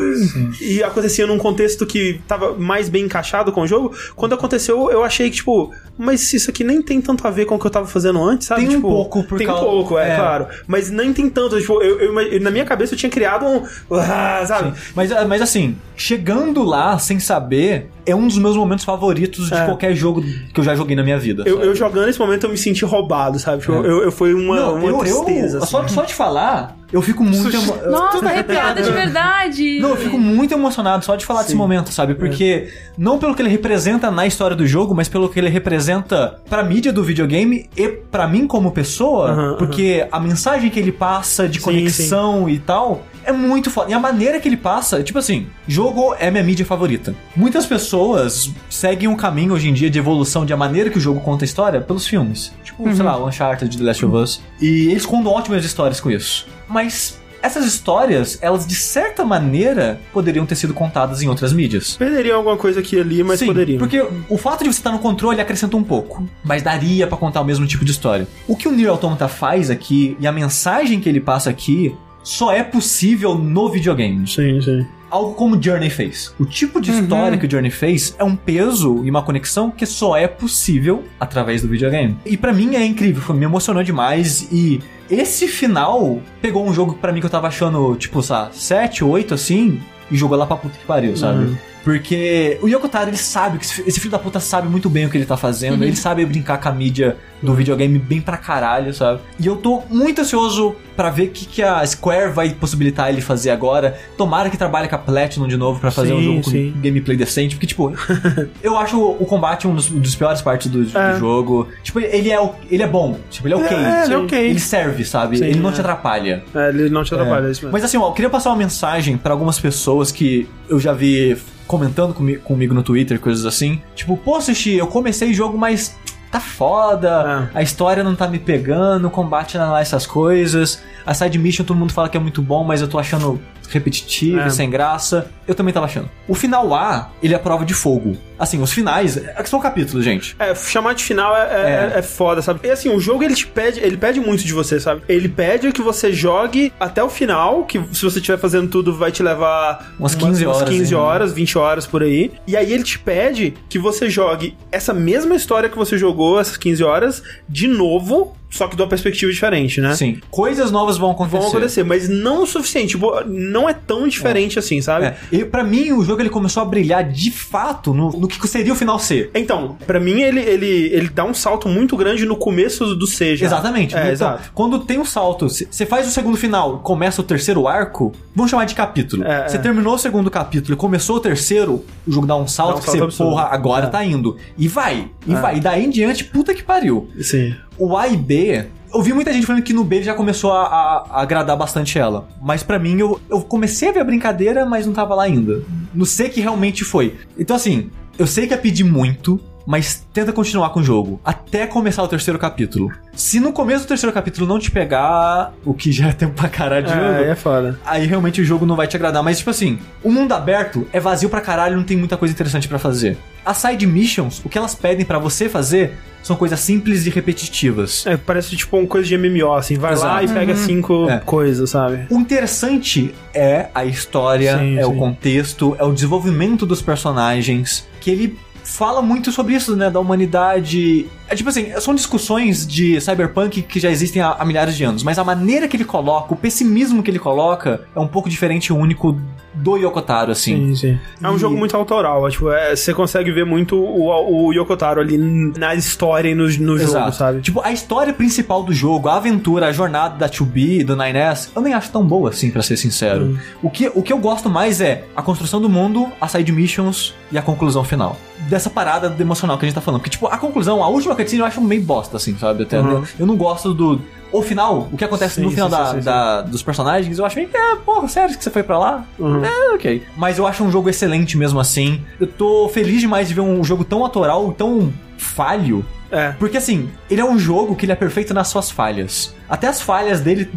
E acontecia num contexto que tava mais bem encaixado com o jogo. Quando aconteceu, eu achei que, tipo, mas isso aqui nem tem tanto a ver com o que eu tava fazendo antes, sabe? Tem um Tipo, pouco, por Tem um causa- pouco, é, é. claro. Mas nem tem tanto. Tipo, eu, eu imag- na minha cabeça eu tinha criado um. ah, sabe? Mas, mas assim, chegando lá sem saber, é um dos meus momentos favoritos de É. qualquer jogo que eu já joguei na minha vida. Eu? Eu jogando esse momento eu me senti roubado, sabe? Tipo, eu, eu foi uma, Não, uma eu, tristeza. eu assim. só, só de falar, eu fico muito. emo- Nossa, tá arrepiada de [laughs] verdade. Não, eu fico muito emocionado só de falar desse momento, sabe? Porque não pelo que ele representa na história do jogo, mas pelo que ele representa pra mídia do videogame e pra mim como pessoa, porque a mensagem que ele passa de Sim, conexão e tal é muito foda. E a maneira que ele passa, tipo assim, jogo é minha mídia favorita. Muitas pessoas seguem um caminho hoje em dia de evolução de a maneira que o jogo conta a história pelos filmes. Tipo, sei lá, o Uncharted, The Last of Us. E eles contam ótimas histórias com isso. Mas essas histórias, elas de certa maneira poderiam ter sido contadas em outras mídias. Perderiam alguma coisa aqui e ali, mas Sim, poderiam. Porque o fato de você estar no controle acrescenta um pouco, mas daria pra contar o mesmo tipo de história. O que o Nier Automata faz aqui e a mensagem que ele passa aqui só é possível no videogame. Sim, sim. Algo como o Journey fez. O tipo de história que o Journey fez é um peso e uma conexão que só é possível através do videogame. E pra mim é incrível, foi- me emocionou demais e esse final pegou um jogo pra mim que eu tava achando, tipo, sabe, 7, 8 assim, e jogou lá pra puta que pariu, sabe? Uhum. Porque o Yoko Taro, ele sabe, que esse filho da puta sabe muito bem o que ele tá fazendo, ele sabe brincar com a mídia do videogame bem pra caralho, sabe? E eu tô muito ansioso pra ver o que, que a Square vai possibilitar ele fazer agora. Tomara que trabalhe com a Platinum de novo pra fazer um Sim, jogo com sim. gameplay decente, porque, tipo, [laughs] eu acho o combate um dos, dos piores partes do, do É. jogo. Tipo, ele é, ele é bom, tipo, ele é ok. É, ele é Sim. ok. Ele serve, sabe? Sim, ele não é. te atrapalha. É, ele não te atrapalha, é isso mesmo. Mas assim, ó, eu queria passar uma mensagem pra algumas pessoas que eu já vi comentando comi- comigo no Twitter, coisas assim. Tipo, pô, Sushi, eu comecei jogo, mas tá foda, É. a história não tá me pegando, o combate não é lá essas coisas. A side mission todo mundo fala que é muito bom, mas eu tô achando repetitivo, É. sem graça. Eu também tava achando. O final A, ele é a prova de fogo. Assim, os finais, é que são capítulos, gente. É, chamar de final é, é, É. é foda, sabe? E assim, o jogo ele te pede, ele pede muito de você, sabe? Ele pede que você jogue até o final, que se você estiver fazendo tudo vai te levar Umas 15 horas, 15 hein? horas, 20 horas por aí. E aí ele te pede que você jogue essa mesma história que você jogou, essas 15 horas, de novo, só que de uma perspectiva diferente, né? Sim. Coisas novas vão acontecer. Vão acontecer, mas não o suficiente. Tipo, não é tão diferente assim, sabe? É. E pra mim, o jogo ele começou a brilhar de fato no, no que seria o final C. Então, pra mim, ele, ele, ele dá um salto muito grande no começo do C já. Exatamente. É, Então, exato. Quando tem um salto, você faz o segundo final, começa o terceiro arco, vamos chamar de capítulo. É, Você é. terminou o segundo capítulo e começou o terceiro, o jogo dá um salto Dá um que você, porra, agora É. tá indo. E vai, e vai. E daí em diante, puta que pariu. Sim. O A e B. Eu vi muita gente falando que no B já começou a, a- a agradar bastante ela. Mas pra mim, eu, eu comecei a ver a brincadeira, mas não tava lá ainda. No C que realmente foi. Então, assim, eu sei que é pedir muito, mas tenta continuar com o jogo. Até começar o terceiro capítulo. Se no começo do terceiro capítulo não te pegar, o que já é tempo pra caralho de jogo. É, é foda. Aí realmente o jogo não vai te agradar. Mas, tipo assim, o mundo aberto é vazio pra caralho, não tem muita coisa interessante pra fazer. As side missions, o que elas pedem pra você fazer são coisas simples e repetitivas. É, parece tipo uma coisa de MMO, assim. Vai lá e Exato. pega cinco É. coisas, sabe? O interessante é a história, Sim, é o sim. contexto, é o desenvolvimento dos personagens, que ele fala muito sobre isso, né, da humanidade. É tipo assim, são discussões de cyberpunk que já existem há, há milhares de anos, mas a maneira que ele coloca, o pessimismo que ele coloca é um pouco diferente e único do Yokotaro, assim. Sim, sim. É um E- jogo muito autoral. é, Tipo, é, você consegue ver muito o, o Yokotaro ali na história e no, no jogo, sabe? Tipo, a história principal do jogo, a aventura, a jornada da 2B, do 9S, eu nem acho tão boa assim, pra ser sincero. Hum. O, que, o que eu gosto mais é a construção do mundo, as side missions e a conclusão final. Dessa parada emocional que a gente tá falando. Porque, tipo, a conclusão, a última cutscene eu acho meio bosta, assim, sabe? Até, Uhum. né? Eu não gosto do. O final, o que acontece Sim, no final sim, da, sim, da- dos personagens, eu acho meio que, é, porra, sério que você foi pra lá? Uhum. É, ok. Mas eu acho um jogo excelente mesmo assim. Eu tô feliz demais de ver um jogo tão autoral, tão falho, É. Porque assim, ele é um jogo que ele é perfeito nas suas falhas. Até as falhas dele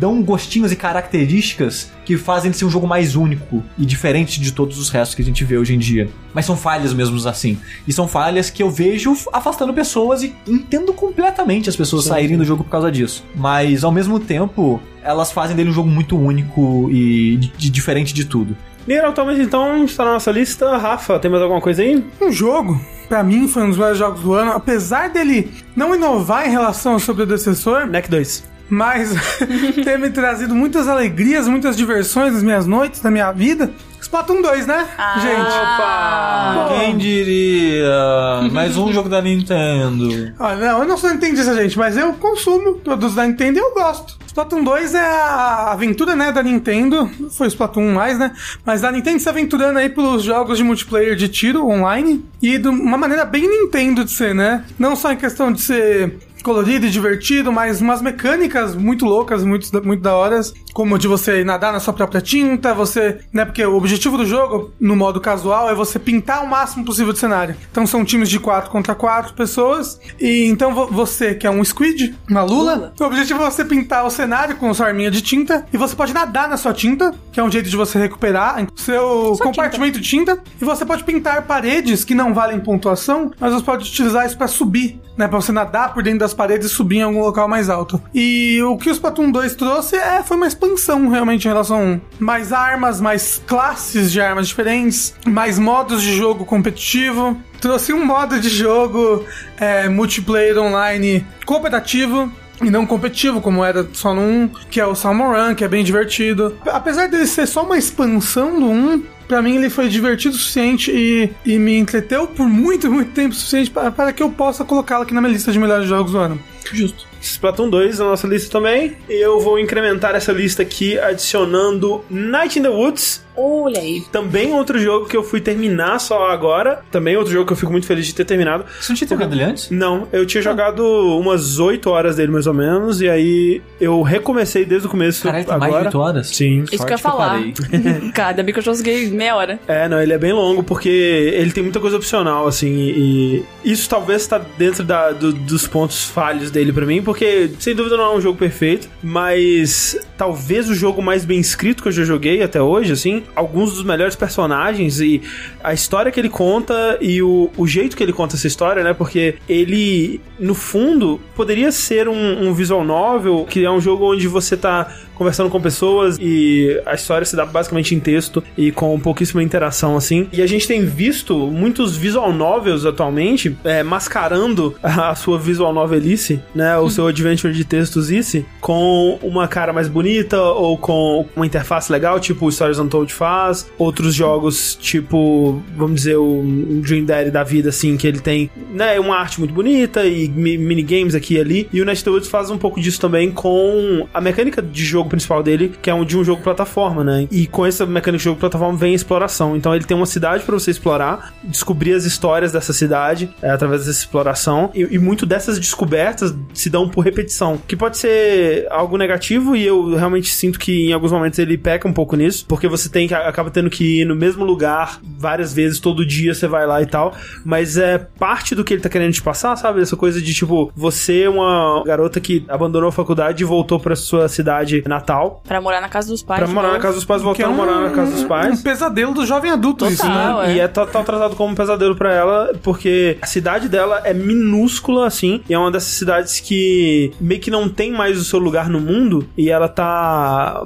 dão gostinhos e características que fazem ele ser um jogo mais único e diferente de todos os restos que a gente vê hoje em dia. Mas são falhas mesmo assim. E são falhas que eu vejo afastando pessoas e entendo completamente as pessoas saírem do jogo por causa disso. Mas ao mesmo tempo, elas fazem dele um jogo muito único e de- de- diferente de tudo. Nier Automata, então, está na nossa lista. Rafa, tem mais alguma coisa aí? Um jogo, pra mim, foi um dos melhores jogos do ano. Apesar dele não inovar em relação ao seu predecessor, NEC 2. Mas [laughs] ter me trazido muitas alegrias, muitas diversões nas minhas noites, na minha vida. Splatoon 2, né, gente? Opa! Pô. Quem diria? Mais um jogo da Nintendo. Ah, não, eu não sou nintendista, gente, mas eu consumo produtos da Nintendo e eu gosto. Splatoon 2 é a aventura, né, da Nintendo. Foi Splatoon 1 mais, né? Mas a Nintendo se aventurando aí pelos jogos de multiplayer de tiro online. E de uma maneira bem Nintendo de ser, né? Não só em questão de ser colorido e divertido, mas umas mecânicas muito loucas, muito, muito da horas, como de você nadar na sua própria tinta, você, né, porque o objetivo do jogo, no modo casual, é você pintar o máximo possível de cenário. Então são times de 4 contra 4 pessoas, e então vo- você, que é um squid, uma lula, Lula. o objetivo é você pintar o cenário com sua arminha de tinta, e você pode nadar na sua tinta, que é um jeito de você recuperar seu Sua compartimento de tinta, e você pode pintar paredes que não valem pontuação, mas você pode utilizar isso pra subir, né? Pra você nadar por dentro das paredes e subir em algum local mais alto. E o que o Splatoon 2 trouxe é, foi uma expansão realmente em relação a um. mais armas, mais classes de armas diferentes, mais modos de jogo competitivo. Trouxe um modo de jogo é, multiplayer online cooperativo, e não competitivo, como era só no 1, que é o Salmon Run, que é bem divertido. Apesar dele ser só uma expansão do 1, pra mim ele foi divertido o suficiente e, e me entreteu por muito, muito tempo suficiente para, para que eu possa colocá-lo aqui na minha lista de melhores jogos do ano. Justo. Splatoon 2 na nossa lista também. Eu vou incrementar essa lista aqui adicionando Night in the Woods. Olha aí. Também outro jogo que eu fui terminar só agora. Também outro jogo que eu fico muito feliz de ter terminado. Você não tinha terminado ele antes? Não, eu tinha jogado umas 8 horas dele mais ou menos. E aí eu recomecei desde o começo. Caralho, tem agora. mais de 8 horas? Sim. Isso que eu ia eu falar. [laughs] Cara, ainda bem que eu joguei meia hora. É, não, ele é bem longo porque ele tem muita coisa opcional, assim, e isso talvez tá dentro da- do- dos pontos falhos dele pra mim, porque sem dúvida não é um jogo perfeito, mas talvez o jogo mais bem escrito que eu já joguei até hoje, assim, alguns dos melhores personagens e a história que ele conta e o, o jeito que ele conta essa história, né, porque ele, no fundo, poderia ser um, um visual novel, que é um jogo onde você tá conversando com pessoas e a história se dá basicamente em texto e com pouquíssima interação assim. E a gente tem visto muitos visual novels atualmente é, mascarando a sua visual novelice, né, o seu adventure de textosice com uma cara mais bonita ou com uma interface legal, tipo o Stories Untold faz, outros jogos tipo, vamos dizer, o Dream Daddy da vida assim, que ele tem, né, uma arte muito bonita e mi- minigames aqui e ali. E o Night faz um pouco disso também com a mecânica de jogo principal dele, que é um de um jogo plataforma, né? E com essa mecânica de jogo plataforma vem a exploração. Então ele tem uma cidade pra você explorar, descobrir as histórias dessa cidade é, através dessa exploração. E, e muito dessas descobertas se dão por repetição, que pode ser algo negativo e eu realmente sinto que em alguns momentos ele peca um pouco nisso, porque você tem que acaba tendo que ir no mesmo lugar várias vezes, todo dia você vai lá e tal, mas é parte do que ele tá querendo te passar, sabe? Essa coisa de tipo, você é uma garota que abandonou a faculdade e voltou pra sua cidade natal. Pra morar na casa dos pais. Pra morar na casa dos pais, Que é voltando a morar na casa dos um pais. pesadelo do jovem adulto, isso, Total. né? é. E é total tratado como um pesadelo pra ela, porque a cidade dela é minúscula, assim, e é uma dessas cidades que meio que não tem mais o seu lugar no mundo, e ela tá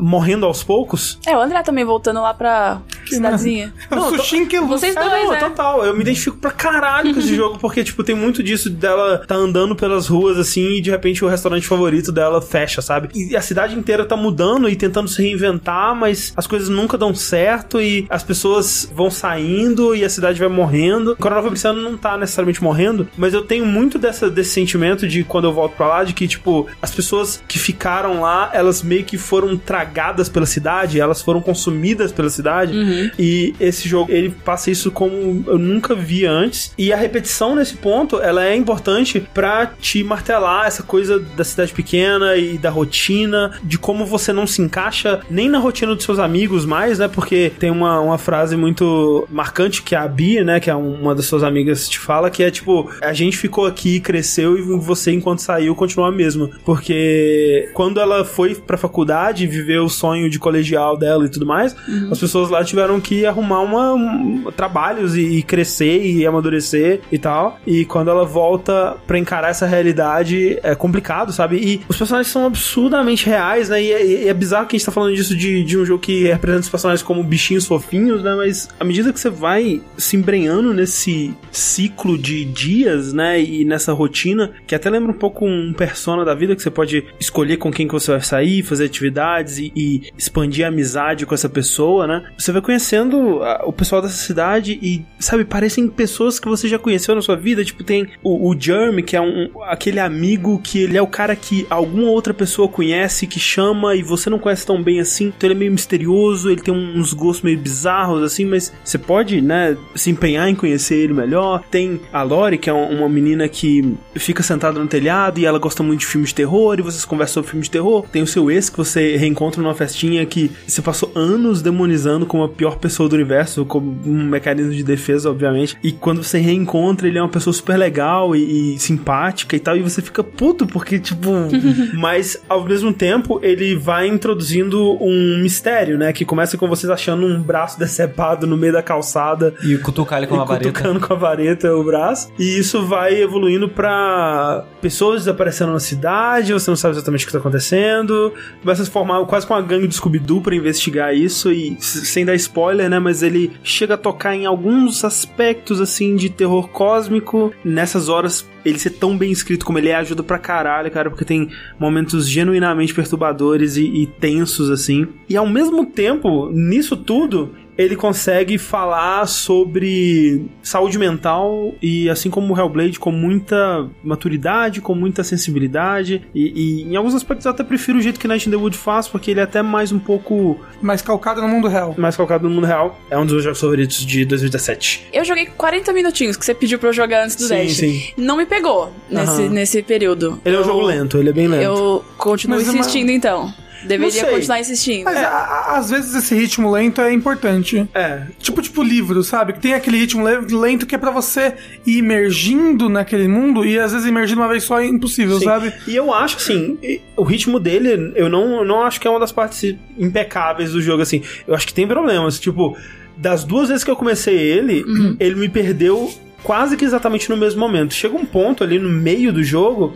morrendo aos poucos. É, o André também voltando lá pra cidadezinha. É o Não, Sushin que Vocês É, dois, não, né? total. Eu me identifico pra caralho com esse [laughs] jogo, porque, tipo, tem muito disso dela tá andando pelas ruas, assim, e de repente o restaurante favorito dela fecha, sabe? E a cidade inteira tá mudando e tentando se reinventar, mas as coisas nunca dão certo e as pessoas vão saindo e a cidade vai morrendo. Coronel Fabriciano não tá necessariamente morrendo, mas eu tenho muito dessa, desse sentimento de quando eu volto pra lá, de que, tipo, as pessoas que ficaram lá, elas meio que foram tragadas pela cidade, elas foram consumidas pela cidade. E esse jogo, ele passa isso como eu nunca vi antes. E a repetição nesse ponto, ela é importante pra te martelar essa coisa da cidade pequena e da rotina, de como você não se encaixa nem na rotina dos seus amigos mais, né? Porque tem uma, uma frase muito marcante que a Bia, né, que é um- uma das suas amigas, te fala, que é tipo, a gente ficou aqui, cresceu e você, enquanto saiu, continua a mesma. Porque quando ela foi pra faculdade, viveu o sonho de colegial dela e tudo mais, as pessoas lá tiveram que arrumar uma, um- trabalhos e, e crescer e amadurecer e tal. E quando ela volta pra encarar essa realidade, é complicado, sabe? E os personagens são absurdamente reais, né? E é, e é bizarro que a gente tá falando disso de, de um jogo que representa os personagens como bichinhos fofinhos, né? Mas à medida que você vai se embrenhando nesse ciclo de dias, né? E nessa rotina, que até lembra um pouco um persona da vida, que você pode escolher com quem que você vai sair, fazer atividades e, e expandir a amizade com essa pessoa, né? Você vai conhecendo ah, o pessoal dessa cidade e, sabe, parecem pessoas que você já conheceu na sua vida. Tipo, tem o, o Jeremy, que é um, aquele amigo que ele é o cara que alguma outra pessoa conhece, que chama e você não conhece tão bem assim. Então ele é meio misterioso, ele tem uns gostos meio bizarros, assim, mas você pode, né, se empenhar em conhecer ele melhor. Tem a Lori, que é um- uma menina que fica sentada no telhado e ela gosta muito de filmes de terror e vocês conversam sobre filmes de terror. Tem o seu ex que você reencontra numa festinha que você passou anos demonizando como a pior pessoa do universo, como um mecanismo de defesa, obviamente. E quando você reencontra, ele é uma pessoa super legal e, e simpática e tal, e você fica puto porque, tipo. [laughs] mas ao mesmo tempo, ele vai introduzindo um mistério, né? Que começa com vocês achando um braço [laughs] decepado no meio da calçada E cutucar ele com e uma vareta. cutucando com a vareta o braço. E isso vai evoluindo pra pessoas desaparecendo na cidade, você não sabe exatamente o que tá acontecendo. Começa a se formar quase com uma gangue de Scooby-Doo pra investigar isso. E sem dar spoiler, né? Mas ele chega a tocar em alguns aspectos, assim, de terror cósmico. Nessas horas, ele ser tão bem escrito como ele é ajuda pra caralho, cara, porque tem momentos genuinamente perturbadores e, e tensos, assim. E ao mesmo tempo, nisso tudo, ele consegue falar sobre saúde mental e assim como o Hellblade com muita maturidade, com muita sensibilidade e, e em alguns aspectos eu até prefiro o jeito que Night in the Wood faz porque ele é até mais um pouco Mas calcado no mundo real. mais calcado no mundo real. É um dos meus jogos favoritos de 2017. Eu joguei 40 minutinhos que você pediu pra eu jogar antes do Sim, Dash. sim. Não me pegou nesse, nesse período. Ele é um Eu- jogo lento, ele é bem lento. Eu continuo Mas é uma- insistindo, então. Deveria continuar insistindo. Mas a- a- às vezes esse ritmo lento é importante. É, Tipo, tipo livro, sabe? Que tem aquele ritmo le- lento que é pra você ir imergindo naquele mundo e às vezes imergir de uma vez só é impossível, Sim. sabe? E eu acho, assim, e- o ritmo dele, eu não, eu não acho que é uma das partes impecáveis do jogo, assim. Eu acho que tem problemas. Tipo, das duas vezes que eu comecei ele, ele me perdeu quase que exatamente no mesmo momento. Chega um ponto ali no meio do jogo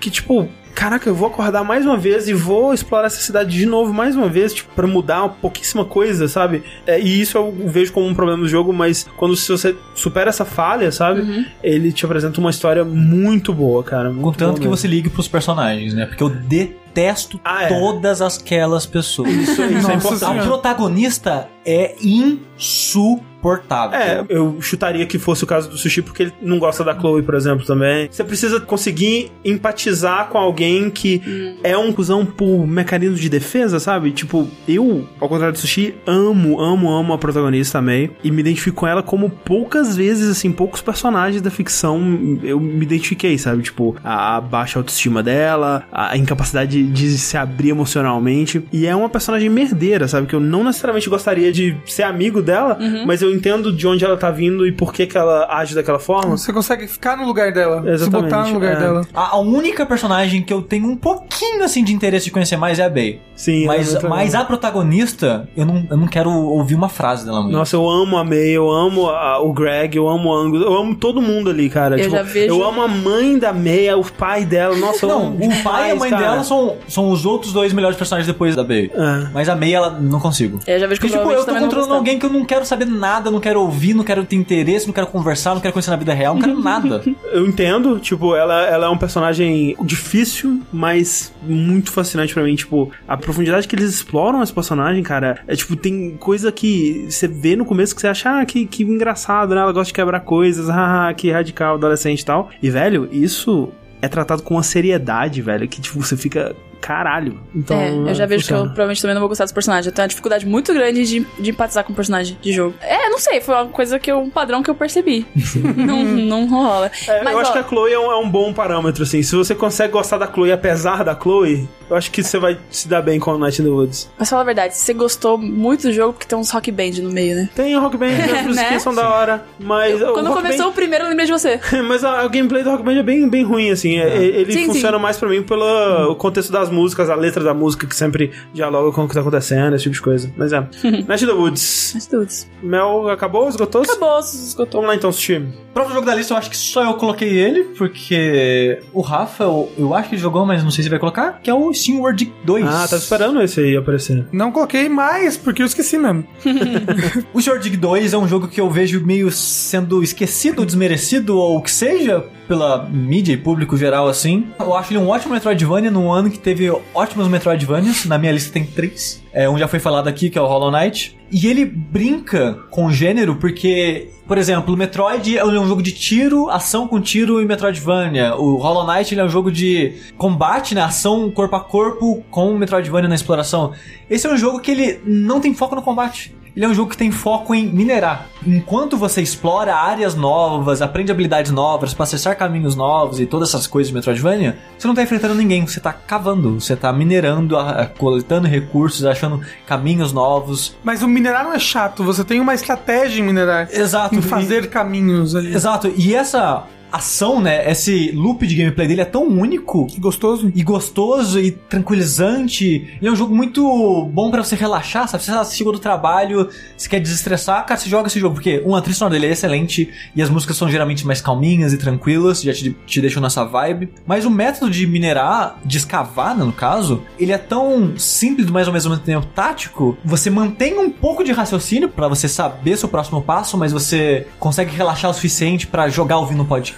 que, tipo. Caraca, eu vou acordar mais uma vez e vou explorar essa cidade de novo mais uma vez, tipo, pra mudar uma pouquíssima coisa, sabe? É, e isso eu vejo como um problema do jogo, mas quando se você supera essa falha, sabe? Ele te apresenta uma história muito boa, cara. Muito Contanto boa que você ligue pros personagens, né? Porque eu detesto Ah, é. todas aquelas pessoas. Isso, isso é Nossa importante. A protagonista é insuportável. É, eu chutaria que fosse o caso do Sushi porque ele não gosta da Chloe, por exemplo, também. Você precisa conseguir empatizar com alguém que é um cuzão por mecanismo de defesa, sabe? Tipo, eu, ao contrário do Sushi, amo, amo, amo a protagonista May e me identifico com ela como poucas vezes, assim, poucos personagens da ficção eu me identifiquei, sabe? Tipo, a, a baixa autoestima dela, a incapacidade de, de se abrir emocionalmente. E é uma personagem merdeira, sabe? Que eu não necessariamente gostaria de ser amigo dela, mas eu entendo de onde ela tá vindo e por que, que ela age daquela forma. Você consegue ficar no lugar dela, se Exatamente, botar no lugar é. dela. A, a única personagem que eu tenho um pouquinho assim de interesse de conhecer mais é a Bey. Sim, Mas, é mas legal. a protagonista, eu não, eu não quero ouvir uma frase dela muito. Nossa, eu amo a May, eu amo a- o Greg, eu amo o Angus, eu amo todo mundo ali, cara. Eu Tipo, já vejo- eu amo a mãe da May, o pai dela. Nossa, eu Não, amo o pai e a mãe cara. dela são, são os outros dois melhores personagens depois da Bey. É. Mas a May, ela não consigo. Eu já vejo que Porque, tipo, provavelmente eu tô controlando alguém que eu não quero saber nada, não quero ouvir, não quero ter interesse, não quero conversar, não quero conhecer na vida real, não quero nada. [laughs] Eu entendo, tipo, ela, ela é um personagem difícil, mas muito fascinante pra mim. Tipo, a profundidade que eles exploram esse personagem, cara, é tipo, tem coisa que você vê no começo que você acha, ah, que, que engraçado, né? Ela gosta de quebrar coisas, [laughs] ah, que radical, adolescente e tal. E, velho, isso é tratado com uma seriedade, velho, que, tipo, você fica. Caralho. Então, é, eu já vejo que eu funciona. provavelmente também não vou gostar dos personagens. Eu tenho uma dificuldade muito grande de, de empatizar com o personagem de jogo. É, não sei, foi uma coisa que eu, um padrão que eu percebi. [laughs] não, não rola. É, Mas, eu acho ó, que a Chloe é um, é um bom parâmetro, assim. Se você consegue gostar da Chloe apesar da Chloe, eu acho que você vai se dar bem com a Night in the Woods. Mas fala a verdade, você gostou muito do jogo porque tem uns rock band no meio, né? Tem Rock Band, [laughs] as musiquinhas Né? são da hora, mas... o Quando começou o primeiro, eu lembrei de você. Band- [laughs] mas a, a gameplay do Rock Band é bem, bem ruim, assim. É, Ele Sim, funciona sim. mais pra mim pelo o contexto das músicas, a letra da música, que sempre dialoga com o que tá acontecendo, esse tipo de coisa. Mas é. [laughs] In the Woods. Mas tudo. Mel acabou? Esgotou? Acabou, se esgotou. Vamos lá então assistir. Próximo jogo da lista, eu acho que só eu coloquei ele, porque o Rafa, eu, eu acho que ele jogou, mas não sei se vai colocar, que é o SteamWorld 2. Ah, tava esperando esse aí aparecer. Não coloquei mais, porque eu esqueci mesmo. [laughs] [laughs] O Sword Dig 2 é um jogo que eu vejo meio sendo esquecido, desmerecido, ou o que seja, pela mídia e público geral, assim. Eu acho ele um ótimo Metroidvania num ano que teve ótimos Metroidvanias. Na minha lista tem três. É, um já foi falado aqui, que é o Hollow Knight. E ele brinca com o gênero porque, por exemplo, o Metroid é um jogo de tiro, ação com tiro e Metroidvania. O Hollow Knight é um jogo de combate, né? Ação corpo a corpo com Metroidvania na exploração. Esse é um jogo que ele não tem foco no combate. Ele é um jogo que tem foco em minerar. Enquanto você explora áreas novas, aprende habilidades novas, para acessar caminhos novos e todas essas coisas de Metroidvania, você não tá enfrentando ninguém, você tá cavando, você tá minerando, coletando recursos, achando caminhos novos. Mas o minerar não é chato, você tem uma estratégia em minerar. Exato. Em e- fazer caminhos ali. Exato. E essa ação, né, esse loop de gameplay dele é tão único Que gostoso. e gostoso e tranquilizante. Ele é um jogo muito bom pra você relaxar, sabe? Você chegou do trabalho, você quer desestressar, cara, você joga esse jogo. Porque, um, a trilha sonora dele é excelente e as músicas são geralmente mais calminhas e tranquilas, já te, te deixam nessa vibe. Mas o método de minerar, de escavar, né, no caso, ele é tão simples, mas ao mesmo tempo tático. Você mantém um pouco de raciocínio pra você saber seu próximo passo, mas você consegue relaxar o suficiente pra jogar ouvindo um podcast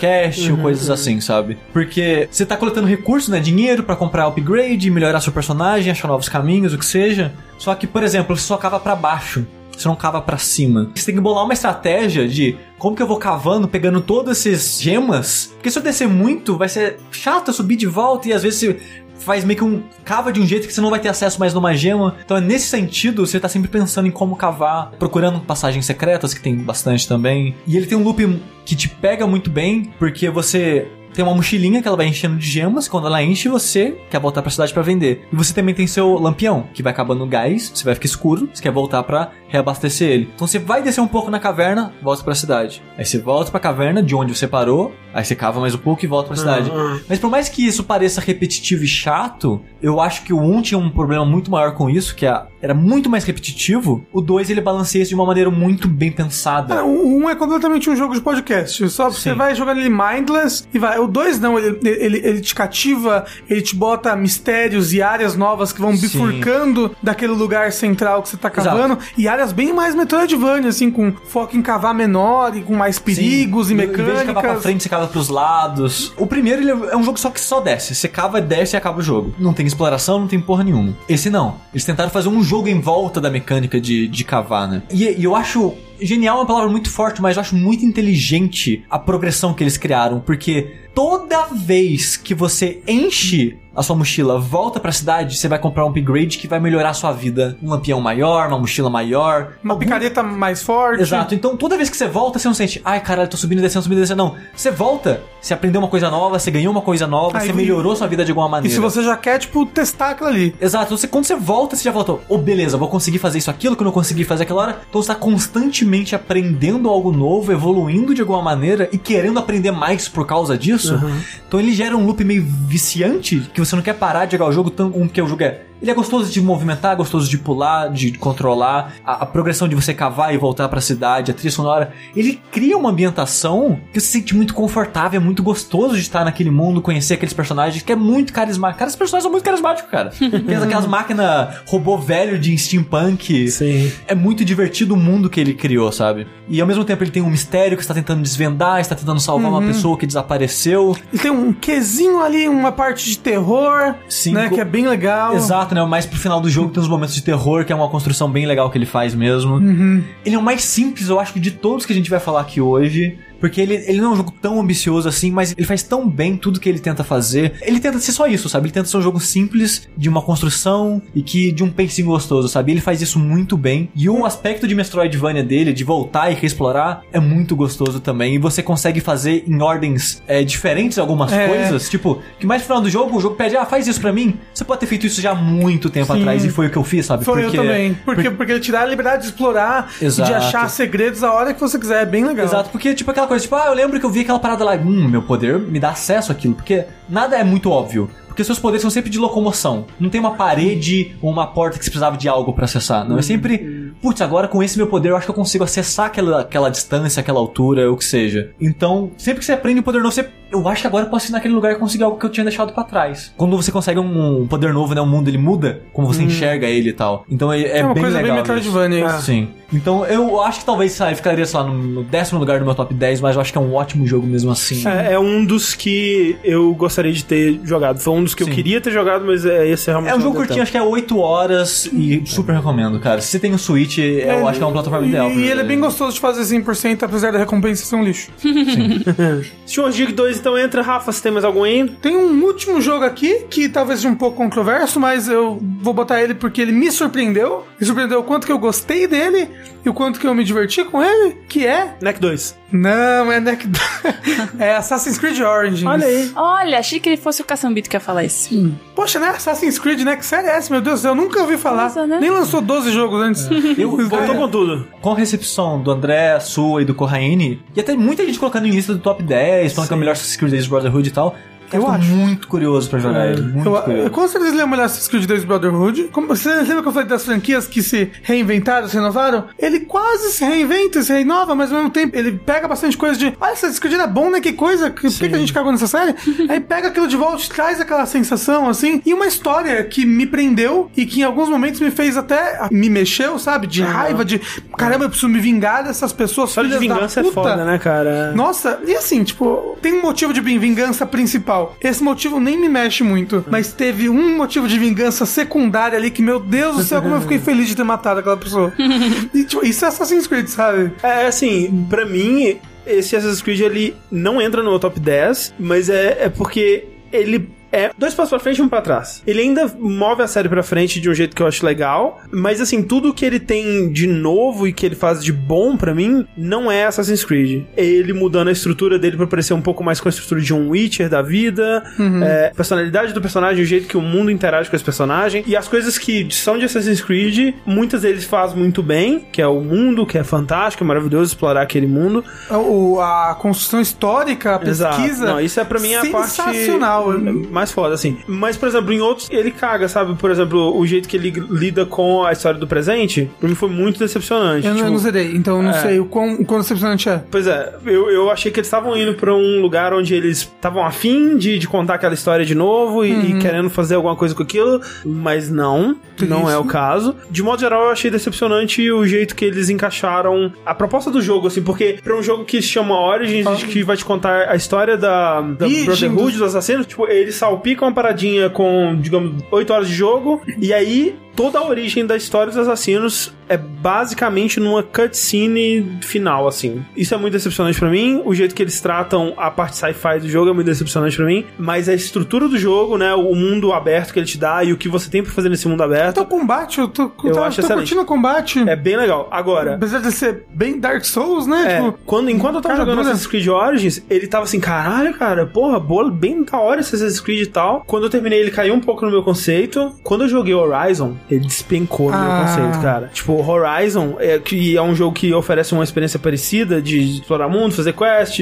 ou coisas assim, sabe? Porque você tá coletando recursos, né? Dinheiro pra comprar upgrade, melhorar seu personagem, achar novos caminhos, o que seja. Só que, por exemplo, você só cava pra baixo. Você não cava pra cima. Você tem que bolar uma estratégia de como que eu vou cavando, pegando todas essas gemas. Porque se eu descer muito, vai ser chato eu subir de volta e às vezes faz meio que um cava de um jeito que você não vai ter acesso mais numa gema. Então é nesse sentido, você tá sempre pensando em como cavar, procurando passagens secretas, que tem bastante também. E ele tem um loop que te pega muito bem, porque você tem uma mochilinha que ela vai enchendo de gemas. Quando ela enche, você quer voltar pra cidade pra vender. E você também tem seu lampião, que vai acabando o gás, você vai ficar escuro, você quer voltar pra reabastecer ele. Então você vai descer um pouco na caverna, volta pra cidade. Aí você volta pra caverna de onde você parou, aí você cava mais um pouco e volta pra cidade. Ah, Mas por mais que isso pareça repetitivo e chato, eu acho que o 1 tinha um problema muito maior com isso, que a- era muito mais repetitivo. O 2 ele balanceia isso de uma maneira muito bem pensada. Ah, O um é completamente um jogo de podcast. Só você Sim. vai jogando ele mindless e vai. O dois não, ele, ele, ele te cativa, ele te bota mistérios e áreas novas que vão Sim. bifurcando daquele lugar central que você tá cavando. E áreas bem mais Metroidvania, assim, com foco em cavar menor e com mais perigos Sim. e Em vez de cavar pra mecânicas. frente, você cava pros lados. O primeiro ele é um jogo só que só desce. Você cava, desce e acaba o jogo. Não tem exploração, não tem porra nenhuma. Esse não. Eles tentaram fazer um jogo em volta da mecânica de, de cavar, né? E, e eu acho. Genial é uma palavra muito forte, mas eu acho muito inteligente a progressão que eles criaram, porque toda vez que você enche a sua mochila, volta pra cidade, você vai comprar um upgrade que vai melhorar a sua vida. Um lampião maior, uma mochila maior. Uma algum- picareta mais forte. Exato. Então toda vez que você volta, você não sente, ai caralho, tô subindo e descendo, subindo e descendo. Não. Você volta, você aprendeu uma coisa nova, você ganhou uma coisa nova, Aí, você melhorou sua vida de alguma E maneira. se você já quer, tipo, testar aquilo ali. Exato, você, quando você volta, você já voltou. Oh, beleza, vou conseguir fazer isso, aquilo que eu não consegui fazer aquela hora. Então você tá constantemente aprendendo algo novo, evoluindo de alguma maneira e querendo aprender mais por causa disso. Então ele gera um loop meio viciante que você não quer parar de jogar o jogo, tão, um, porque o jogo é. Ele é gostoso de movimentar, gostoso de pular, de controlar, a, a progressão de você cavar e voltar pra cidade, a trilha sonora. Ele cria uma ambientação que você se sente muito confortável, é muito gostoso de estar naquele mundo, conhecer aqueles personagens, que é muito carismático. Cara, esses personagens são muito carismáticos, cara. [laughs] Tem aquelas máquinas robô velho de steampunk. Sim. É muito divertido o mundo que ele criou, sabe? E ao mesmo tempo ele tem um mistério que está tentando desvendar, está tentando salvar uma pessoa que desapareceu. E tem um quesinho ali, uma parte de terror, Sim, né? Que é bem legal. Exato, né? Mas pro final do jogo tem uns momentos de terror, que é uma construção bem legal que ele faz mesmo. Ele é o mais simples, eu acho de todos que a gente vai falar aqui hoje. Porque ele, ele não é um jogo tão ambicioso assim, mas ele faz tão bem tudo que ele tenta fazer. Ele tenta ser só isso, sabe? Ele tenta ser um jogo simples, de uma construção e que de um pacing gostoso, sabe? Ele faz isso muito bem. E o aspecto de Metroidvania dele, de voltar e reexplorar, é muito gostoso também. E você consegue fazer em ordens é, diferentes algumas É. coisas. Tipo, que mais no final do jogo, o jogo pede, ah, faz isso pra mim. Você pode ter feito isso já há muito tempo Sim. atrás e foi o que eu fiz, sabe? Foi eu também. Porque, porque ele te dá a liberdade de explorar Exato. e de achar segredos a hora que você quiser. É bem legal. Exato, porque, tipo, aquela coisa, tipo, ah, eu lembro que eu vi aquela parada lá, hum, meu poder me dá acesso àquilo, porque nada é muito óbvio. Porque seus poderes são sempre de locomoção. Não tem uma parede ou uma porta que você precisava de algo pra acessar. Não, é sempre, putz, agora com esse meu poder eu acho que eu consigo acessar aquela, aquela distância, aquela altura, o que seja. Então, sempre que você aprende um poder novo, você, eu acho que agora eu posso ir naquele lugar e conseguir algo que eu tinha deixado pra trás. Quando você consegue um, um poder novo, né, o mundo ele muda, como você enxerga ele e tal. Então é, é É uma bem coisa bem legal. Metroidvania. isso. Sim. Então eu acho que talvez sabe, ficaria, sei lá, no, décimo lugar do meu top 10, mas eu acho que é um ótimo jogo mesmo assim. É, é um dos que eu gostaria de ter jogado. Foi um dos que Sim. eu queria ter jogado, mas é, esse realmente É um jogo curtinho, tempo. acho que é 8 horas e super recomendo, cara. Se você tem o Switch, eu acho que é uma plataforma e, ideal. E ele é bem gostoso de fazer 100%, apesar da recompensa ser um lixo. Steward Dig 2 então entra. Rafa, você tem mais algum aí? Tem um último jogo aqui, que talvez seja um pouco controverso, mas eu vou botar ele porque ele me surpreendeu. Me surpreendeu o quanto que eu gostei dele e o quanto que eu me diverti com ele, que é... NEC 2. Não, é Neck... [laughs] é Assassin's Creed Origins. Olha aí. Olha, achei que ele fosse o Caçambito que ia falar isso. Poxa, né? Assassin's Creed, né? Que série é essa, meu Deus do céu? Eu nunca ouvi falar. Nossa, né? Nem lançou 12 jogos antes. Eu [laughs] Voltou com tudo. Com a recepção do André, sua e do Corraine, e até muita gente colocando em lista do top 10, falando que é o melhor Assassin's Creed desde Brotherhood e tal. Eu tô acho. muito curioso pra jogar ele. Muito Eu, eu, curioso. com certeza ele é o melhor Assassin's Creed 2 Brotherhood. Como, você lembra que eu falei das franquias que se reinventaram, se renovaram? Ele quase se reinventa, se renova, mas ao mesmo tempo ele pega bastante coisa de olha, Assassin's Creed era bom, né? Que coisa, que, por que, que a gente cagou nessa série? [laughs] Aí pega aquilo de volta, traz aquela sensação, assim, e uma história que me prendeu e que em alguns momentos me fez até, me mexeu, sabe? De raiva, de caramba, eu preciso me vingar dessas pessoas, História de vingança é foda, né, cara? Nossa, e assim, tipo, tem um motivo de vingança principal. Esse motivo nem me mexe muito. Mas teve um motivo de vingança secundária ali que, meu Deus do céu, como eu fiquei feliz de ter matado aquela pessoa. [laughs] e, tipo, isso é Assassin's Creed, sabe? É assim, pra mim, esse Assassin's Creed ele não entra no meu top 10, mas é, é porque ele é dois passos pra frente e um pra trás. Ele ainda move a série pra frente de um jeito que eu acho legal, mas assim, tudo que ele tem de novo e que ele faz de bom pra mim não é Assassin's Creed. É ele mudando a estrutura dele pra parecer um pouco mais com a estrutura de um Witcher da vida, é, a personalidade do personagem, o jeito que o mundo interage com esse personagem, e as coisas que são de Assassin's Creed, muitas deles faz muito bem, que é o mundo, que é fantástico, é maravilhoso explorar aquele mundo. O, a construção histórica, a Exato. pesquisa. Não, isso é pra mim a parte Sensacional. Mais foda, assim. Mas, por exemplo, em outros, ele caga, sabe? Por exemplo, o jeito que ele lida com a história do presente, pra mim foi muito decepcionante. Eu, não- Tipo, não zerei, então eu não é. sei o quão, o quão decepcionante é. Pois é, eu, eu achei que eles estavam indo pra um lugar onde eles estavam afim de, de contar aquela história de novo e, e querendo fazer alguma coisa com aquilo, mas não, não é o caso. De modo geral, eu achei decepcionante o jeito que eles encaixaram a proposta do jogo, assim, porque pra um jogo que se chama Origins, que vai te contar a história da, da Brotherhood, dos assassinos, tipo, eles salpicam uma paradinha com, digamos, 8 horas de jogo, e aí toda a origem da história dos assassinos é basicamente numa cutscene final, assim. Isso é muito decepcionante pra mim. O jeito que eles tratam a parte sci-fi do jogo é muito decepcionante pra mim. Mas a estrutura do jogo, né? O mundo aberto que ele te dá e o que você tem pra fazer nesse mundo aberto Então, combate, eu tô, Eu tô, acho tô excelente. curtindo o combate. é bem legal. Agora, Apesar de ser bem Dark Souls, né? É, Tipo, quando, enquanto eu tava cara jogando dura. Assassin's Creed Origins, ele tava assim, caralho, cara, porra, boa, bem da hora esse Assassin's Creed e tal. Quando eu terminei, ele caiu um pouco no meu conceito. Quando eu joguei Horizon, ele despencou no meu Ah. conceito, cara. Tipo, Horizon, é, que é um jogo que oferece uma experiência parecida de explorar mundo, fazer quest,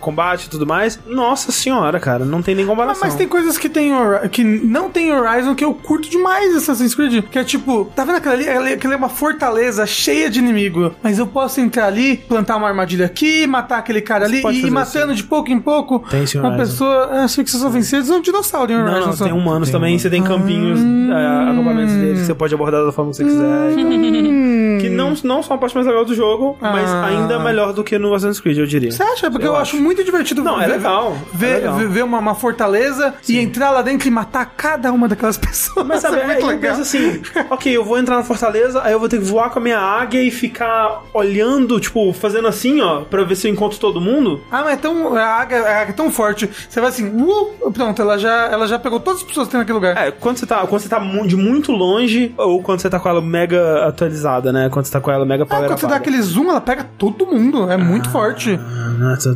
combate e tudo mais. Nossa senhora, cara, não tem nem comparação. mas tem coisas que, tem que não tem Horizon que eu curto demais Assassin's Creed. Que é tipo, tá vendo aquela ali? Aquela- é uma fortaleza cheia de inimigo. Mas eu posso entrar ali, plantar uma armadilha aqui, matar aquele cara ali e ir matando de pouco em pouco. Tem esse uma pessoa. Ah, achei que vocês são vencidos. É um dinossauro em Horizon. Não, não, só. tem humanos também, você tem campinhos, Hum. acampamentos deles que você pode abordar da forma que você quiser e tal. Que Não, não só a parte mais legal do jogo, mas Ah. ainda melhor do que no Assassin's Creed, eu diria. Você acha? Porque eu, Eu acho muito divertido Não, é ver- legal, é Ver, legal. ver- uma, uma fortaleza e entrar lá dentro e matar cada uma daquelas [laughs] pessoas. Mas sabe, é muito aí legal. assim, ok, eu vou entrar na fortaleza, aí eu vou ter que voar com a minha águia e ficar olhando, tipo, fazendo assim, ó, pra ver se eu encontro todo mundo. Ah, mas é tão, a, águia, a águia é tão forte. Você vai assim, uh, pronto, ela já, ela já pegou todas as pessoas que tem naquele lugar. É, quando você tá, quando você tá de muito longe, ou quando você tá com ela mega atualizada, né? Quando você tá com ela mega Ah, power quando você dá aquele zoom, ela pega todo mundo. É muito forte.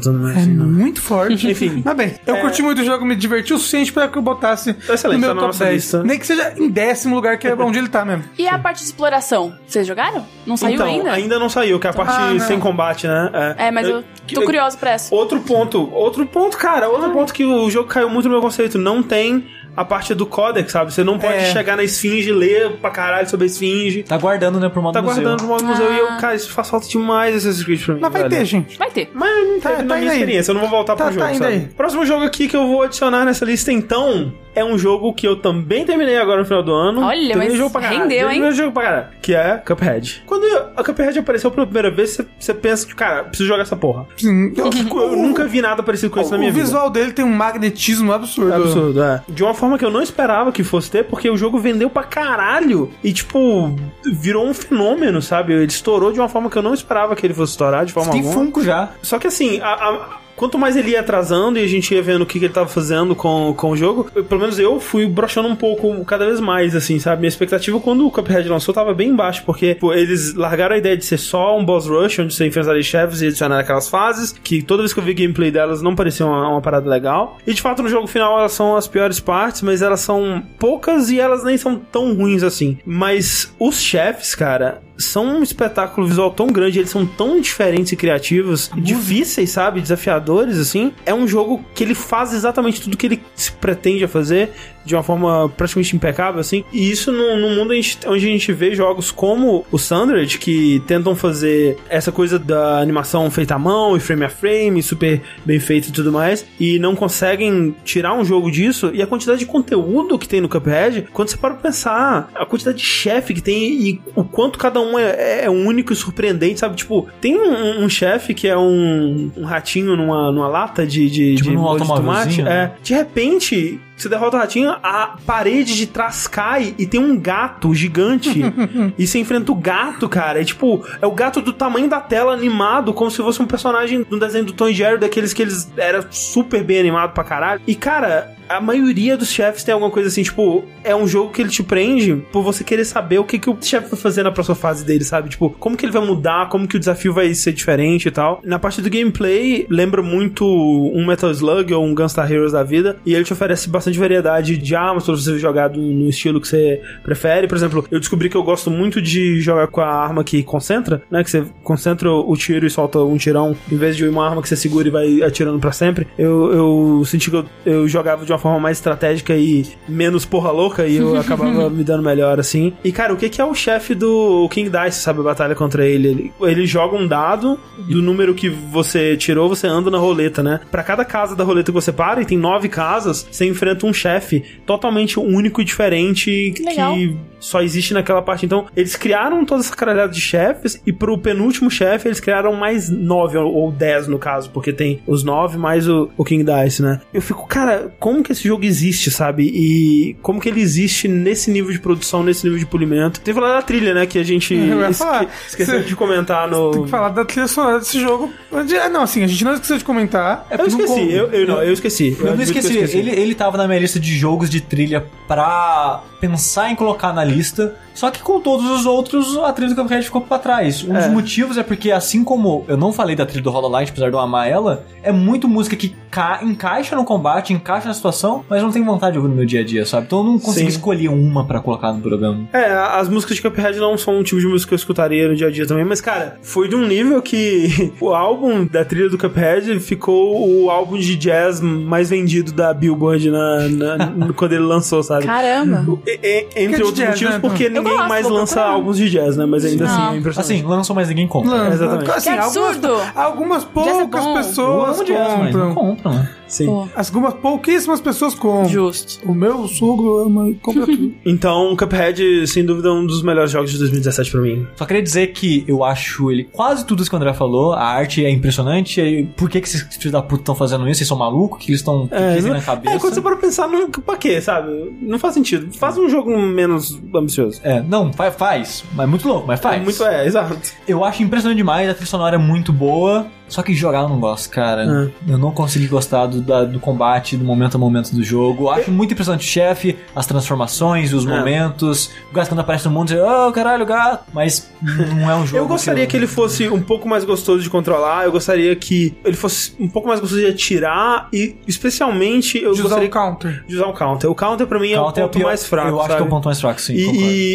Tudo mais É muito forte. [laughs] Enfim. Mas bem, eu curti muito o jogo, me diverti o suficiente pra que eu botasse Excelente, no meu tá top nossa 10. lista. Nem que seja em décimo lugar, que é onde ele tá mesmo. E a parte de exploração? Vocês jogaram? Não saiu então, ainda? não saiu, que é a parte Ah, sem combate, né? É, mas eu tô curioso pra essa. Outro ponto, outro ponto, cara, outro ponto que o jogo caiu muito no meu conceito, não tem a parte do códex, sabe? Você não pode É. chegar na esfinge e ler pra caralho sobre a esfinge. Tá guardando, né, pro modo Tá museu. guardando no modo museu e eu, cara, isso faz falta demais esse Creed pra mim. Mas vai velho. ter, gente. Vai ter. Mas não Tá- teve tá na minha aí. experiência, eu não vou voltar Tá- pro jogo, tá sabe? aí. Próximo jogo aqui que eu vou adicionar nessa lista, então, é um jogo que eu também terminei agora no final do ano. Olha, terminei mas o jogo pra caralho. rendeu, Terminei hein? o jogo pra caralho, que é Cuphead. Quando a Cuphead apareceu pela primeira vez, você- pensa que, cara, preciso jogar essa porra. Sim. [laughs] Eu, Eu nunca vi nada parecido com isso na minha o vida. visual dele tem um magnetismo absurdo. Absurdo, é. De uma forma que eu não esperava que fosse ter, porque o jogo vendeu pra caralho. E, tipo, virou um fenômeno, sabe? Ele estourou de uma forma que eu não esperava que ele fosse estourar, de forma Tem alguma. Funko já. Só que assim, a- a- quanto mais ele ia atrasando e a gente ia vendo o que, que ele tava fazendo com, com o jogo, eu- pelo menos eu fui broxando um pouco cada vez mais, assim, sabe? Minha expectativa quando o Cuphead lançou tava bem baixa, porque pô, eles largaram a ideia de ser só um boss rush, onde você enfrentaria chefes e adicionar aquelas fases, que toda vez que eu vi gameplay delas não parecia uma, uma parada legal. E de fato no jogo final elas são as piores partes, mas elas são poucas e elas nem são tão ruins assim. Mas os chefes, cara, são um espetáculo visual tão grande, eles são tão diferentes e criativos, difíceis, sabe? Desafiadores, assim. É um jogo que ele faz exatamente tudo que ele se pretende a fazer de uma forma praticamente impecável, assim. E isso no, no mundo a gente- onde a gente vê jogos como o Sundered, que tentam fazer essa coisa da animação feita à mão e frame a frame, super bem feito e tudo mais, e não conseguem tirar um jogo disso. E a quantidade de conteúdo que tem no Cuphead, quando você para pra pensar, a quantidade de chefe que tem e o quanto cada um é, é único e surpreendente, sabe? Tipo, tem um, um chefe que é um, um ratinho numa, numa lata de, de, Tipo de molho de tomate. É. né? De repente, você derrota o ratinho, a parede de trás cai e tem um gato gigante. [laughs] e você enfrenta o gato, cara. É tipo, é o gato do tamanho da tela animado, como se fosse um personagem do desenho do Tom e Jerry, daqueles que eles era super bem animado pra caralho. E, cara, a maioria dos chefes tem alguma coisa assim, tipo, é um jogo que ele te prende por você querer saber o que, que o chefe vai fazer na próxima fase dele, sabe? Tipo, como que ele vai mudar, como que o desafio vai ser diferente e tal. Na parte do gameplay, lembra muito um Metal Slug ou um Gunstar Heroes da vida, e ele te oferece bastante variedade de armas pra você jogar no estilo que você prefere. Por exemplo, eu descobri que eu gosto muito de jogar com a arma que concentra, né? Que você concentra o tiro e solta um tirão, em vez de uma arma que você segura e vai atirando pra sempre. Eu, eu senti que eu, eu jogava de uma forma mais estratégica e menos porra louca, e eu [laughs] acabava me dando melhor, assim. E, cara, o que, que é o chefe do King Dice, sabe? A batalha contra ele. ele. Ele joga um dado do número que você tirou, você anda na roleta, né? Pra cada casa da roleta que você para, e tem nove casas, você enfrenta um chefe totalmente único e diferente legal. que só existe naquela parte. Então, eles criaram toda essa caralhada de chefes, e pro penúltimo chefe, eles criaram mais nove, ou, dez no caso, porque tem os nove mais o, o King Dice, né? Eu fico, cara, como que esse jogo existe, sabe? E como que ele existe nesse nível de produção, nesse nível de polimento. Tem que falar da trilha, né? Que a gente [laughs] Eu ia esque- falar. esqueceu Cê- de comentar no. Tem que falar da trilha sonora desse jogo. Ah, Não, assim, a gente não esqueceu de comentar. Eu esqueci, eu, eu não, eu esqueci. Eu não admito que esqueci, Ele, ele tava na minha lista de jogos de trilha pra pensar em colocar na lista. Só que com todos os outros, a trilha do Cuphead ficou pra trás. Um É. dos motivos é porque, assim como eu não falei da trilha do Hollow Knight, apesar de eu amar ela, é muito música que ca- encaixa no combate, encaixa na situação, mas eu não tenho vontade de ouvir no meu dia a dia, sabe? Então eu não consegui Sim. escolher uma pra colocar no programa. É, as músicas de Cuphead não são um tipo de música que eu escutaria no dia a dia também, mas, cara, foi de um nível que [laughs] o álbum da trilha do Cuphead ficou o álbum de jazz mais vendido da Billboard na, na- [laughs] quando ele lançou, sabe? Caramba. E- e- entre outros jazz, motivos, né? porque Eu ninguém gosto, mais lança procurar. álbuns de jazz, né? Mas ainda Não. assim é impressionante. Assim, lançam, mas ninguém compra. Lança. exatamente. Assim, Que absurdo! Algumas, algumas é poucas. Eu pessoas amo jazz, mas não compram. Sim. Pô, Algumas pouquíssimas pessoas compram. justo. O meu sogro ama compra tudo. [laughs] Então, Cuphead, sem dúvida, é um dos melhores jogos de 2017 pra mim. Só queria dizer que eu acho ele quase tudo isso que o André falou. A arte é impressionante. E por que, que esses filhos da puta estão fazendo isso? Eles são malucos? que eles estão É, é, não- na cabeça? é, quando você para pensar, não, pra quê, sabe? Não faz sentido. Faz um jogo menos ambicioso. É, não, faz, faz. Mas muito louco, mas faz. É muito, é, [laughs] exato. Eu acho impressionante demais, a trilha sonora é muito boa. Só que jogar eu não gosto, cara. Eu não consegui gostar do, da- do combate, do momento a momento do jogo. Acho muito impressionante o chefe, as transformações, os É. momentos. O gato quando aparece no mundo, você, oh, caralho, gato. Mas não é um [laughs] jogo. Eu gostaria que ele fosse um pouco mais gostoso de controlar, eu gostaria que ele fosse um pouco mais gostoso de atirar e, especialmente, eu De usar gostaria o counter. de usar o counter. O counter pra mim é o Counter ponto pior- mais fraco, Eu acho sabe? que é o ponto mais fraco, sim. E,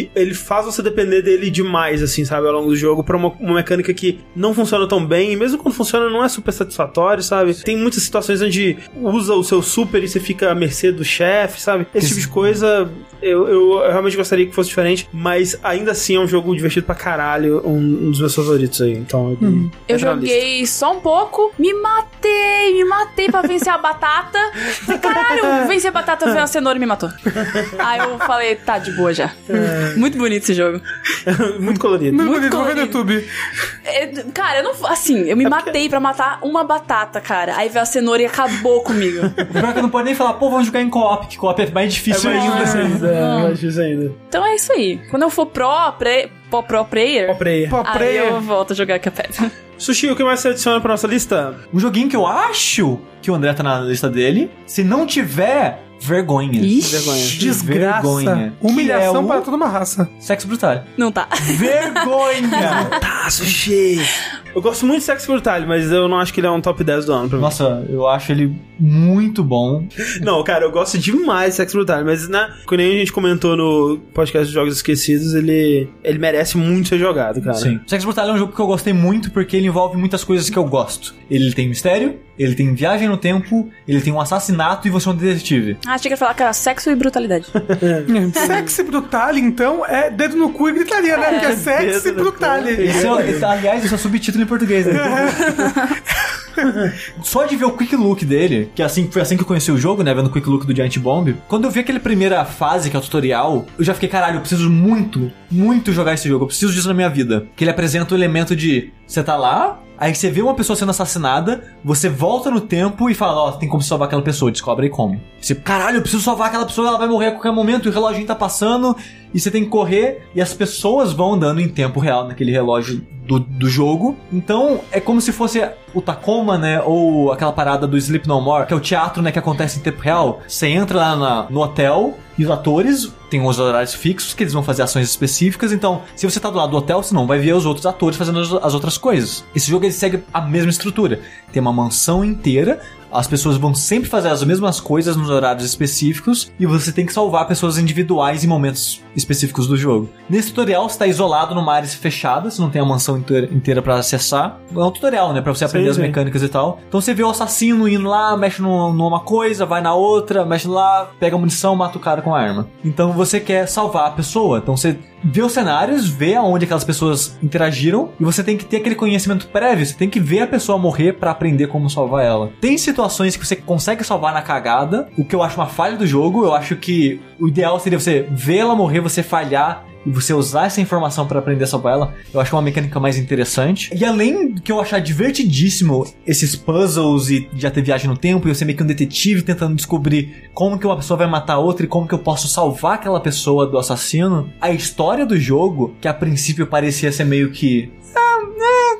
e ele faz você depender dele demais, assim, sabe, ao longo do jogo, pra uma, uma mecânica que não funciona tão bem, e mesmo quando funciona, não é super satisfatório, sabe? Tem muitas situações onde usa o seu super e você fica à mercê do chefe, sabe? Esse tipo de coisa, eu, eu, eu realmente gostaria que fosse diferente, mas ainda assim é um jogo divertido pra caralho, um, um dos meus favoritos aí, então... ele Eu lista. joguei só um pouco, me matei, me matei pra vencer a batata. Falei, caralho, venci a batata, veio a cenoura e me matou. Aí eu falei, tá de boa já. Muito bonito esse jogo. [laughs] Muito colorido. Muito Muito ver no colorido. YouTube. É, Cara, eu não. Assim, eu me matei pra matar uma batata, cara. Aí veio a cenoura e acabou comigo. [laughs] O pior é que eu não pode nem falar, pô, vamos jogar em co-op, que co-op é mais É difícil mais ainda. difícil ainda, é mais difícil ainda. Então é isso aí. Quando eu for pro, pre, pro, pro player, Ó, player. Aí player. eu volto a jogar Cuphead. [laughs] Sushi, o que mais você adiciona pra nossa lista? Um joguinho que eu acho que o André tá na lista dele, se não tiver, vergonha. Ixi, vergonha. Desgraça. Vergonha. Humilhação é o- para toda uma raça. Sexo brutal. não tá. Vergonha! [laughs] Tá, Sushi! Eu gosto muito de Sex Brutal, mas eu não acho que ele é um top 10 do ano pra mim. Nossa, eu acho ele muito bom. Não, cara, eu gosto demais de Sex Brutal, mas né, quando a gente comentou no podcast de Jogos Esquecidos, ele, ele merece muito ser jogado, cara. Sim. Sex Brutal é um jogo que eu gostei muito porque ele envolve muitas coisas que eu gosto. Ele tem mistério, ele tem viagem no tempo, ele tem um assassinato e você é um detetive. Ah, achei que ia falar que era sexo e brutalidade. [laughs] Sexy brutal, então, é dedo no cu e gritaria, né? Porque é sexy Dedo no brutal. é, esse- aliás, esse é o subtítulo em português, né? [laughs] Só de ver o quick look dele, que assim, foi assim que eu conheci o jogo, né? Vendo o quick look do Giant Bomb. Quando eu vi aquela primeira fase, que é o tutorial, eu já fiquei, caralho, eu preciso muito, muito jogar esse jogo. Eu preciso disso na minha vida. Que ele apresenta o elemento de você tá lá, aí você vê uma pessoa sendo assassinada, você volta no tempo e fala, ó, tem como salvar aquela pessoa, descobre aí como. Você, caralho, eu preciso salvar aquela pessoa, ela vai morrer a qualquer momento, o reloginho tá passando, e você tem que correr, e as pessoas vão andando em tempo real naquele relógio do, do jogo. Então, é como se fosse o Tacoma, né? Ou aquela parada do Sleep No More, que é o teatro, né? Que acontece em tempo real. Você entra lá na- no hotel e os atores têm os horários fixos que eles vão fazer ações específicas. Então, se você tá do lado do hotel, você não vai ver os outros atores fazendo as, as outras coisas. Esse jogo ele segue a mesma estrutura. Tem uma mansão inteira. As pessoas vão sempre fazer as mesmas coisas nos horários específicos e você tem que salvar pessoas individuais em momentos específicos do jogo. Nesse tutorial, você está isolado numa área fechada, você não tem a mansão inteira, para acessar. É um tutorial, né, para você aprender Sim, as sim. mecânicas e tal. Então você vê o assassino indo lá, mexe num- numa coisa, vai na outra, mexe lá, pega munição, mata o cara com a arma. Então você quer salvar a pessoa. Então você vê os cenários, vê aonde aquelas pessoas interagiram e você tem que ter aquele conhecimento prévio, você tem que ver a pessoa morrer pra aprender como salvar ela. Tem situações que você consegue salvar na cagada, o que eu acho uma falha do jogo, eu acho que o ideal seria você ver ela morrer, você falhar e você usar essa informação pra aprender a salvar ela, eu acho uma mecânica mais interessante. E além do que eu achar divertidíssimo esses puzzles e já ter viagem no tempo e eu ser meio que um detetive tentando descobrir como que uma pessoa vai matar outra e como que eu posso salvar aquela pessoa do assassino, a história do jogo, que a princípio parecia ser meio que.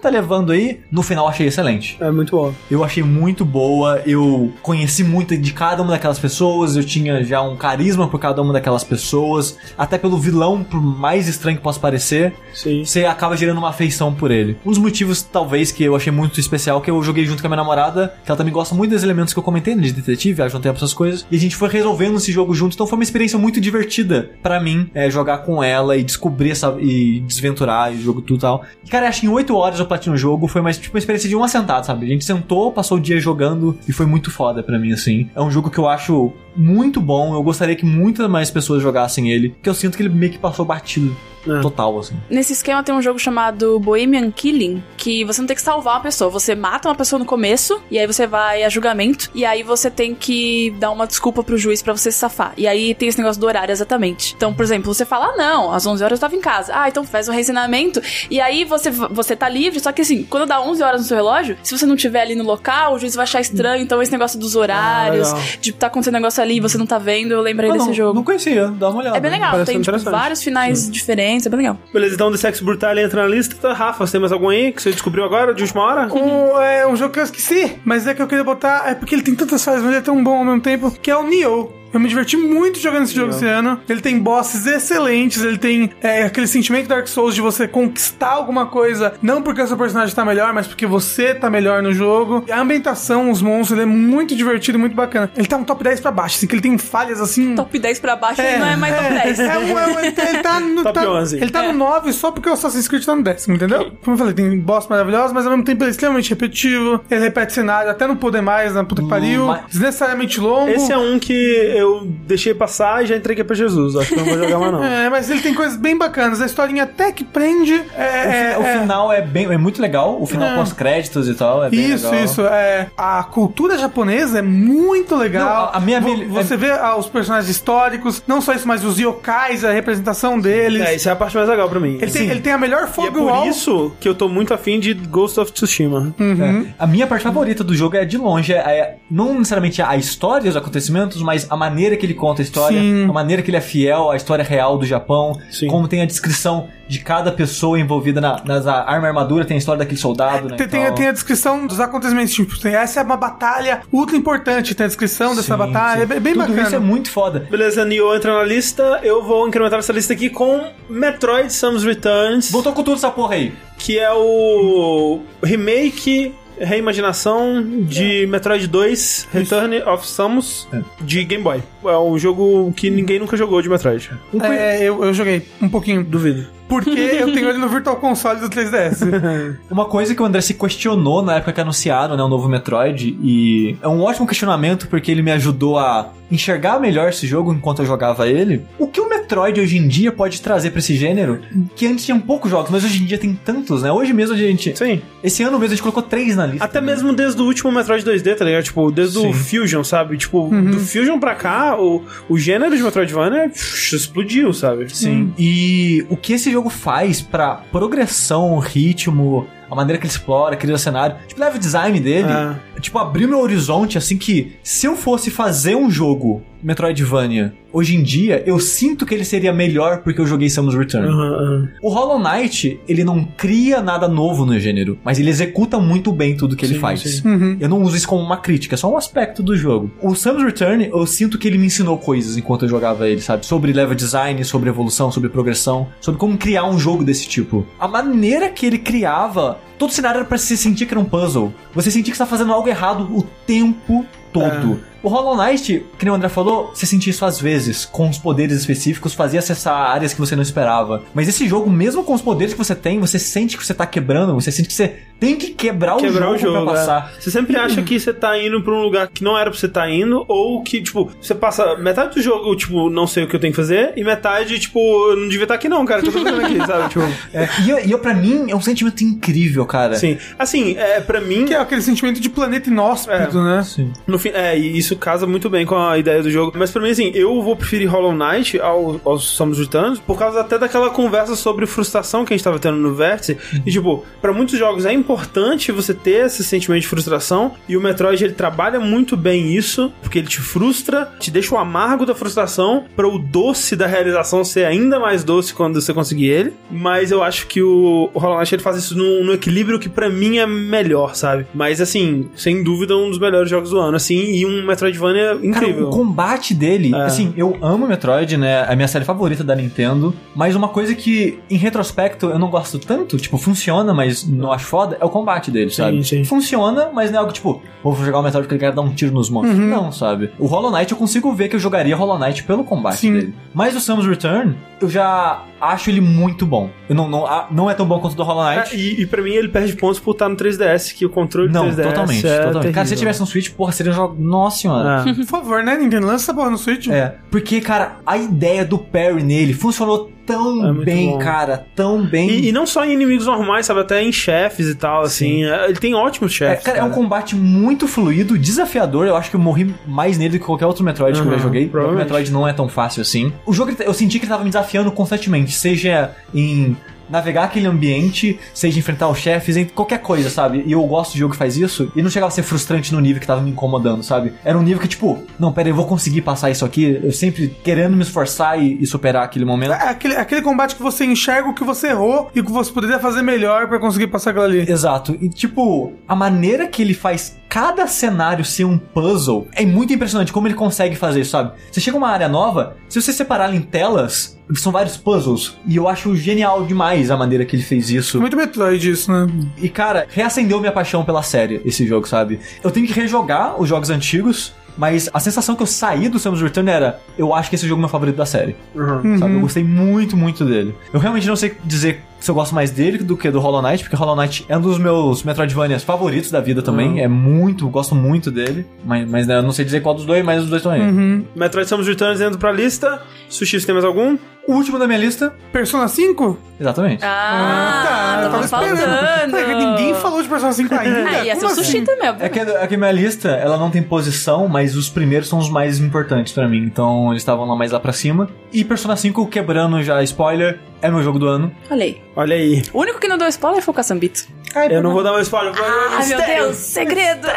Tá levando aí. No final achei excelente. É muito bom. Eu achei muito boa, eu conheci muito de cada uma daquelas pessoas, eu tinha já um carisma por cada uma daquelas pessoas, até pelo vilão, por mais estranho que possa parecer, Sim. você acaba gerando uma afeição por ele. Um dos motivos, talvez, que eu achei muito especial, que eu joguei junto com a minha namorada, que ela também gosta muito dos elementos que eu comentei, né, de detetive, viagem no tempo, essas coisas, e a gente foi resolvendo esse jogo junto, então foi uma experiência muito divertida pra mim, é, jogar com ela e descobrir essa, e desventurar e jogo tudo e tal. E, cara, acho que em 8 horas eu platino o jogo, foi mais tipo uma experiência de um assentado, sabe? A gente sentou, passou o dia jogando e foi muito foda pra mim, assim. É um jogo que eu acho muito bom, eu gostaria que muitas mais pessoas jogassem ele, porque eu sinto que ele meio que passou batido É. total, assim. Nesse esquema tem um jogo chamado Bohemian Killing, que você não tem que salvar uma pessoa, você mata uma pessoa no começo, e aí você vai a julgamento, e aí você tem que dar uma desculpa pro juiz pra você se safar. E aí tem esse negócio do horário exatamente. Então, por exemplo, você fala, ah, não, às 11 horas eu tava em casa. Ah, então faz o reisenamento, e aí você, você tá livre, só que assim, quando dá 11 horas no seu relógio, se você não tiver ali no local, o juiz vai achar estranho, então esse negócio dos horários, Ah, de tá acontecendo um negócio ali e você não tá vendo, eu lembrei Ah, desse não, jogo. não conhecia, dá uma olhada. É bem legal, tem tipo, vários finais diferentes, é bem legal. Beleza, então The Sex Brutal entra na lista. Rafa, você tem mais algum aí que você descobriu agora, de última hora? Um, é um jogo que eu esqueci, mas é que eu queria botar. É porque ele tem tantas fases, mas ele é tão bom ao mesmo tempo, que é o Nioh. Eu me diverti muito jogando esse jogo esse ano. Ele tem bosses excelentes, ele tem é, aquele sentimento Dark Souls de você conquistar alguma coisa, não porque o seu personagem tá melhor, mas porque você tá melhor no jogo. E a ambientação, os monstros, ele é muito divertido, muito bacana. Ele tá um top 10 pra baixo, assim, que ele tem falhas assim. Top 10 pra baixo ele não é mais top 10. É, um- é um- ele, tá- ele tá no, [laughs] Top tá- 11. Ele tá É. no 9 só porque o Assassin's Creed tá no décimo, entendeu? Como eu falei, tem boss maravilhosos, mas ao mesmo tempo ele é extremamente repetitivo. Ele repete cenário até não poder mais, na puta que pariu. Mas- Desnecessariamente longo. Esse é um que eu deixei passar e já entreguei pra Jesus. Acho que eu não vou jogar mais, não. [laughs] É, mas ele tem coisas bem bacanas. A historinha até que prende. O, fi- É, o é, final é bem, é muito legal. O final É. pós-créditos e tal é bem Isso, legal. isso. É, a cultura japonesa é muito legal. Não, a- a minha Vo- Você vê ah, os personagens históricos, não só isso, mas os yokais, a representação deles. É, isso é a parte mais legal pra mim. ele, tem, ele tem a melhor E é por wall. isso que eu tô muito afim de Ghost of Tsushima. Uhum. É. A minha parte favorita do jogo é de longe, é, é não necessariamente a história, os acontecimentos, mas a maneira que ele conta a história, Sim. a maneira que ele é fiel à história real do Japão, Sim. como tem a descrição de cada pessoa envolvida na, nas arma e armadura, tem a história daquele soldado, né? Tem, e tem, tal. tem a descrição dos acontecimentos, tipo, tem, essa é uma batalha ultra importante, tem a descrição dessa Sim, batalha, sim. é bem, bem Tudo bacana. isso é muito foda. Beleza, Nioh entra na lista. Eu vou incrementar essa lista aqui com Metroid Samus Returns, Voltou com tudo essa porra aí. que é o remake, reimaginação de Metroid 2 Return of Samus de Game Boy. É um jogo que ninguém nunca jogou de Metroid. É, eu, eu joguei um pouquinho. Duvido. Porque [laughs] eu tenho ele no Virtual Console do 3DS. [laughs] Uma coisa que o André se questionou na época que anunciaram né, o novo Metroid, e é um ótimo questionamento porque ele me ajudou a enxergar melhor esse jogo enquanto eu jogava ele. O que o Metroid hoje em dia pode trazer pra esse gênero? Que antes tinham poucos jogos, mas hoje em dia tem tantos, né? Hoje mesmo a gente. Sim. Esse ano mesmo a gente colocou três na lista. Até mesmo desde o último Metroid 2D, tá ligado? Tipo, desde Sim. o Fusion, sabe? Tipo, do Fusion pra cá, o, o gênero de Metroidvania explodiu, sabe? Sim. E o que esse jogo faz pra progressão, ritmo, a maneira que ele explora, cria o cenário, tipo, o level design dele, É. tipo, abriu meu horizonte, assim, que se eu fosse fazer um jogo Metroidvania hoje em dia, eu sinto que ele seria melhor porque eu joguei Samus Return. Aham. O Hollow Knight, ele não cria nada novo no gênero, mas ele executa muito bem tudo que ele Sim, faz. sim. Uhum. Eu não uso isso como uma crítica, é só um aspecto do jogo. O Samus Return, eu sinto que ele me ensinou coisas enquanto eu jogava ele, sabe? Sobre level design, sobre evolução, sobre progressão, sobre como criar um jogo desse tipo. A maneira que ele criava, up. Todo cenário era pra você sentir que era um puzzle. Você sentia que você tá fazendo algo errado o tempo todo. O Hollow Knight, que nem o André falou, você sentia isso às vezes, com os poderes específicos, fazia acessar áreas que você não esperava. Mas esse jogo, mesmo com os poderes que você tem, você sente que você tá quebrando, você sente que você tem que quebrar, Quebrar o o jogo, jogo, pra é. passar. Você sempre acha que você tá indo pra um lugar que não era pra você tá indo, ou que, tipo, você passa metade do jogo, tipo, não sei o que eu tenho que fazer, e metade, tipo, eu não devia estar aqui não, cara, o que eu tô fazendo aqui, [laughs] sabe? Tipo, É, e, eu- e eu, pra mim, é um sentimento incrível, cara. assim, assim, é, pra mim, Que é aquele sentimento de planeta inóspito, né? Sim. No fim, é, e isso casa muito bem com a ideia do jogo. Mas pra mim, assim, eu vou preferir Hollow Knight ao, aos Samus Returns por causa até daquela conversa sobre frustração que a gente tava tendo no Vértice. E, tipo, pra muitos jogos é importante você ter esse sentimento de frustração. E o Metroid, ele trabalha muito bem isso, porque ele te frustra, te deixa o amargo da frustração para o doce da realização ser ainda mais doce quando você conseguir ele. Mas eu acho que o, o Hollow Knight, ele faz isso num, num equilíbrio que pra mim é melhor, sabe? Mas, assim, sem dúvida, um dos melhores jogos do ano, assim, e um Metroidvania Cara, incrível. o combate dele, É. assim, eu amo Metroid, né? É a minha série favorita da Nintendo. Mas uma coisa que, em retrospecto, eu não gosto tanto, tipo, funciona, mas não acho foda, é o combate dele, sabe? sim. Funciona, mas não é algo tipo, vou jogar o Metroid porque eu quero dar um tiro nos monstros. Uhum. Não, sabe? O Hollow Knight eu consigo ver que eu jogaria Hollow Knight pelo combate Sim. dele. Mas o Samus Return, eu já acho ele muito bom. Eu não, não, ah, não é tão bom quanto o do Hollow Knight. É, e, e pra mim ele ele perde pontos por estar no 3DS, que o controle Não, do 3DS totalmente, é totalmente. Cara, se tivesse no Switch, porra, seria um jogo. Nossa senhora. É. Por favor, né, Nintendo? Lança essa porra no Switch. É, porque, cara, a ideia do parry nele funcionou tão É bem, bom. cara, tão bem. E, e não só em inimigos normais, sabe? Até em chefes e tal, assim. É, Ele tem ótimos É, chefes. cara, é um combate muito fluido, desafiador. Eu acho que eu morri mais nele do que qualquer outro Metroid que eu Uhum, já joguei. Porque O. Metroid não é tão fácil assim. O jogo, ele- eu senti que ele tava me desafiando constantemente, seja em navegar aquele ambiente, seja enfrentar os chefes, qualquer coisa, sabe? E eu gosto de jogo que faz isso. E não chegava a ser frustrante no nível que tava me incomodando, sabe? Era um nível que, tipo, não, pera eu vou conseguir passar isso aqui. Eu sempre querendo me esforçar e, e superar aquele momento. É aquele, aquele combate que você enxerga o que você errou e o que você poderia fazer melhor pra conseguir passar aquilo ali. Exato. E, tipo, a maneira que ele faz cada cenário ser um puzzle é muito impressionante como ele consegue fazer isso, sabe? Você chega a uma área nova, se você separar em telas, são vários puzzles. E eu acho genial demais a maneira que ele fez isso. Muito Metroid isso, né? E, cara, reacendeu minha paixão pela série, esse jogo, sabe? Eu tenho que rejogar os jogos antigos. Mas a sensação que eu saí do Samus Return era, eu acho que esse jogo é meu favorito da série. Uhum. Sabe? Eu gostei muito, muito dele. Eu realmente não sei dizer se eu gosto mais dele do que do Hollow Knight, porque Hollow Knight é um dos meus Metroidvanias favoritos da vida também. Uhum. É muito, gosto muito dele. Mas, mas né, eu não sei dizer qual dos dois, mas os dois estão aí. Uhum. Metroid Samus Returns entra pra lista. Sushi, você tem mais algum? O último da minha lista, Persona 5? exatamente. Ah, eu tava faltando. Falei, Ninguém falou de Persona 5 ainda. Ah, ia ser Como o sushi assim? também, É que, é que minha lista, ela não tem posição, mas os primeiros são os mais importantes pra mim. Então eles estavam lá mais lá pra cima. E Persona 5, quebrando já spoiler, é meu jogo do ano. Falei. Olha aí. O único que não deu spoiler foi o Caçambito. [laughs] Eu não vou dar um spoiler. Ah, meu Deus, segredo.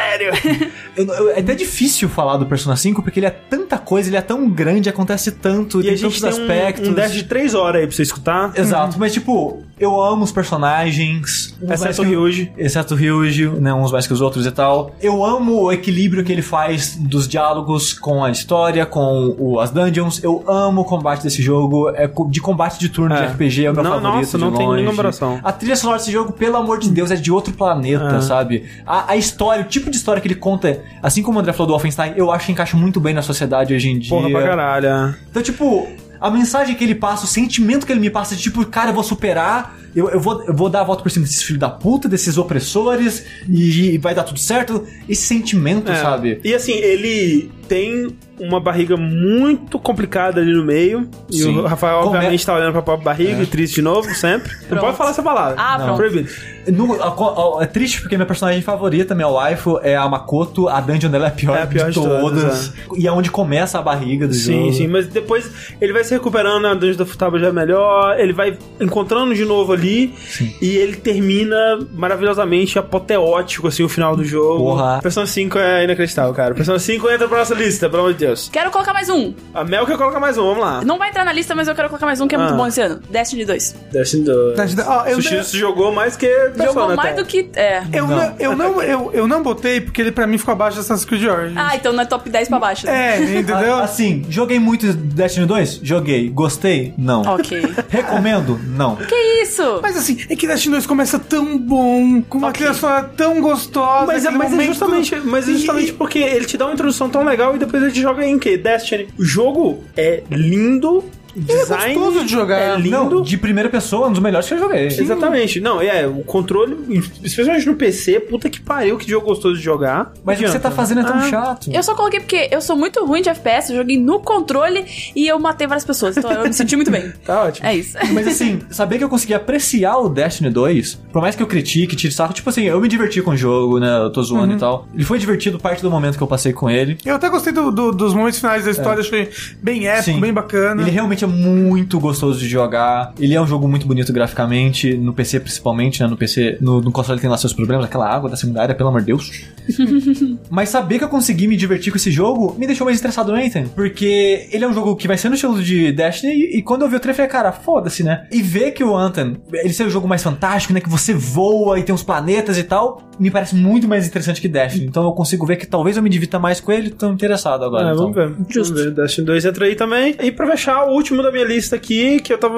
Eu- é até difícil falar do Persona 5 porque ele é tanta coisa, ele é tão grande, acontece tanto, E tem a gente tantos tem aspectos. um, um dash de 3 horas aí pra você escutar. Exato, mas tipo, eu amo os personagens. uns Exceto o Ryuji. Exceto o Ryuji, né? Uns mais que os outros e tal. Eu amo o equilíbrio que ele faz dos diálogos com a história, com o- as dungeons. Eu amo o combate desse jogo. É de combate de turno de É. RPG, é o meu Não, favorito. nossa, não tem longe. nenhuma comparação. A trilha sonora desse jogo, pelo amor de Deus, é de outro planeta, É. sabe? A, a história, o tipo de história que ele conta, assim como o André falou do Wolfenstein, eu acho que encaixa muito bem na sociedade hoje em dia. Porra pra caralho. Então, tipo, a mensagem que ele passa, o sentimento que ele me passa de tipo, cara, eu vou superar, eu, eu, vou, eu vou dar a volta por cima desses filhos da puta, desses opressores, e, e vai dar tudo certo. Esse sentimento, É. sabe? E assim, ele tem uma barriga muito complicada ali no meio. E Sim. o Rafael, Come- obviamente, tá olhando pra própria barriga É. e triste de novo, sempre. Não Pronto. pode falar essa palavra. Ah, Não. pronto. Proibido. No- a- a- é triste porque minha personagem favorita, minha waifu, é a Makoto. A dungeon dela é a pior, É a pior de de todas, todas. E é onde começa a barriga do Sim, jogo. sim, mas depois ele vai se recuperando, a Dungeon da Futaba já é melhor, ele vai encontrando de novo ali, e ele termina maravilhosamente apoteótico, assim, o final do jogo. Porra. Persona 5 é inacreditável, cara. Persona 5 entra pra nossa lista, pelo amor de Deus. Quero colocar mais um. A Mel quer colocar mais um, vamos lá. Não vai entrar na lista, mas eu quero colocar mais um que é muito Ah. bom esse ano. Destiny 2. Destiny 2. Destiny- eu- Sushi se jogou mais que Persona Jogou mais até. do que. É. Eu não, eu, não, eu, eu não botei porque ele pra mim ficou abaixo de Assassin's Creed Origins. Ah, então não é top 10 pra baixo. né? É, entendeu? A- Assim, joguei muito Destiny 2? Joguei. Gostei? Não. Ok. [laughs] Recomendo? Não. que isso? Mas assim, é que Destiny 2 começa tão bom, com uma Ok. trilha sonora tão gostosa. Mas, é, mas é justamente, mas é E- justamente porque ele te dá uma introdução tão legal e depois ele te joga em quê? Destiny. O jogo é lindo, design gostoso de jogar. é lindo. Não, de primeira pessoa, um dos melhores que eu joguei. Exatamente. Não, é, o controle, especialmente no PC, puta que pariu, que jogo gostoso de jogar. Mas o que você tá fazendo é tão Ah. chato. Eu só coloquei porque eu sou muito ruim de FPS, eu joguei no controle e eu matei várias pessoas. Então eu me senti muito bem. [laughs] Tá ótimo. É isso. Mas assim, saber que eu consegui apreciar o Destiny 2, por mais que eu critique, tire sarro, tipo assim, eu me diverti com o jogo, né? Eu tô zoando e tal. Ele foi divertido parte do momento que eu passei com ele. Eu até gostei do- do- dos momentos finais da história, achei bem épico, Sim. bem bacana. Ele realmente é muito gostoso de jogar. Ele é um jogo muito bonito graficamente, no PC principalmente, né? No PC, no, no console tem lá seus problemas, aquela água da segunda área, pelo amor de Deus. [laughs] Mas saber que eu consegui me divertir com esse jogo me deixou mais estressado no Anthem. Porque ele é um jogo que vai ser no estilo de Destiny. E, e quando eu vi o trailer, eu falei, cara, foda-se, né? E ver que o Anthem, ele ser o jogo mais fantástico, né? Que você voa e tem uns planetas e tal, me parece muito mais interessante que Destiny. Então eu consigo ver que talvez eu me divirta mais com ele. Tô interessado agora. É, então. vamos ver. Justo. Vamos ver. Destiny 2 entra aí também. E pra fechar, o último último da minha lista aqui, que eu tava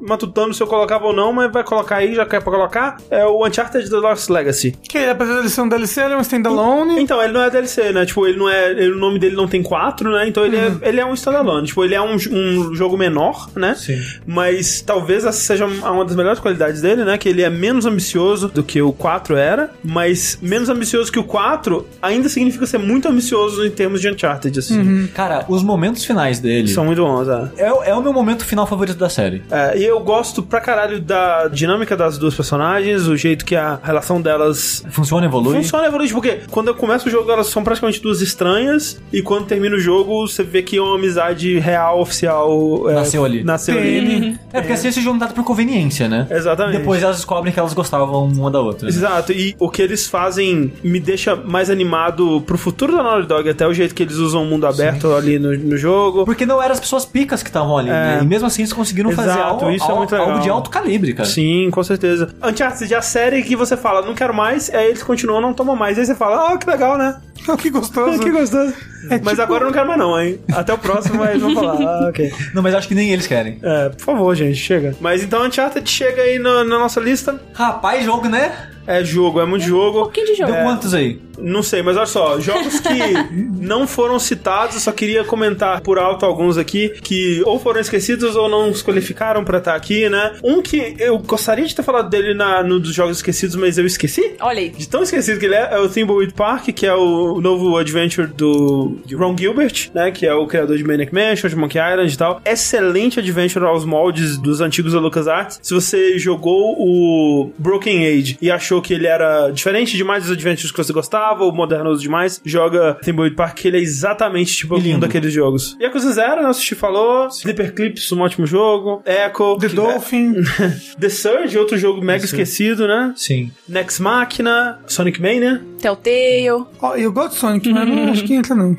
matutando se eu colocava ou não, mas vai colocar aí, já que é pra colocar, é o Uncharted The Lost Legacy. Que ele, apesar de ser um DLC, ele é um standalone. Então, ele não é DLC, né? Tipo, ele não é. ele- o nome dele não tem quatro, né? Então ele, é, ele é um standalone. Tipo, ele é um, um jogo menor, né? Sim. Mas talvez essa seja uma das melhores qualidades dele, né? Que ele é menos ambicioso do que o 4 era, mas menos ambicioso que o 4 ainda significa ser muito ambicioso em termos de Uncharted, assim. Cara, os momentos finais dele. São muito bons, é. É, é o meu momento final favorito da série. É, e eu gosto pra caralho da dinâmica das duas personagens, o jeito que a relação delas Funciona, evolui. funciona evolui, porque quando eu começo o jogo elas são praticamente duas estranhas, e quando termina o jogo você vê que é uma amizade real, oficial. é, Nasceu ali. Nasceu ali. É porque assim esse jogo não dado por conveniência, né? Exatamente. Depois elas descobrem que elas gostavam uma da outra. né? Exato, e o que eles fazem me deixa mais animado pro futuro da Naughty Dog, até o jeito que eles usam o mundo aberto ali no, no jogo. Porque não eram as pessoas picas que estavam ali, né? E mesmo assim eles conseguiram fazer É. Exato, algo, isso é algo- muito legal. algo de alto calibre, cara. Sim, com certeza. Uncharted é a série que você fala, não quero mais, aí eles continuam, não tomam mais. Aí você fala, ah, que legal, né? [laughs] que gostoso. [laughs] que gostoso. É Mas tipo- agora eu não quero mais não, hein? Até o próximo, eles vão falar, [laughs] ah, ok. Não, mas acho que nem eles querem. É, por favor, gente, chega. Mas então Uncharted chega aí no- na nossa lista. Rapaz, jogo, né? É jogo, é muito jogo. Um pouquinho de jogo. Deu quantos aí? Não sei, mas olha só, jogos que [laughs] não foram citados, eu só queria comentar por alto alguns aqui que ou foram esquecidos ou não se qualificaram pra estar aqui, né? Um que eu gostaria de ter falado dele na, no dos jogos esquecidos, mas eu esqueci. Olha aí. De tão esquecido que ele é, é o Thimbleweed Park, que é o novo adventure do de Ron Gilbert, né? Que é o criador de Manic Mansion, de Monkey Island e tal. Excelente adventure aos moldes dos antigos LucasArts. Se você jogou o Broken Age e achou que ele era diferente demais dos adventures que você gostava, ou modernoso demais, joga Thimbleweed Park, que ele é exatamente tipo um lindo. daqueles jogos. E a coisa zero, né? O Sushi falou. Sleeper Clips, um ótimo jogo. Echo. The Dolphin. [laughs] The Surge, outro jogo mega esquecido, né? Sim. Next Machina, Sonic Mania. Telltale. Ó, eu gosto de Sonic, mas não acho que entra não.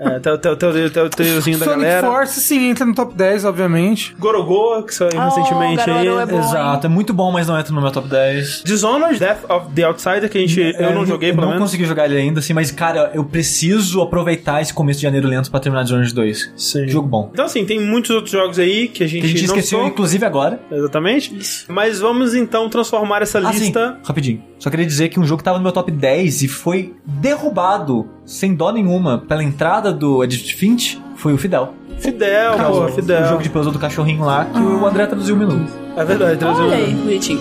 É, tem o teu, teu, teu, teuzinho da Sonic galera. Force sim entra no top 10, obviamente. Gorogoa, que saiu Oh, recentemente aí. É bom. Exato, é muito bom, mas não entra no meu top 10. Dishonored, Death of the Outsider, que a gente, eu não É, joguei, pelo não menos. consegui jogar ele ainda, assim, mas, cara, eu preciso aproveitar esse começo de janeiro lento pra terminar Dishonored 2. Sim. Jogo bom. Então, assim, tem muitos outros jogos aí que a gente, Que a gente não esqueceu, sou. inclusive, agora. Exatamente. Mas vamos então transformar essa Ah, sim, lista. rapidinho. Só queria dizer que um jogo que tava no meu top 10 e foi derrubado, sem dó nenhuma, pela entrada do Edith Finch, foi o Fidel. Fidel, pô, o, Fidel. o jogo de puzzle do cachorrinho lá, que o André traduziu um minuto. É verdade, trazer Olha um- aí, bonitinho.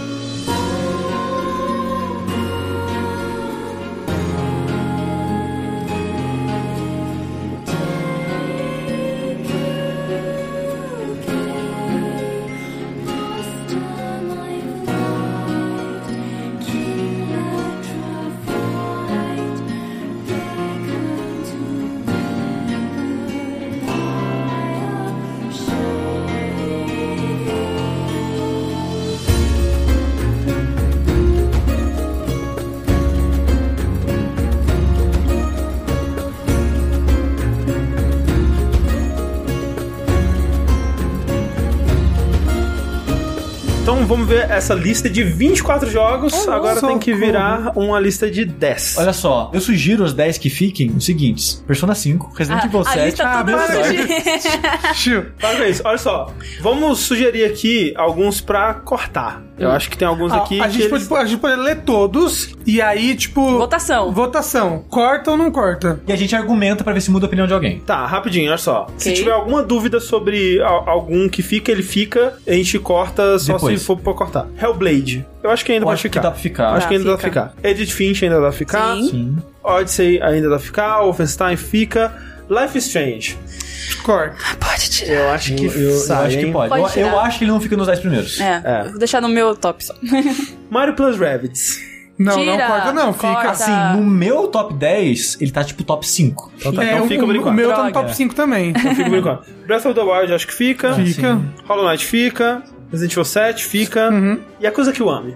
Vamos ver essa lista de 24 jogos. Agora tem que virar uma lista de 10. Olha só, eu sugiro os 10 que fiquem os seguintes: Persona 5, Resident Evil a 7. lista Ah. Para com isso. Olha só. Vamos sugerir aqui alguns pra cortar. Eu acho que tem alguns Ah, aqui a, que gente eles- pode, a gente pode ler todos e aí, tipo. Votação. Votação. Corta ou não corta? E a gente argumenta pra ver se muda a opinião de alguém. Tá, rapidinho, olha só. Se Ok. tiver alguma dúvida sobre a- algum que fica, ele fica. A gente corta só Depois. se for pra cortar. Hellblade. Eu acho que ainda Eu pode acho que ficar. dá pra ficar. Acho que ainda dá pra fica. ficar. Edith Finch ainda dá pra ficar. Sim. Sim. Odyssey ainda dá pra ficar. Wolfenstein fica. Life is Strange. Corta. Pode tirar. Eu acho que Eu, eu- eu sai, acho que pode. Pode Eu, eu acho que ele não fica nos 10 primeiros. É, É. eu vou deixar no meu top só. [laughs] Mario Plus Rabbids. Não, não Tira, corta, não. Fica corta. assim. Assim, no meu top 10, ele tá tipo top 5. Então tá, É, então o- fica o, enquanto. o meu tá no Droga. top 5 também. Então fica enquanto. [laughs] Breath of the Wild acho que fica. Fica. Hollow Knight fica. Resident Evil 7 fica. Uhum. E a coisa que eu ame.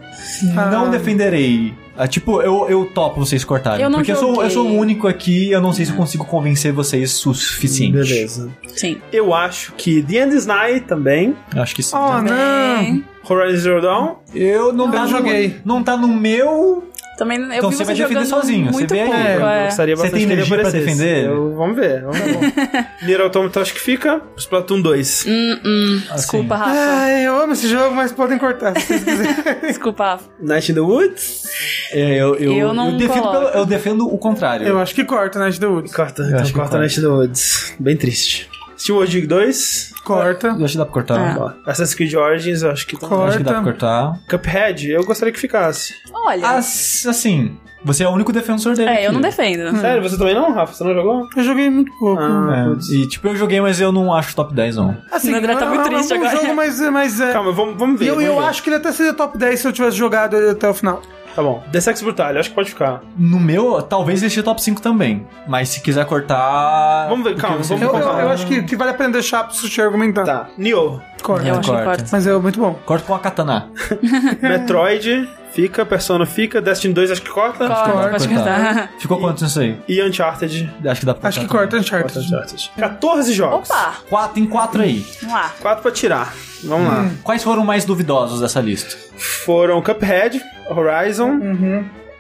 Não defenderei. Ah, tipo, eu, eu topo vocês cortarem. Eu não porque eu sou, joguei. eu sou o único aqui eu não sei se eu consigo convencer vocês o suficiente. Beleza. Sim. Eu acho que The End is Nigh também. Eu acho que sim. Oh, não. Bem, Horizon Zero Dawn. Eu não não no- joguei. não tá no meu Também eu Então vi você vai jogando defender sozinho, você muito vê aí. pouco, É, Eu é. gostaria Você bastante tem energia pra defender? Eu- vamos ver, vamos ver. [laughs] Nier Automata acho que fica. Splatoon 2. Hum, hum, Assim. Desculpa, Rafa. Ai, eu amo esse jogo, mas podem cortar se vocês quiserem. [laughs] [laughs] Desculpa, Rafa. Night in the Woods. É, eu, eu, Eu não defendo coloco. pelo- eu defendo o contrário. Eu acho que corta, Night the Woods. Corta, Eu então acho que corta corta. Night in the Woods. Bem triste. SteamWorld Dig 2. Corta. Eu acho que dá pra cortar. Ah. Ó, Assassin's Creed Origins, eu acho que. Corta. Acho que dá pra cortar. Cuphead, eu gostaria que ficasse. Olha. As- assim, você é o único defensor dele. é, aqui. eu não defendo. Sério, você também não, Rafa? Você não jogou? Eu joguei muito pouco. Ah, É, e tipo, eu joguei, mas eu não acho top 10, não. Assim, O André tá é- muito é triste um bom agora. jogo, mas, mas é... Calma, vamos, vamos ver. eu, vamos eu ver. acho que ele até seria top 10 se eu tivesse jogado ele até o final. Tá bom. The Sex Brutal, acho que pode ficar. No meu, talvez esteja top 5 também. Mas se quiser cortar. Vamos ver, calma, você vamos Eu, eu, eu acho que, que vale a pena deixar pro Sushi argumentar. Tá. Nioh. Corta. Eu acho que corta. Mas é muito bom. Corta com a katana. [laughs] Metroid fica, Persona fica, Destiny 2 acho que corta. Corta, corta. pode cortar. Ficou quanto nisso aí? E Uncharted. Acho que dá pra Acho que corta Corta Uncharted. Uncharted. 14 jogos. Opa, Quatro, tem quatro aí. vamos lá. 4 pra tirar. Vamos lá. Quais foram mais duvidosos dessa lista? Foram Cuphead, Horizon.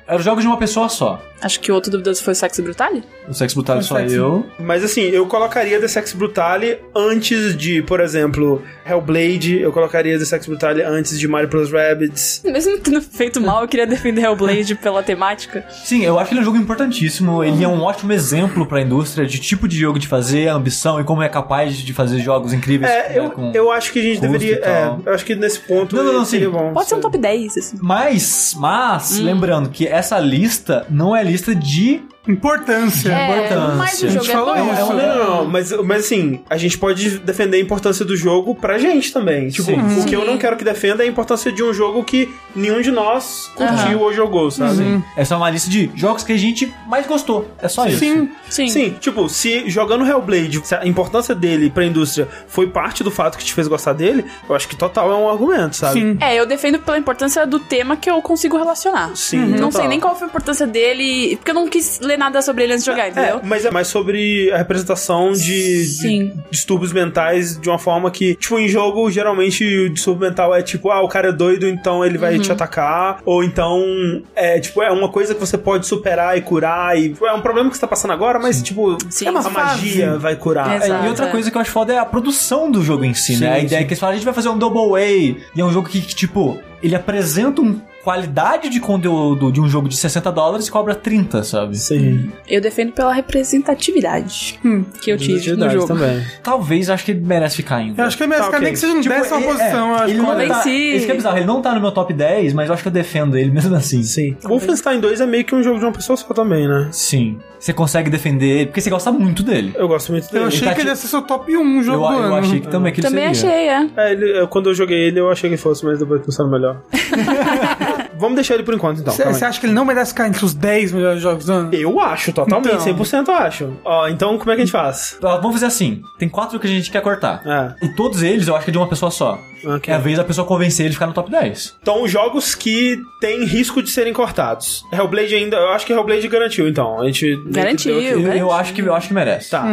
Eram jogos de uma pessoa só. Acho que o outro duvidoso foi o Sexo Brutale. O Sex Brutal O só Sex- eu. Mas assim, eu colocaria The Sex Brutale antes de, por exemplo, Hellblade. Eu colocaria The Sex Brutale antes de Mario Plus Rabbids. Mesmo tendo feito mal, eu queria defender Hellblade pela temática. Sim, eu acho que ele é um jogo importantíssimo. Ele é um ótimo exemplo pra indústria de tipo de jogo de fazer, a ambição e como é capaz de fazer jogos incríveis. É, né, eu, com- eu acho que a gente deveria. É, eu acho que nesse ponto Não, não, não, sim. bom. Pode ser um top 10, assim. Mas, mas, Hum. lembrando que essa lista não é lista de Importância. importância. mas o A jogo gente é falou isso. Não, não, não, mas, mas assim, a gente pode defender a importância do jogo pra gente também. Tipo, Sim. o que eu Sim. não quero que defenda é a importância de um jogo que nenhum de nós curtiu ou jogou, sabe? Essa é uma lista de jogos que a gente mais gostou. É só isso. Sim. Sim. Sim, tipo, se jogando Hellblade, se a importância dele pra indústria foi parte do fato que te fez gostar dele, eu acho que total é um argumento, sabe? Sim. É, eu defendo pela importância do tema que eu consigo relacionar. Sim, Não total. sei nem qual foi a importância dele, porque eu não quis ler nada sobre ele antes de jogar, É, entendeu? mas é mais sobre a representação de, de Sim. distúrbios mentais de uma forma que, tipo, em jogo, geralmente o distúrbio mental é tipo, ah, o cara é doido, então ele vai Uhum. te atacar, ou então é, tipo, é uma coisa que você pode superar e curar, e é um problema que você tá passando agora, mas, tipo, Sim. a É uma magia fase. vai curar. Exato. É, e outra é. coisa que eu acho foda é a produção do jogo em si, Sim, né? A ideia sim. é que eles falam, a gente vai fazer um Double A, e é um jogo que, que, tipo, ele apresenta uma qualidade de conteúdo de um jogo de 60 dólares e cobra 30, sabe? Sim. Eu defendo pela representatividade Hum. que eu tive no jogo. também. Talvez, acho que ele merece ficar ainda. Eu acho que é mesmo, Tá, cara, ok. nem que seja Tipo, décima ele- posição, eu é, acho ele não tá, Convenci. Isso que é bizarro, ele não tá no meu top 10, mas eu acho que eu defendo ele [laughs] mesmo assim. Sim. Wolfenstein 2 é meio que um jogo de uma pessoa só também, né? Sim. Você consegue defender, porque você gosta muito dele. Eu gosto muito dele. Eu achei tá que ele ia ser seu top 1 jogo Eu, do eu ano. achei que também que ele Também seria. achei, é. É, ele, eu- quando eu joguei ele, eu achei que fosse, mas depois pensando melhor. [laughs] Vamos deixar ele por enquanto, então. Você acha que ele não merece ficar entre os 10 melhores jogos do ano? Eu acho, totalmente, Então. 100% eu acho. Ó, então como é que a gente faz? Vamos fazer assim: tem quatro que a gente quer cortar. É, E todos eles eu acho que é de uma pessoa só. ok. É a vez da pessoa convencer ele de ficar no top 10. Então, jogos que têm risco de serem cortados. Hellblade ainda, eu acho que Hellblade garantiu, então. A gente Garantiu. Eu, né? eu acho que eu acho que merece. Tá.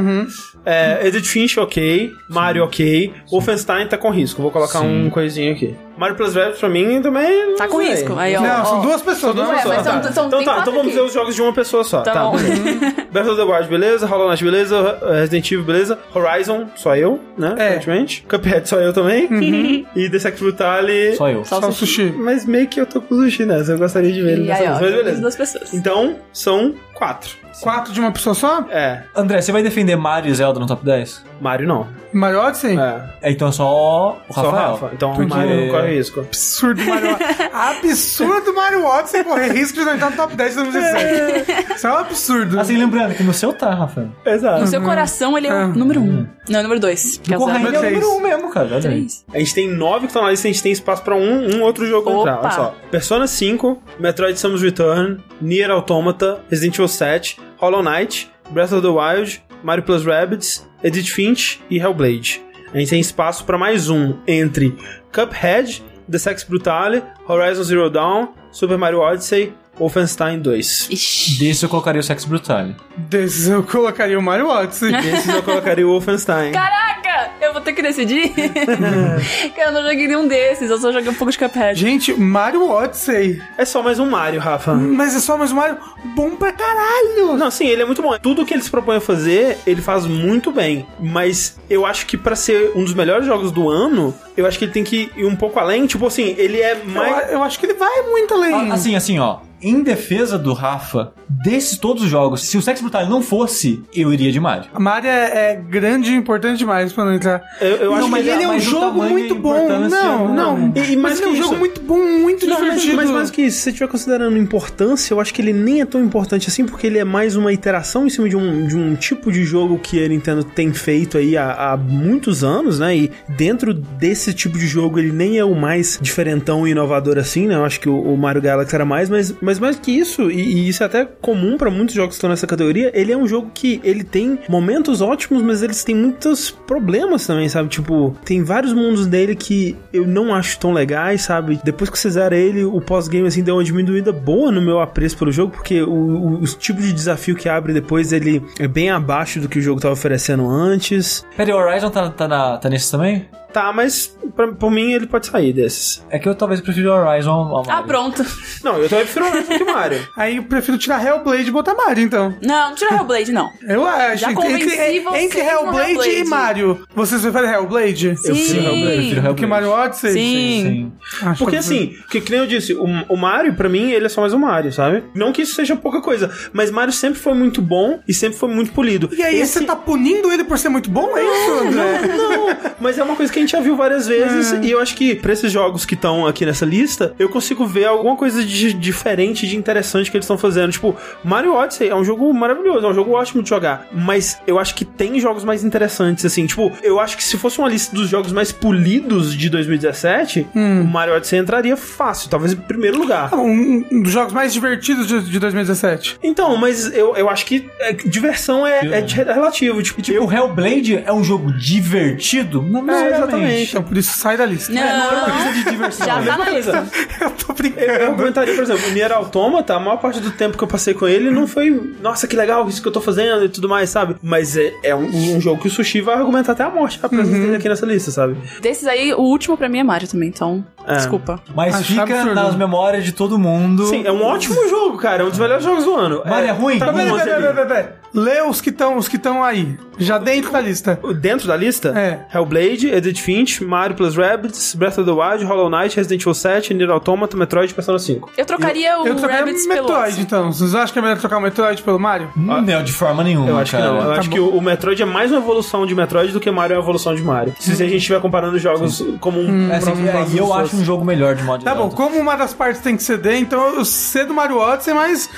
É, Edith Finch, ok. Mario, ok. Wolfenstein tá com risco. Vou colocar Sim. um coisinho aqui. Mario Plus Rabbids pra mim também. Tá com sei. risco. Aí, ó, Não, são ó. duas pessoas, não é uma só. mas são- Tá. são- então tá, quatro então vamos aqui. ver os jogos de uma pessoa só. Tá Tá, beleza. [laughs] Breath of the Wild, beleza. Hollow Knight, beleza. Resident Evil, beleza. Horizon, só eu, né? É. Aparentemente. Cuphead, só eu também. E The Sex Brutale. Só eu. Só Só o o sushi. Mas meio que eu tô com o sushi nessa. Eu gostaria de ver ele nessa aí, ó, mas as beleza. duas pessoas. Então, são quatro. Quatro de uma pessoa só? É. André, você vai defender Mario e Zelda no top 10? Mario não. Mario Odyssey? É. É, então é só o Só Rafael. Rafa. Então Porque- Mario não corre risco. Absurdo Mario Odyssey. [laughs] Absurdo Mario Odyssey correr risco de não entrar no top 10 de 2017. Isso é um absurdo. Assim, lembrando que no seu tá, Rafael. Exato. No seu coração, ele é o Ah. número um. Não, número dois. Que é No o Zelda. Corraine é o número 1 um mesmo, cara. olha aí. Três. A gente tem nove que estão na lista, a gente tem espaço pra um, um outro jogo Opa. entrar. Olha só. Persona 5, Metroid Samus Return, Nier Automata, Resident Evil 7, Hollow Knight, Breath of the Wild, Mario Plus Rabbids, Edith Finch e Hellblade. A gente tem espaço pra mais um entre Cuphead, The Sex Brutale, Horizon Zero Dawn, Super Mario Odyssey, Wolfenstein 2. Ixi. Desse eu colocaria o Sex Brutal. Desses eu colocaria o Mario Odyssey. Esses eu colocaria o Wolfenstein. Caraca! Eu vou ter que decidir. [laughs] que eu não joguei nenhum desses, eu só joguei um pouco de Cuphead. Gente, Mario Odyssey. É só mais um Mario, Rafa. Mas é só mais um Mario bom pra caralho. Não, sim, ele é muito bom. Tudo que ele se propõe a fazer, ele faz muito bem. Mas eu acho que pra ser um dos melhores jogos do ano, eu acho que ele tem que ir um pouco além. Tipo assim, ele é mais. Eu, eu acho que ele vai muito além. Ah, Assim, assim, ó. Em defesa do Rafa, desses todos os jogos, se o Sex Brutal não fosse, eu iria de Mario. Mario é, é grande e importante demais pra não entrar. Eu, eu não, acho mas que ele é um mas o jogo muito bom. Não, não. não. E- e mas ele é um jogo muito bom, muito Não, mas, divertido. mas mais que isso, se você estiver considerando importância, eu acho que ele nem é tão importante assim, porque ele é mais uma iteração em cima de um, de um tipo de jogo que a Nintendo tem feito aí há, há muitos anos, né? E dentro desse tipo de jogo, ele nem é o mais diferentão e inovador assim, né? Eu acho que o, o Mario Galaxy era mais, mas, mas mais que isso, e, e isso é até comum pra muitos jogos que estão nessa categoria, ele é um jogo que ele tem momentos ótimos, mas eles têm muitos problemas também, sabe? Tipo, tem vários mundos dele que eu não acho tão legais, sabe? Depois que você zera ele, o pós-game assim deu uma diminuída boa no meu apreço pelo jogo, porque o, o, o tipo de desafio que abre depois ele é bem abaixo do que o jogo tava oferecendo antes. Peraí, o Horizon tá, tá, na, tá nesse também? Tá, mas pra, por mim ele pode sair desses. É que eu talvez prefira o Horizon ao Mario. Ah, pronto. Não, eu também prefiro do que o Mario. [laughs] Aí eu prefiro tirar Hellblade e botar Mario, então. Não, não tira Hellblade, não. Eu acho. Já entre, convenci entre, Hellblade, Hellblade. e Mario, vocês preferem Hellblade? Eu prefiro Sim. Hellblade. Prefiro Do Hellblade. que Mario Odyssey? Sim. Sim. Acho Porque que- assim, que, que nem eu disse, o, o Mario, pra mim, ele é só mais um Mario, sabe? Não que isso seja pouca coisa, mas Mario sempre foi muito bom e sempre foi muito polido. E aí, Esse- você tá punindo ele por ser muito bom, é isso, André? Não, mas é uma coisa que a gente já viu várias vezes e eu acho que pra esses jogos que estão aqui nessa lista, eu consigo ver alguma coisa de diferente, de interessante que eles estão fazendo. Tipo, Mario Odyssey é um jogo maravilhoso, é um jogo ótimo de jogar, mas eu acho que tem jogos mais interessantes, assim. Tipo, eu acho que se fosse uma lista dos jogos mais polidos de 2017, o Mario Odyssey entraria fácil, talvez em primeiro lugar. Um, um dos jogos mais divertidos de, de 2017. Então, mas eu, eu acho que é, diversão é, é relativo. Tipo, Tipo, o Hellblade é um jogo divertido? Não É, exatamente. Então, por isso, sai da lista. Não, não é uma lista de diversão. já tá na lista. [laughs] Eu tô Eu, eu brincando. comentaria, por exemplo, o Nier Automata, a maior parte do tempo que eu passei com ele não foi, nossa, que legal isso que eu tô fazendo e tudo mais, sabe? Mas é, é um, um jogo que o Sushi vai argumentar até a morte a presença dele aqui nessa lista, sabe? Desses aí, o último pra mim é Mario também, então. É. Desculpa. Mas Acho fica absurdo. nas memórias de todo mundo. Sim, é um ótimo jogo, cara. É um dos melhores jogos do ano. Mario é ruim? Tá Peraí, bom, peraí, ali. peraí, peraí, peraí. Lê os que estão os que estão aí. Já dentro da lista. Dentro da lista, É. Hellblade, Edith Finch, Mario Plus Rabbids, Breath of the Wild, Hollow Knight, Resident Evil 7, Nier Automata, Metroid e Persona 5. Eu trocaria o Eu trocaria Rabbids pelo Metroid, então. Vocês acham que é melhor trocar o Metroid pelo Mario? Não, de forma nenhuma. Eu acho que cara. não. Eu tá acho bom. que o, Metroid é mais uma evolução de Metroid do que Mario é uma evolução de Mario. Se a gente estiver comparando jogos como um. É, assim, é, e eu acho. Um jogo melhor de modo Tá bom, geral. como uma das partes tem que ceder, então eu cedo Mario Odyssey, mas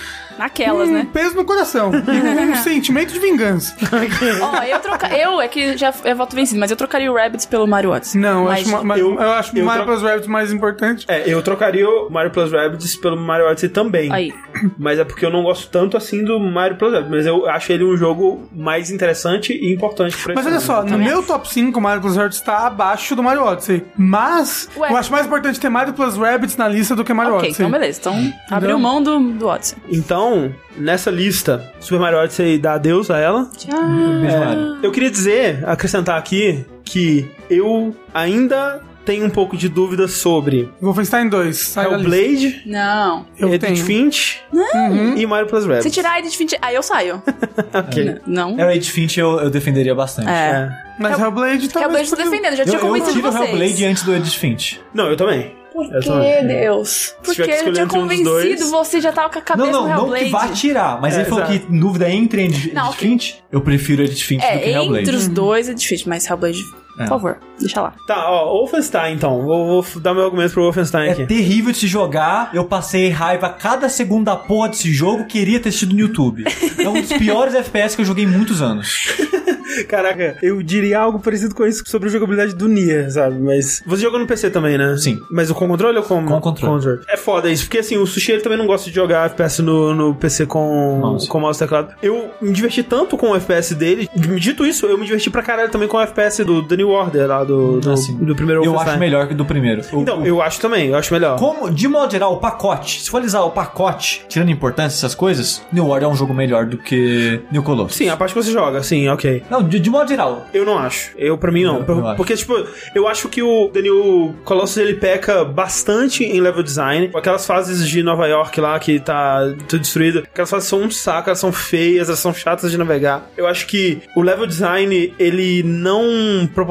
Naquelas, um né? peso no coração. e um sentimento de vingança. [laughs] Ó, eu troca... Eu, é que já é voto vencido, mas eu trocaria o Rabbids pelo Mario Odyssey. Não, eu mas... acho, ma- eu- eu, acho eu Mario tro- Plus Rabbids mais importante. É, eu trocaria o Mario Plus Rabbids pelo Mario Odyssey também. Aí. Mas é porque eu não gosto tanto assim do Mario Plus Rabbids. Mas eu acho ele um jogo mais interessante e importante pra Mas olha só, no meu acho. top 5, o Mario Plus Rabbids está abaixo do Mario Odyssey. Mas Ué. eu acho mais importante ter Mario Plus Rabbids na lista do que Mario Ok, Odyssey. então beleza. Então, abriu mão do, do Odyssey. Então, nessa lista, Super Mario Odyssey dá adeus a ela. Tchau. Mario. Eu queria dizer, acrescentar aqui, que eu ainda tenho um pouco de dúvida sobre Wolfenstein 2, sai da lista. Hellblade, Não. Eu Edith tenho. Finch e Mario Plus Rabbids. Se tirar a Edith Finch, aí eu saio. [laughs] Ok. Não. É, o Age Finch eu, eu defenderia bastante. É. É. Mas Hellblade é o talvez... beijo tô defendendo, já Eu, tinha eu convencido tiro o vocês. Hellblade antes do Edith Finch. Não, eu também. Por Eu que. Deus? Porque que eu tinha um convencido, dois- você já tava com a Não, cabeça não, no não Hellblade. que vá tirar, mas É, ele falou exato. que dúvida entre Edith Não, Finch, eu prefiro Edith Finch do que É, Hellblade. entre os dois é difícil, mas Hellblade, por É. favor, deixa lá. Tá, ó, Wolfenstein então. Vou, vou dar meu argumento pro Wolfenstein É aqui. terrível de se jogar. Eu passei raiva cada segundo da porra desse jogo. Queria ter assistido no YouTube. É um dos piores [laughs] FPS que eu joguei em muitos anos. [laughs] Caraca, eu diria algo parecido com isso sobre a jogabilidade do Nier, sabe? Mas. Você jogou no PC também, né? Sim. Mas o com controle ou com. Com controle. É foda isso, porque assim, o Sushi ele também não gosta de jogar FPS no, no PC com Mouse. com mouse e teclado. Eu me diverti tanto com o FPS dele. Dito isso, eu me diverti pra caralho também com o FPS do The New Order, lá do, do, Assim, do primeiro Eu acho melhor que do primeiro. O- Então, o- eu acho também, eu acho melhor. Como, de modo geral, o pacote, se for analisar o pacote, tirando importância essas coisas, New Order é um jogo melhor do que New Colossus. Sim, a parte que você joga, sim, ok. Não, de, de modo geral. Eu não acho. Eu, pra mim, não. Eu- eu acho. porque, tipo, eu acho que o Daniel Colossus, ele peca bastante em level design. Aquelas fases de Nova York lá, que tá tudo destruído, aquelas fases são um saco, elas são feias, elas são chatas de navegar. Eu acho que o level design, ele não proporciona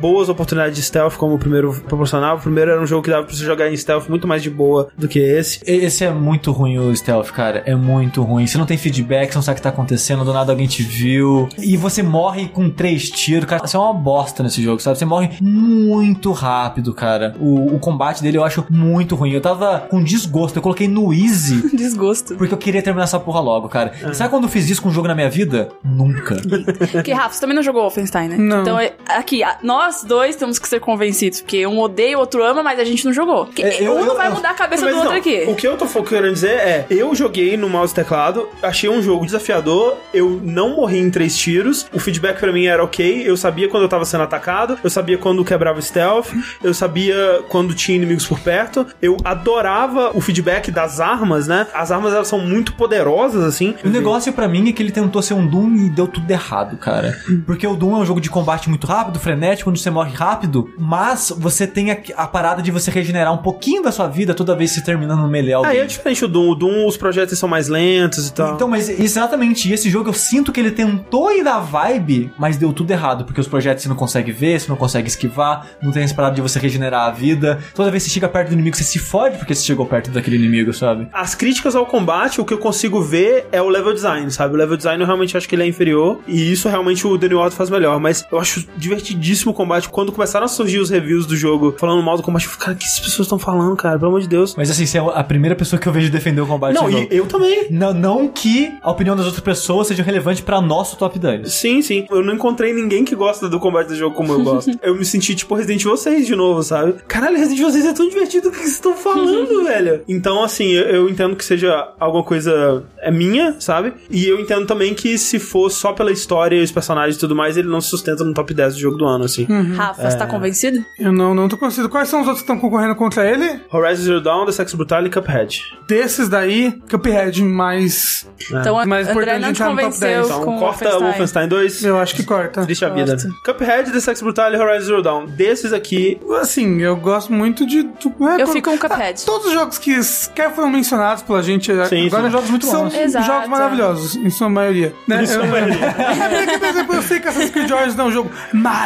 boas oportunidades de stealth como o primeiro proporcionava. O primeiro era um jogo que dava pra você jogar em stealth muito mais de boa do que esse. Esse é muito ruim o stealth, cara. É muito ruim. Você não tem feedback, você não sabe o que tá acontecendo, do nada alguém te viu. E você morre com três tiros, cara. Você é uma bosta nesse jogo, sabe? Você morre muito rápido, cara. O, o combate dele eu acho muito ruim. Eu tava com desgosto. Eu coloquei no easy. [laughs] Desgosto. Porque eu queria terminar essa porra logo, cara. E sabe quando eu fiz isso com um jogo na minha vida? Nunca. [laughs] Porque, Rafa, você também não jogou Wolfenstein, né? Não. Então, é- aqui, nós dois temos que ser convencidos. Porque um odeia, o outro ama, mas a gente não jogou. Porque É, eu- um não eu- vai eu- mudar a cabeça do outro não, aqui. O que eu tô querendo dizer é, eu joguei no mouse e teclado, achei um jogo desafiador, eu não morri em três tiros, o feedback pra mim era ok, eu sabia quando eu tava sendo atacado, eu sabia quando quebrava o stealth, eu sabia quando tinha inimigos por perto, eu adorava o feedback das armas, né? As armas elas são muito poderosas, assim. O negócio pra mim é que ele tentou ser um Doom e deu tudo errado, cara. Porque o Doom é um jogo de combate muito rápido, frenético, onde você morre rápido, mas você tem a, a parada de você regenerar um pouquinho da sua vida toda vez que você termina no melee alguém. Aí é diferente do Doom, o Doom os projetos são mais lentos e tal. Então, mas exatamente, esse jogo eu sinto que ele tentou ir da vibe, mas deu tudo errado, porque os projetos você não consegue ver, você não consegue esquivar, não tem essa parada de você regenerar a vida. Toda vez que você chega perto do inimigo, você se fode porque você chegou perto daquele inimigo, sabe? As críticas ao combate, o que eu consigo ver é o level design, sabe? O level design eu realmente acho que ele é inferior. E isso realmente o Daniel Otto faz melhor. Mas eu acho divertidíssimo o combate. Quando começaram a surgir os reviews do jogo falando mal do combate, eu falei, cara, o que essas pessoas estão falando, cara? Pelo amor de Deus. Mas assim, você é a primeira pessoa que eu vejo defender o combate Não, e eu também. Não, não que a opinião das outras pessoas seja relevante pra nosso top 10. Sim, sim. Eu não encontrei ninguém que gosta do combate do jogo como eu gosto. [laughs] eu me senti tipo Resident Evil 6 de novo, sabe? Caralho, Resident Evil 6 é tão divertido o que vocês estão falando, [laughs] velho. Então, assim, eu, eu entendo que seja alguma coisa é minha, sabe? E eu entendo também que se for só pela história e os personagens e tudo mais, ele não se sustenta no top 10 do jogo do ano, assim. Rafa, você tá convencido? Eu não, não tô conseguindo. Quais são os outros que estão concorrendo contra ele? Horizon Zero Dawn, The Sex Brutal e Cuphead. Desses daí, Cuphead mais. Então, Mas André importante não te entrar no top convenceu 10, Então, com corta Wolfenstein. Wolfenstein 2. Eu acho que corta. Triste a vida. Cuphead, The Sex Brutal e Horizon Zero Dawn. Desses aqui, Assim, eu gosto muito de. do- é, Eu quando- fico com Cuphead. Ah, Todos os jogos que quer foram mencionados pela gente Sim, agora sim. são jogos muito São- bons. Exato. Jogos maravilhosos, em sua maioria. Né? Em sua maioria. [laughs] É porque, por exemplo, eu sei que Assassin's Creed Origins não é um jogo maravilhoso,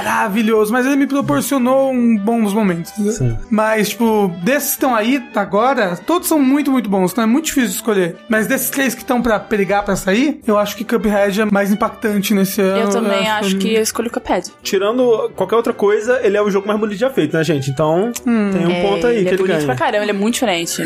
mas ele me proporcionou um bons momentos. entendeu? Mas, tipo, desses que estão aí agora, todos são muito, muito bons, então é muito difícil de escolher. Mas desses três que estão pra perigar pra sair, eu acho que Cuphead é mais impactante nesse ano. Eu também acho ele- que eu escolho o Cuphead. tirando qualquer outra coisa, ele é o jogo mais bonito já feito, né, gente? Então, tem um É, ponto aí ele que é ele bonito ganha. pra caramba, ele é muito diferente.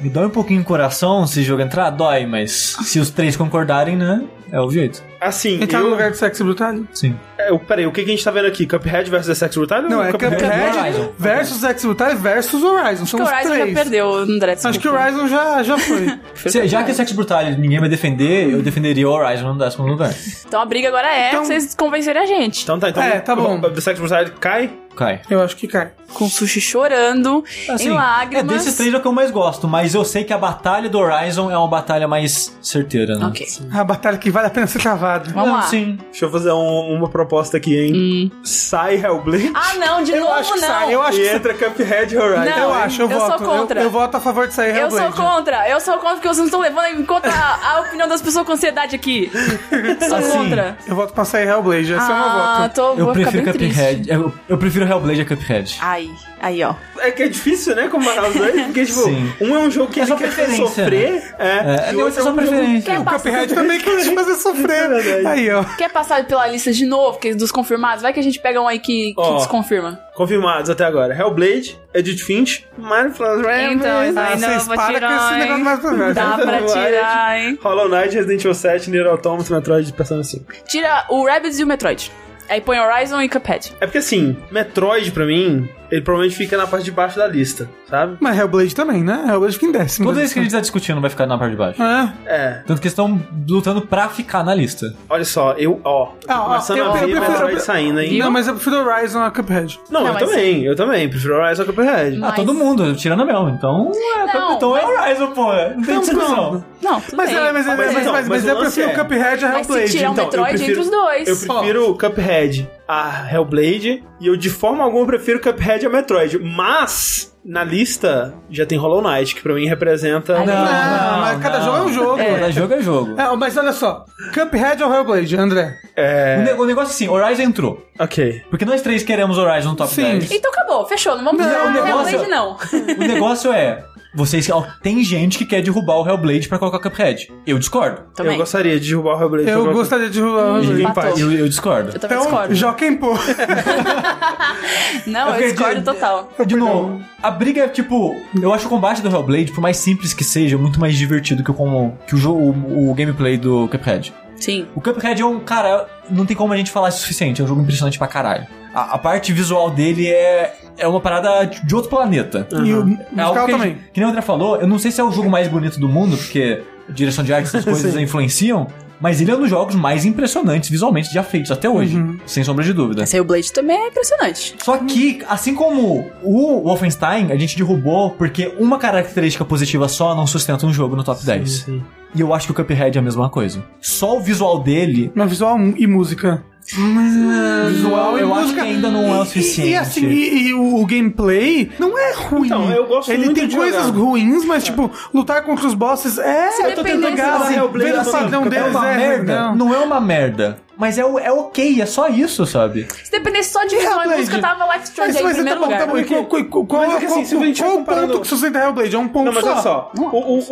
Me dói um pouquinho o coração se o jogo entrar, dói, mas se os três concordarem, né? É o jeito. Assim, Entrar eu... no lugar do Sexy Brutal? Sim. É, eu- peraí, o que, que a gente tá vendo aqui? Cuphead versus The Sex Brutal? Não, é Cuphead, Horizon. versus Sexy Brutal versus Horizon. São o os Horizon três. já perdeu, André. Acho que o. Horizon já, já foi. [laughs] Se- já que é Sex Brutal ninguém vai defender, eu defenderia o Horizon no décimo lugar. Então a briga agora é Então- vocês convencerem a gente. Então tá, então. É, tá bom. o The Sex Brutal cai? Cai. Eu acho que cai. Com o Sushi chorando, Assim, em lágrimas. É desses três é o que eu mais gosto, mas eu sei que a batalha do Horizon é uma batalha mais certeira, né? Ok. A batalha que vale a pena ser travada. Vamos Não, lá. Sim. Deixa eu fazer um- uma proposta aqui, hein? Sai Hellblade Ah, não, de Eu novo acho que não. sai, eu acho que sai. entra Cuphead e Horizon. Não. Eu acho, eu, eu sou voto. contra. Eu, eu voto a favor de sair Eu sou Hellblade. contra, eu sou contra porque vocês não estão levando em conta a, a opinião das pessoas com ansiedade aqui. [laughs] Sou Assim, contra. Eu voto pra sair Hellblade, esse é o meu Ah, voto. tô, Eu vou ficar prefiro bem Cuphead. triste. Eu, eu prefiro Hellblade a Cuphead. Aí, aí, ó. É que é difícil, né, comparar os dois, porque, tipo, Sim. um é um jogo que É ele só quer preferência, sofrer, é, É, e não, o essa outro é só um jogo- preferência. Quer O Cuphead também quer te fazer sofrer. [laughs] verdade. Aí, ó. quer passar pela lista de novo, que dos confirmados? Vai que a gente pega um aí que, que Ó. desconfirma. Confirmados até agora. Hellblade, Edith Finch, Mario Plus Então, isso Ah, aí não, eu vocês vou com tirar, esse negócio mais pra trás. Dá pra tirar, hein? Hollow Knight, Resident Evil 7, Nier Automata, Metroid, Persona 5. Tira o Rabbids e o Metroid. Aí põe Horizon e Cuphead. É porque assim, Metroid pra mim ele provavelmente fica na parte de baixo da lista, sabe? Mas Hellblade também, né? Hellblade fica em décimo. Toda vez que a gente tá discutindo vai ficar na parte de baixo. É. É. Tanto que eles estão lutando pra ficar na lista. Olha só, eu, ó, Ah, ó, começando eu- a eu ver prefiro- Metroid saindo, hein? Não, mas eu prefiro Horizon a Cuphead. Não, Não, eu mas- também, eu também. Prefiro Horizon ao Cuphead. Mas- Ah, todo mundo, tirando a Mel. Então, é, Não, então é mas- Horizon, pô. Não tem discussão. Não, tudo Mas, bem. é, mas, é, Mas mas, então, mas, mas mas o eu prefiro é- Cuphead a Mas se Hellblade. tirar um Então, eu Metroid prefiro- entre os dois. Eu prefiro o Cuphead a Hellblade e eu de forma alguma prefiro Cuphead a Metroid. Mas na lista já tem Hollow Knight, que pra mim representa. Ai, Não, Não, mas cada não. jogo é um jogo. Cada jogo é jogo. É, mas olha só, Cuphead ou Hellblade, André? O, É. ne- o negócio é assim, Horizon entrou. Ok. Porque nós três queremos Horizon no top Sim. 10. Então acabou, fechou. Não vamos Não, o o negócio- Hellblade, não. O negócio é. Vocês, ó, tem gente que quer derrubar o Hellblade pra colocar o Cuphead. Eu discordo. Também. Eu gostaria de derrubar o Hellblade. Eu pra- gostaria de jogar Hum, Hellblade. empatou. Eu, eu discordo. Eu também Então, discordo. Joaquim Pô. [laughs] Não, eu Porque discordo de- total. De novo, a briga é tipo. Eu acho o combate do Hellblade, por mais simples que seja, muito mais divertido que o, como- que o, jogo, o, o gameplay do Cuphead. Sim. O Cuphead é um. Cara, não tem como a gente falar isso o suficiente. É um jogo impressionante pra caralho. A, a parte visual dele é. É uma parada de outro planeta. E o É algo que, também. que nem o André falou, eu não sei se é o jogo mais bonito do mundo, porque a direção de arte, essas [laughs] coisas influenciam, mas ele é um dos jogos mais impressionantes visualmente já feitos até hoje, Uhum. sem sombra de dúvida. Esse Hellblade também é impressionante. Só que, assim como o Wolfenstein, a gente derrubou porque uma característica positiva só não sustenta um jogo no top 10. Sim. E eu acho que o Cuphead é a mesma coisa. Só o visual dele. Mas visual e música. Visual e eu acho música. que ainda não é o E- suficiente. E, assim, e, e o, o gameplay não é ruim. Então, eu gosto Ele muito tem de coisas jogar. ruins, mas, tipo, lutar contra os bosses é. Se eu tô tentando do Assim, ver o assim, padrão é deles uma é merda. legal. Não é uma merda. Mas é, o- é ok, é só isso, sabe? Se dependesse só de e Hellblade. música, tava Life Strange Mas, aí em primeiro tá bom, lugar. tá bom. Qual, qual, qual, qual, Mas é que assim, qual- se a gente qual vai o comparando- ponto que sustenta Hellblade? É um ponto Não, mas só. olha só, o,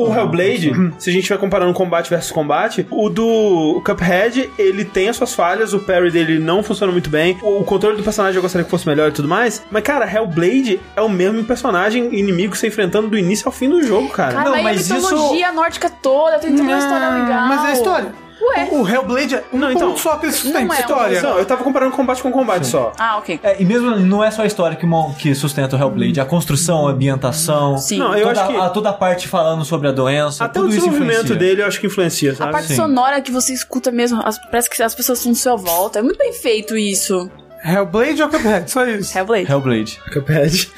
o, o Hellblade, se a gente vai comparando combate versus combate, o do Cuphead, ele tem as suas falhas, o parry dele não funciona muito bem, o, o controle do personagem eu gostaria que fosse melhor e tudo mais, mas cara, Hellblade é o mesmo personagem inimigo se enfrentando do início ao fim do jogo, cara. Cara, Não, mas, a mitologia nórdica toda, tem toda uma história legal. Mas é a história. Ué. O, o Hellblade é um Não, então, só que ele sustenta não é história. Não, eu tava comparando combate com combate só. Ah, ok. É, e mesmo não é só a história que, que sustenta o Hellblade, a construção, a ambientação. Sim. Não, eu toda, acho que- a, toda a parte falando sobre a doença. Até o tudo isso desenvolvimento dele eu acho que influencia, A sabe? parte Sim. sonora que você escuta mesmo, as- parece que as pessoas estão no seu volta. É muito bem feito isso. Hellblade ou Cuphead? Só isso. Hellblade. Hellblade. Cuphead.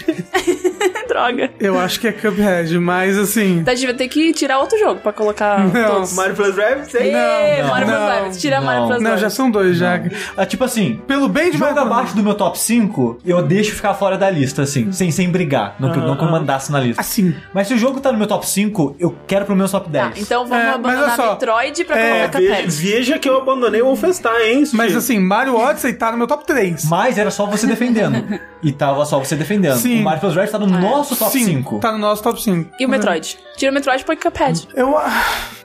[laughs] Droga. Eu acho que é Cuphead, mas assim. Então a gente vai ter que tirar outro jogo pra colocar Não. todos. Mario Plus Rabbids, sei. Ê, Não, Mario não, Plus Rabbids. Tira não. Mario Plus Não, já são dois já. Ah, tipo assim, Pelo bem de jogo Mario- abaixo do meu top 5, eu deixo ficar fora da lista, assim, sem, sem brigar. Não que, eu- não na lista. Assim. Mas se o jogo tá no meu top 5, eu quero pro meu top 10. Tá, então vamos É, abandonar só. Metroid pra É, colocar Veja, Cuphead. veja que eu abandonei o Wolfenstein, hein? Mas assim, Mario Odyssey tá no meu top 3. Mas era só você defendendo. [laughs] e tava só você defendendo. Sim. O Mario Plus Red tá no nosso top Sim, 5. Tá no nosso top 5. E o Metroid? Tira o Metroid e põe Cuphead. Eu.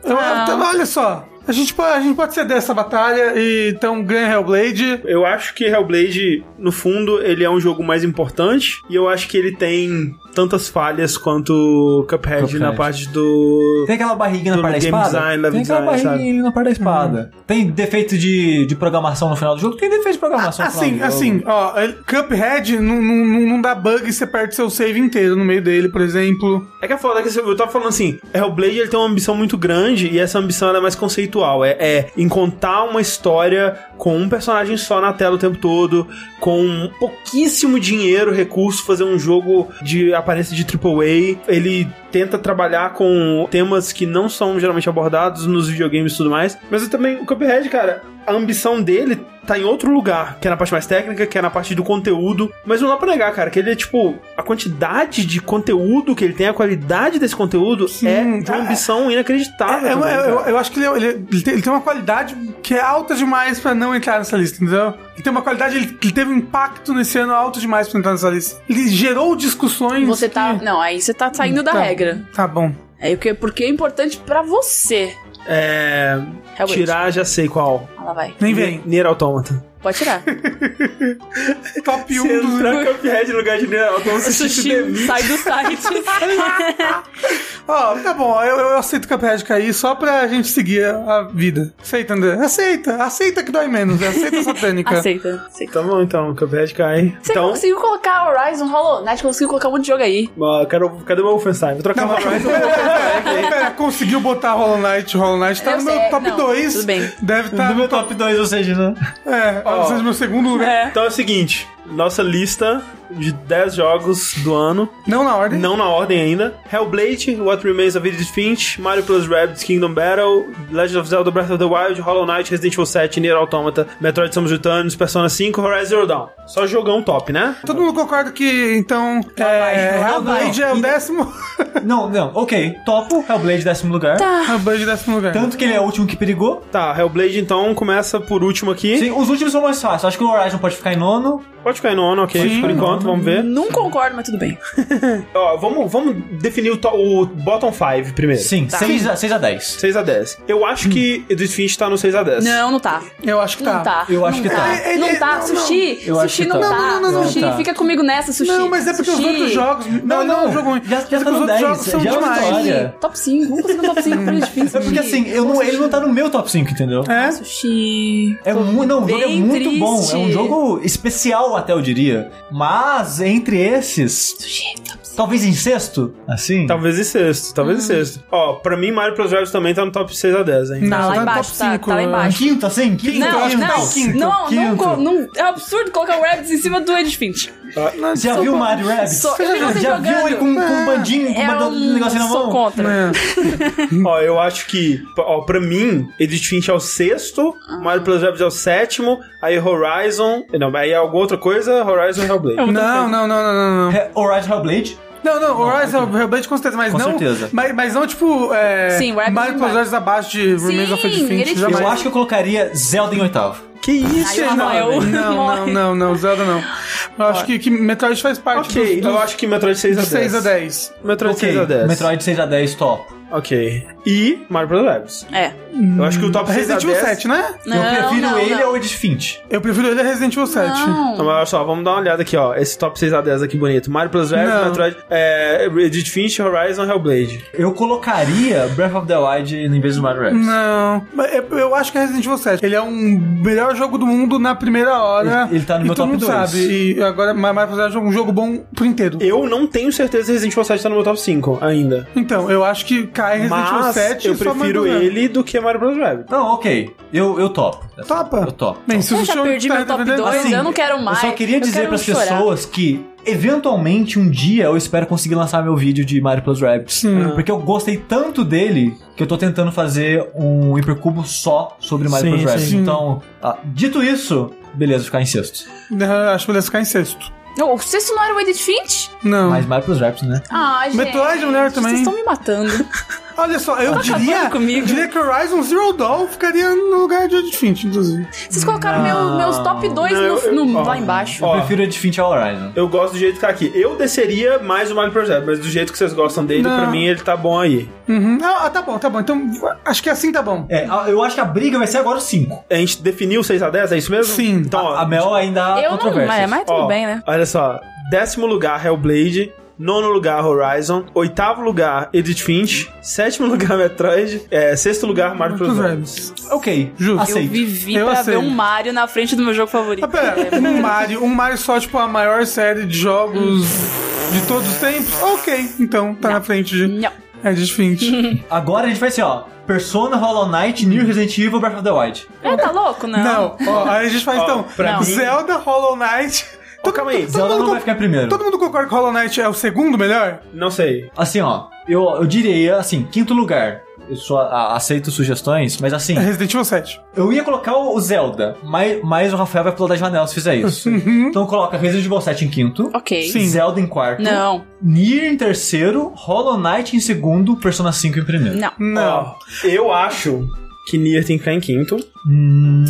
eu Ah. então, olha só. A gente, pode, a gente pode ceder essa batalha e então ganha Hellblade. Eu acho que Hellblade, no fundo, ele é um jogo mais importante e eu acho que ele tem tantas falhas quanto Cuphead, Cuphead. na parte do. Tem aquela barriguinha na parte da game espada? design, level tem aquela design, barriguinha na parte da espada. Tem defeito de, de programação no final do jogo? Tem defeito de programação no Assim, final do assim, jogo. ó, ele- Cuphead não, não, não dá bug e você perde seu save inteiro no meio dele, por exemplo. É que é foda, é que eu tava falando assim, Hellblade ele tem uma ambição muito grande e essa ambição ela é mais conceitual. É, é em contar uma história com um personagem só na tela o tempo todo, com pouquíssimo dinheiro, recurso, fazer um jogo de aparência de AAA. Ele tenta trabalhar com temas que não são geralmente abordados nos videogames e tudo mais. Mas eu também, o Cuphead, cara, a ambição dele tá em outro lugar, que é na parte mais técnica, que é na parte do conteúdo. Mas não dá pra negar, cara, que ele é tipo, a quantidade de conteúdo que ele tem, a qualidade desse conteúdo Sim, é de uma é- ambição inacreditável. É, eu, também, eu- eu- eu acho que ele, ele- ele tem, ele tem uma qualidade que é alta demais pra não entrar nessa lista, entendeu? Ele tem uma qualidade, ele, ele teve um impacto nesse ano alto demais pra entrar nessa lista. Ele gerou discussões. Você tá. que- Não, aí você tá saindo da Tá- regra. Tá bom. É o que, porque é importante pra você. É. Hellblade. Tirar, já sei qual. Ah, lá vai. Nem vem. Nier Automata. Pode tirar. [laughs] Top 1 Se dos. entrar Cuphead no lugar de Automata, O sushi sai do site. [laughs] Ó, tá bom, eu, eu aceito o Cuphead cair só pra gente seguir a, vida. Aceita, André? Aceita, aceita que dói menos, aceita a satânica. [laughs] Aceita, aceita. Tá bom, então. Cuphead cai. Você então, conseguiu colocar Horizon Hollow Knight, conseguiu colocar um monte de jogo aí. ó, quero, cadê meu Wolfenstein? Vou trocar Não, uma mas pera, pera, pera, pera, conseguiu botar Hollow Knight, Hollow Knight tá Eu no meu sei, top não, 2. tudo bem. Deve estar No no meu top. top 2, ou seja, né? É, Meu segundo lugar. É. Então é o seguinte: nossa lista de 10 jogos do ano, Não na ordem. não na ordem ainda: Hellblade, What Remains of Edith Finch, Mario Plus Rabbids Kingdom Battle, Legend of Zelda Breath of the Wild, Hollow Knight, Resident Evil 7, Nier Automata, Metroid Samus Returns, Persona 5, Horizon Zero Dawn. Só jogão top, né? Todo mundo concorda que, então, é, Hellblade. É o décimo. Não, não, ok. Topo, Hellblade, décimo lugar. Tá. Hellblade é décimo lugar. Tanto que ele é o último que perigou. Tá, Hellblade então começa por último aqui. Sim, os últimos são mais fáceis. Acho que o Horizon pode ficar em nono. Pode ficar em nono, ok, Sim, por enquanto, vamos ver. Não concordo, mas tudo bem. [laughs] Ó, vamos, vamos definir o, to- o bottom 5 primeiro. Sim, Tá. 6 a, 6 a 10. 6 a 10. Eu acho que Edith Finch tá no 6 a 10. Não, não tá. Eu acho que tá. Não tá. Eu acho que tá. É, é, Não é, tá, não, sushi. Eu acho sushi que não tá. tá. Não, não, não, sushi, tá. fica comigo nessa, sushi. Não, mas é porque os Sushi. outros jogos. Não, não, é um jogo ruim. Já, Mas já tá os no outros 10. jogos são já é uma demais. Top 5, vamos fazer no top 5 pra [laughs] difícil. É porque assim, eu não, ele não tá no meu top 5, entendeu? É? Sushi. É muito, não, o jogo é bem muito bom. É um triste. jogo especial, até eu diria. Mas entre esses, 5. talvez em sexto, assim. Talvez em sexto, talvez em sexto. Ó, pra mim, Mario Plus Rabbids também tá no top 6 a 10, hein? Tá Não, lá tá no embaixo, top tá, cinco, tá lá Em embaixo. quinto, assim? Quinto, Não, quinto, não, quinto, não, não, quinto. co- não, é absurdo colocar o Rabbids em cima do Edith Finch. Já Sou viu o Mario Rabbids? sou- vi você Já jogando. viu ele com, com um bandinho, com É um um, negocinho na sou mão? contra. É. [laughs] Ó, eu acho que, ó, pra mim, Edith Finch é o sexto, Mario Plus Rabbids é o sétimo, aí Horizon... Não, aí é alguma outra coisa, Horizon e Hellblade. Não, não, não, não, não, não. É, Horizon Hellblade? Não, não, Horizon Hellblade com certeza, mas Com não. certeza. Mas, mas não, tipo, é. Sim, Mario não Plus. Rabbids abaixo de Remains of Edith Sim, Finch. ele-. Eu acho que eu colocaria Zelda em oitavo. Que isso? Rafael- Não, não, [laughs] Morre. não, não, Zelda não. Eu acho que, que Metroid faz parte Ok, dos, dos, eu acho que Metroid 6 a 10. 6 a 10. Metroid Ok, 6 a 10. Metroid 6 a 10, top. Ok. E Mario Plus Rabbids. É. Eu acho que o top 6 a Resident Evil 10... 7, né? Não, eu prefiro não, ele não. Edith Finch. Eu prefiro ele a Resident Evil 7. Não, mas olha só, vamos dar uma olhada aqui, ó. Esse top 6 a 10 aqui bonito. Mario Plus Rabbids, Não. Metroid, é, Edith Finch, Horizon, Hellblade. Eu colocaria Breath of the Wild em vez do Mario Rabbids. Não, mas eu- eu acho que é Resident Evil 7. Ele é um melhor jogo do mundo na primeira hora. Ele- ele tá no meu top mundo dois. sabe. E agora, Mario Plus é um jogo bom por inteiro. Eu não tenho certeza se Resident Evil 7 tá no meu top 5 ainda. Então, eu acho que cai Resident Evil Mas 7 eu prefiro ele do que Mario Plus Rabbids. Não, ok. Eu, eu topo. Topa? Eu topo. Bem, se Eu já perdi tá meu top defendendo- 2, Assim, eu não quero mais. Eu só queria eu dizer pras chorar. pessoas que, eventualmente, um dia eu espero conseguir lançar meu vídeo de Mario Plus Rabbids. Porque eu gostei tanto dele que eu tô tentando fazer um Hipercubo só sobre Mario Sim, Plus Rabbids. sim. Então, ah, dito isso, beleza, ficar em sexto. Eu [laughs] Acho que beleza ficar em sexto. Não, o sexto não era o Edith Finch? Não. Mas Mario Plus Rabbids, né? Ah, gente. Metroid é melhor também. Vocês estão me matando. [laughs] Olha só, eu Tá diria, comigo. diria que Horizon Zero Dawn ficaria no lugar de Edith Finch, inclusive. Vocês colocaram meu- meus top 2 Não, eu- no, no- ó. lá embaixo. Eu Ó. prefiro Edith Finch ao Horizon. Eu gosto do jeito que tá aqui. Eu desceria mais o Mario Rabbids, mas do jeito que vocês gostam dele, Não. pra mim ele tá bom aí. Uhum. Ah, tá bom, tá bom. Então, acho que assim tá bom. É, a- eu acho que a briga vai ser agora o 5. A gente definiu 6 a 10, é isso mesmo? Sim. Então, ó, A Mel ainda eu não, mas, mas tudo ó, bem, né? Olha só. Décimo lugar, Hellblade. Nono lugar, Horizon. Oitavo lugar, Edith Finch. Sétimo lugar, [laughs] Metroid. É, sexto lugar, Mario Plus Rabbids. Ok, Justo. Eu aceito. vivi Eu pra aceito. ver um Mario na frente do meu jogo favorito. Ah, pera, É, um Mario, um Mario só, tipo, a maior série de jogos de todos os tempos? Ok, então tá na frente de Não. Edith Finch. [laughs] Agora a gente vai ser, ó, Persona, Hollow Knight, New Resident Evil, Breath of the Wild. É, tá louco? Não. Não, ó, aí a gente faz Ó, então Não. Zelda, Hollow Knight. Ó, calma aí. Zelda não vai ficar em primeiro. Todo mundo concorda que Hollow Knight é o segundo melhor? Não sei. Assim, ó, eu, eu diria, assim, quinto lugar. Eu só a- aceito sugestões, mas assim, É Resident Evil 7. eu ia colocar o Zelda, mas, mas o Rafael vai pular da janela se fizer isso. [laughs] Então coloca Resident Evil 7 em quinto, Ok. Sim. Zelda em quarto, Não. Nier em terceiro, Hollow Knight em segundo, Persona 5 em primeiro. Não. Não. Eu acho que Nier tem que ficar em quinto. Hum,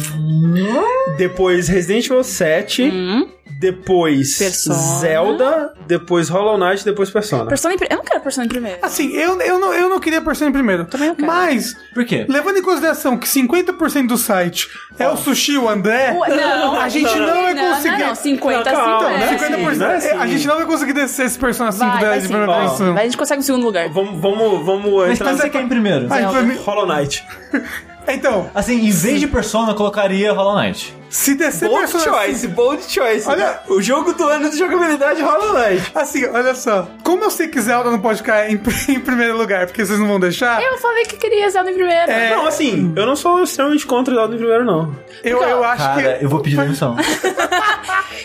Depois Resident Evil 7. Hum. Depois Persona. Zelda, depois Hollow Knight, depois Persona. Persona em Eu não quero Persona em primeiro. Assim, eu, eu, não, eu não queria Persona em primeiro. Também não quero. Mas, Por quê? levando em consideração que 50% do site é o Sushi o André, Ué, não, a gente não, vai não, conseguir... Não, não, 50, Não, calma, Então, né? 50%. Não é assim. A gente não vai conseguir descer esse Persona 5 Vai, da vai de sim. primeira Ó, posição. Mas a gente consegue um segundo lugar. Vamos, vamos, vamos Mas entrar quem você quer em primeiro? Aí, pra mim- Hollow Knight. [laughs] Então, Assim, em vez de Persona, eu colocaria Hollow Knight. Se descer Bold Persona 5... choice, bold choice. Olha- o jogo do ano de jogabilidade Hollow Knight. Assim, olha só. Como eu sei que Zelda não pode ficar em, [laughs] em primeiro lugar, porque vocês não vão deixar, Eu falei que queria Zelda em primeiro. É. Não, assim, eu não sou extremamente contra o Zelda em primeiro, não. eu, eu acho Cara, que... eu vou pedir demissão. [laughs]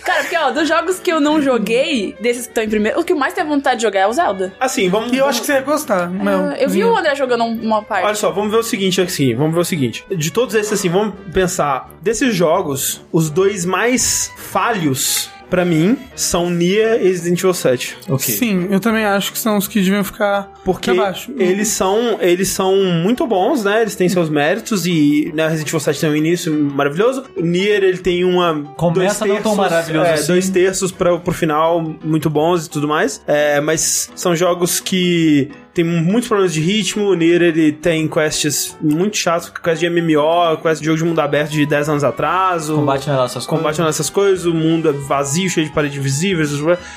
Cara, porque, ó, dos jogos que eu não joguei, desses que estão em primeiro, o que mais tem vontade de jogar é o Zelda. Assim, vamos... E eu acho que você ia gostar. Não. eu vi o André jogando uma parte. Olha só, vamos ver o seguinte aqui, vamos ver o seguinte. De todos esses, assim, vamos pensar. Desses jogos, os dois mais falhos, pra mim, são Nier e Resident Evil 7. Ok. Sim, eu também acho que são os que deviam ficar Porque baixo. eles são, eles são muito bons, né? Eles têm seus méritos e né, Resident Evil 7 tem um início maravilhoso. O Nier, ele tem uma... Começa dois não tão terços, maravilhoso é, assim. Dois terços pra, pro final muito bons e tudo mais. É, mas são jogos que tem muitos problemas de ritmo. O Nier, ele tem quests muito chatos, quest de MMO, quest de jogo de mundo aberto de 10 anos atrás. Combate não é lá essas coisas. combate nessas coisas, o mundo é vazio, cheio de paredes visíveis.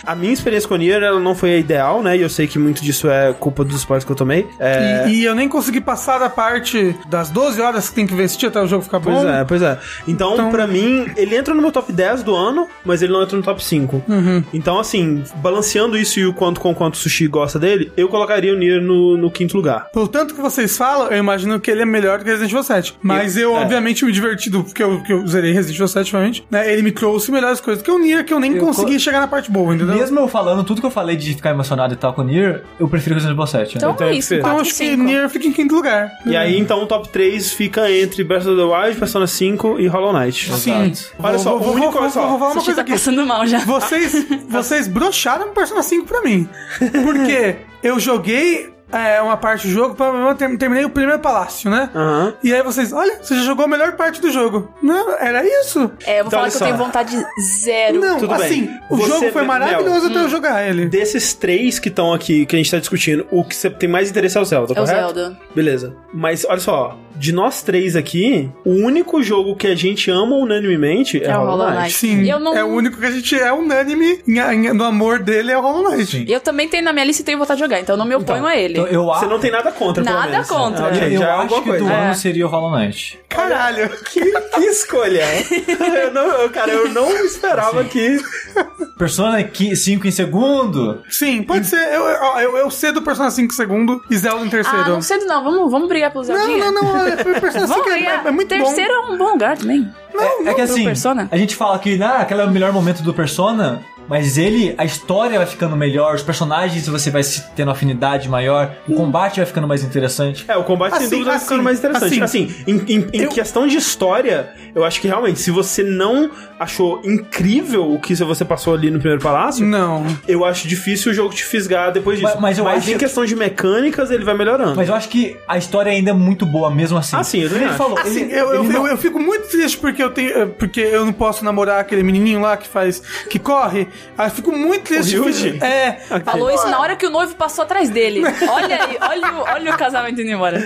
A minha experiência com o Nier, ela não foi a ideal, né? E eu sei que muito disso é culpa dos spoilers que eu tomei. É... E, e eu nem consegui passar da parte das 12 horas que tem que investir até o jogo ficar Pois bom. é, pois é. Então, Então- pra mim, ele entra no meu top 10 do ano, mas ele não entra no top 5. Uhum. Então, assim, balanceando isso e o quanto com quanto o Sushi gosta dele, eu colocaria o Nier no, no quinto lugar. Pelo tanto que vocês falam, eu imagino que ele é melhor do que Resident Evil 7. Mas eu, é. obviamente, me diverti do porque eu, que eu zerei Resident Evil 7, obviamente. Né? Ele me trouxe melhores coisas que o Nier, que eu nem Eu consegui chegar na parte boa, entendeu? Mesmo eu falando tudo que eu falei de ficar emocionado e tal com o Nier, eu prefiro Resident Evil 7. Então Então, é isso, então, Então 4 acho que 5. Nier fica em quinto lugar. E aí, então, o top 3 fica entre Breath of the Wild, Persona 5 e Hollow Knight. Sim. Olha só, vou, o único- vou, olha vou, só. vou falar uma coisa tá aqui. passando mal já. Vocês, vocês broxaram Persona 5 pra mim. Porque eu joguei é, uma parte do jogo, eu ter- terminei o primeiro palácio, né? Aham. E aí vocês, olha, você já jogou a melhor parte do jogo. Não, era isso? É, eu vou Então, falar que eu só. tenho vontade zero. Não, tudo assim, bem. o Você, jogo foi maravilhoso Hum. até eu jogar ele. Desses três que estão aqui, que a gente tá discutindo, o que você tem mais interesse é o Zelda, É o correto? Zelda. Beleza. Mas olha só, de nós três aqui, o único jogo que a gente ama unanimemente é, É o Hollow Hollow Knight. Knight. Sim, Eu não- é o único que a gente é unânime em- em- no amor dele é o Hollow Knight. Sim. E eu também tenho na minha lista e tenho vontade de jogar, então eu não me oponho a ele. Então, eu Você não tem nada contra, pelo Nada menos. contra. Ah, ok, eu já é acho alguma que coisa. do É. ano seria o Hollow Knight. Caralho. Que, que escolha! [laughs] eu não, eu, cara, eu não esperava que. Persona 5 em segundo? Sim, pode ser. Eu, eu, eu, eu cedo Persona 5 segundo e Zelda em terceiro. Ah, não cedo não. Vamos, vamos brigar pelo não, Zeldinha? não, não, é, Persona 5 Vamos é, é muito Terceiro é um bom lugar também. é, é que assim, Persona? a gente fala que ah, aquele é o melhor momento do Persona, mas ele, a história vai ficando melhor, os personagens você vai se tendo afinidade maior, o combate vai ficando mais interessante. É, o combate sem Assim, dúvida vai assim, ficando mais interessante. assim, Assim, em, em- em eu- questão de história, eu acho que realmente, se você não achou incrível o que você passou ali no primeiro palácio. Não. eu acho difícil o jogo te fisgar depois disso. Mas- mas eu acho- em questão de mecânicas, ele vai melhorando. Mas eu acho que a história ainda é muito boa mesmo assim. Ah, sim, eu também ele acho. falou, Assim, ele- eu, eu, ele não- eu, eu fico muito triste porque eu tenho. eh, Porque eu não posso namorar aquele menininho lá que faz. que corre. Ah, eu fico muito triste. O Ryuji? É. Falou isso na hora que o noivo passou atrás dele. [laughs] Olha aí, olha, o- olha o casamento indo embora.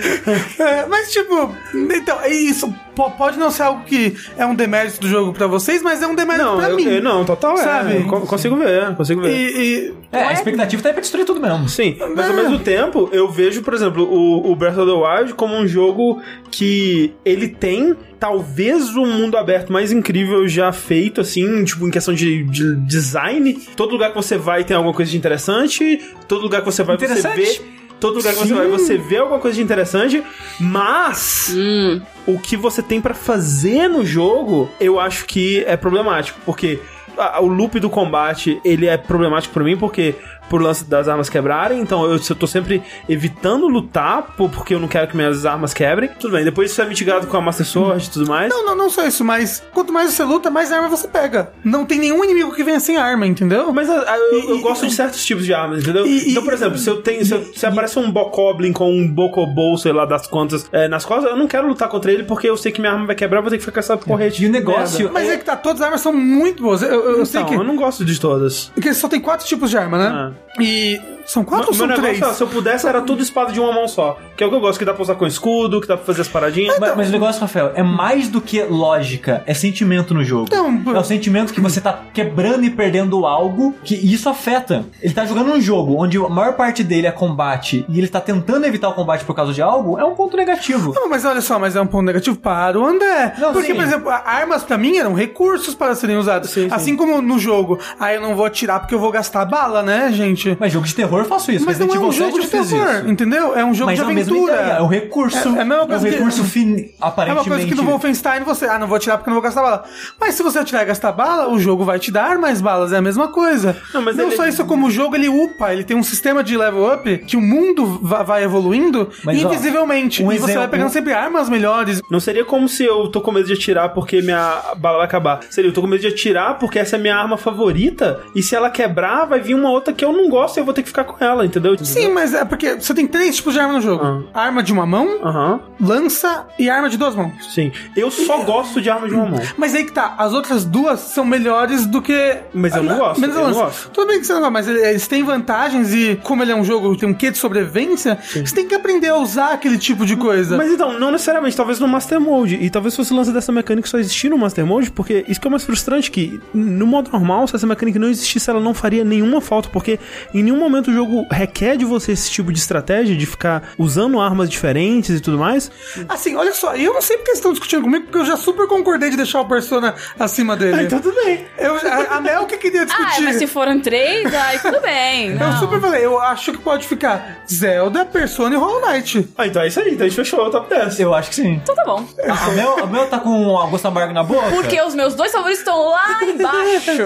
É, mas, tipo, então, é isso po- pode não ser algo que é um demérito do jogo pra vocês, mas é um demérito Não, pra eu, mim. eu- não, total é. Sabe? Consigo ver, consigo ver. E, e- É, a expectativa tá aí pra destruir tudo mesmo. Sim, mas ao mesmo tempo, eu vejo, por exemplo, o, o Breath of the Wild como um jogo que ele tem talvez o mundo aberto mais incrível já feito, assim, tipo, em questão de, de design. Todo lugar que você vai tem alguma coisa de interessante, todo lugar que você vai você vê. Todo lugar que você vai, você vê alguma coisa de interessante, mas Hum, o que você tem pra fazer no jogo, eu acho que é problemático, porque a- o loop do combate, ele é problemático pra mim, porque por lance das armas quebrarem, então eu, eu tô sempre evitando lutar por- porque eu não quero que minhas armas quebrem. Tudo bem, depois isso é mitigado com a Master Sword e tudo mais. Não, não, não só isso, mas quanto mais você luta, mais arma você pega. Não tem nenhum inimigo que venha sem arma, entendeu? Mas ah, eu, eu E- gosto e- de certos tipos de armas, entendeu? E- então, por exemplo, se eu tenho. Se, eu- se aparece um Bokoblin com um Bokobo, sei lá, das contas, é, nas costas, eu não quero lutar contra ele porque eu sei que minha arma vai quebrar, eu vou ter que ficar com essa porrete. E o de negócio- merda. Mas é que tá, todas as armas são muito boas. Eu, eu- eu sei Então, que. eu não gosto de todas. Porque só tem quatro tipos de arma, né? E. São quatro ou são negócio, três? é, se eu pudesse, era tudo espada de uma mão só. Que é o que eu gosto, que dá pra usar com escudo, que dá pra fazer as paradinhas. Mas, mas o negócio, Rafael, é mais do que lógica, é sentimento no jogo. Não, é o sentimento que você tá quebrando e perdendo algo, que isso afeta. Ele tá jogando um jogo onde a maior parte dele é combate e ele tá tentando evitar o combate por causa de algo, é um ponto negativo. Não, mas olha só, mas é um ponto negativo para o André. Não, Porque, sim. por exemplo, armas pra mim eram recursos para serem usados. Sim, sim. assim como no jogo. Aí eu não vou atirar porque eu vou gastar bala, né, gente? Mas jogo de terror eu faço isso. Mas não Resident é um jogo 7 de terror, isso. entendeu? É um jogo Mas de é aventura. ideia, é um recurso. É- é a mesma um coisa que- recurso fin... É uma aparentemente. coisa que no Wolfenstein você, ah, não vou atirar porque eu não vou gastar bala. Mas se você atirar e gastar bala, o jogo vai te dar mais balas, é a mesma coisa. Não, mas ele- só isso, como o jogo ele upa, ele tem um sistema de level up que o mundo va- vai evoluindo Mas, ó, invisivelmente. um e você vai exemplo- pegando sempre armas melhores. Não seria como se eu tô com medo de atirar porque minha bala vai acabar. Seria, eu tô com medo de atirar porque essa é a minha arma favorita. E se ela quebrar, vai vir uma outra que eu não gosto e eu vou ter que ficar com ela, entendeu? Sim, mas é porque você tem três tipos de arma no jogo: arma de uma mão, Aham, lança e arma de duas mãos. sim. Eu só [laughs] gosto de arma de uma mão. Mas aí que tá, as outras duas são melhores do que. Mas eu não Ah, gosto, menos eu não lança. gosto. Tudo bem que você não gosta, mas eles têm vantagens e, como ele é um jogo, tem um quê de sobrevivência, você tem que aprender a usar aquele tipo de coisa. Mas então, não necessariamente, talvez no Master Mode. E talvez fosse lance dessa mecânica só existir no Master Mode, porque isso que é o mais frustrante, que no modo normal, se essa mecânica não existisse, ela não faria nenhuma falta, porque em nenhum momento o jogo requer de você esse tipo de estratégia, de ficar usando armas diferentes e tudo mais. Assim, olha só, eu não sei porque eles estão discutindo comigo, porque eu já super concordei de deixar o Persona acima dele. Então tudo bem. Eu, a, a Mel que queria Ah, discutir. mas se foram três, aí tudo bem. Eu Não. super falei, eu acho que pode ficar Zelda, Persona e Hollow Knight. Ah, então é isso aí, então a gente fechou o top 10. Eu acho que sim. Então tá bom. A, a Mel, a Mel tá com a gosto amargo na boca? Porque os meus dois favoritos estão lá embaixo.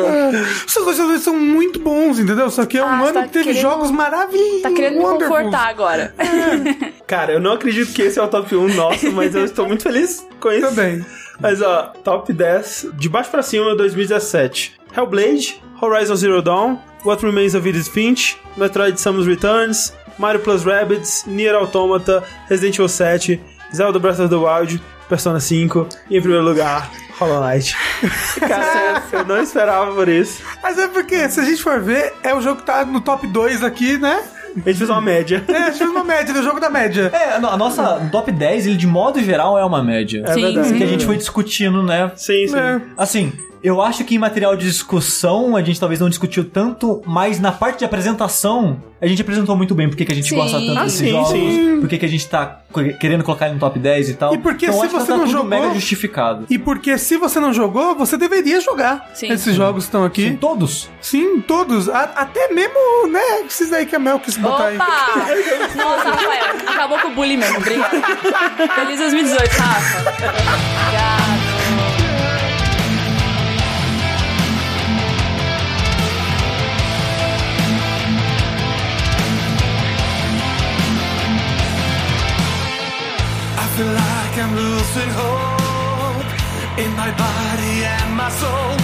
Os seus dois jogos são muito bons, entendeu? Só que é um Ah, ano tá que teve querendo- jogos maravilhosos. Tá querendo me confortar agora. [laughs] Cara, eu não acredito que esse é o top 1 nosso, mas eu estou muito feliz com isso. Também. Mas ó, top 10, de baixo pra cima, 2017. Hellblade, Horizon Zero Dawn, What Remains of Edith Finch, Metroid Samus Returns, Mario Plus Rabbids, Nier Automata, Resident Evil 7, Zelda Breath of the Wild, Persona 5 e, em primeiro lugar, Hollow Knight. [laughs] Cara, eu não esperava por isso. Mas é porque, se a gente for ver, é o jogo que tá no top 2 aqui, né? A gente fez uma média. É, a gente fez uma média, do jogo da média. É, a no- a nossa top 10, ele de modo geral é uma média. Sim, verdade. sim. Que a gente foi discutindo, né? Sim, sim. É. Assim, eu acho que em material de discussão a gente talvez não discutiu tanto, mas na parte de apresentação a gente apresentou muito bem porque que a gente Sim. gosta tanto Ah, desses sim, jogos, sim. porque que a gente tá querendo colocar ele no top 10 e tal. E porque então, se você tá não jogou- mega justificado. E porque se você não jogou, você deveria jogar. Sim. Esses jogos estão aqui. Sim, todos. Sim, todos. A- até mesmo, né, esses aí que a Mel quis botar aí. Nossa, Rafael, acabou com o bullying mesmo. Obrigada. Feliz 2018, Rafa. Obrigada. Feel like I'm losing hope. In my body and my soul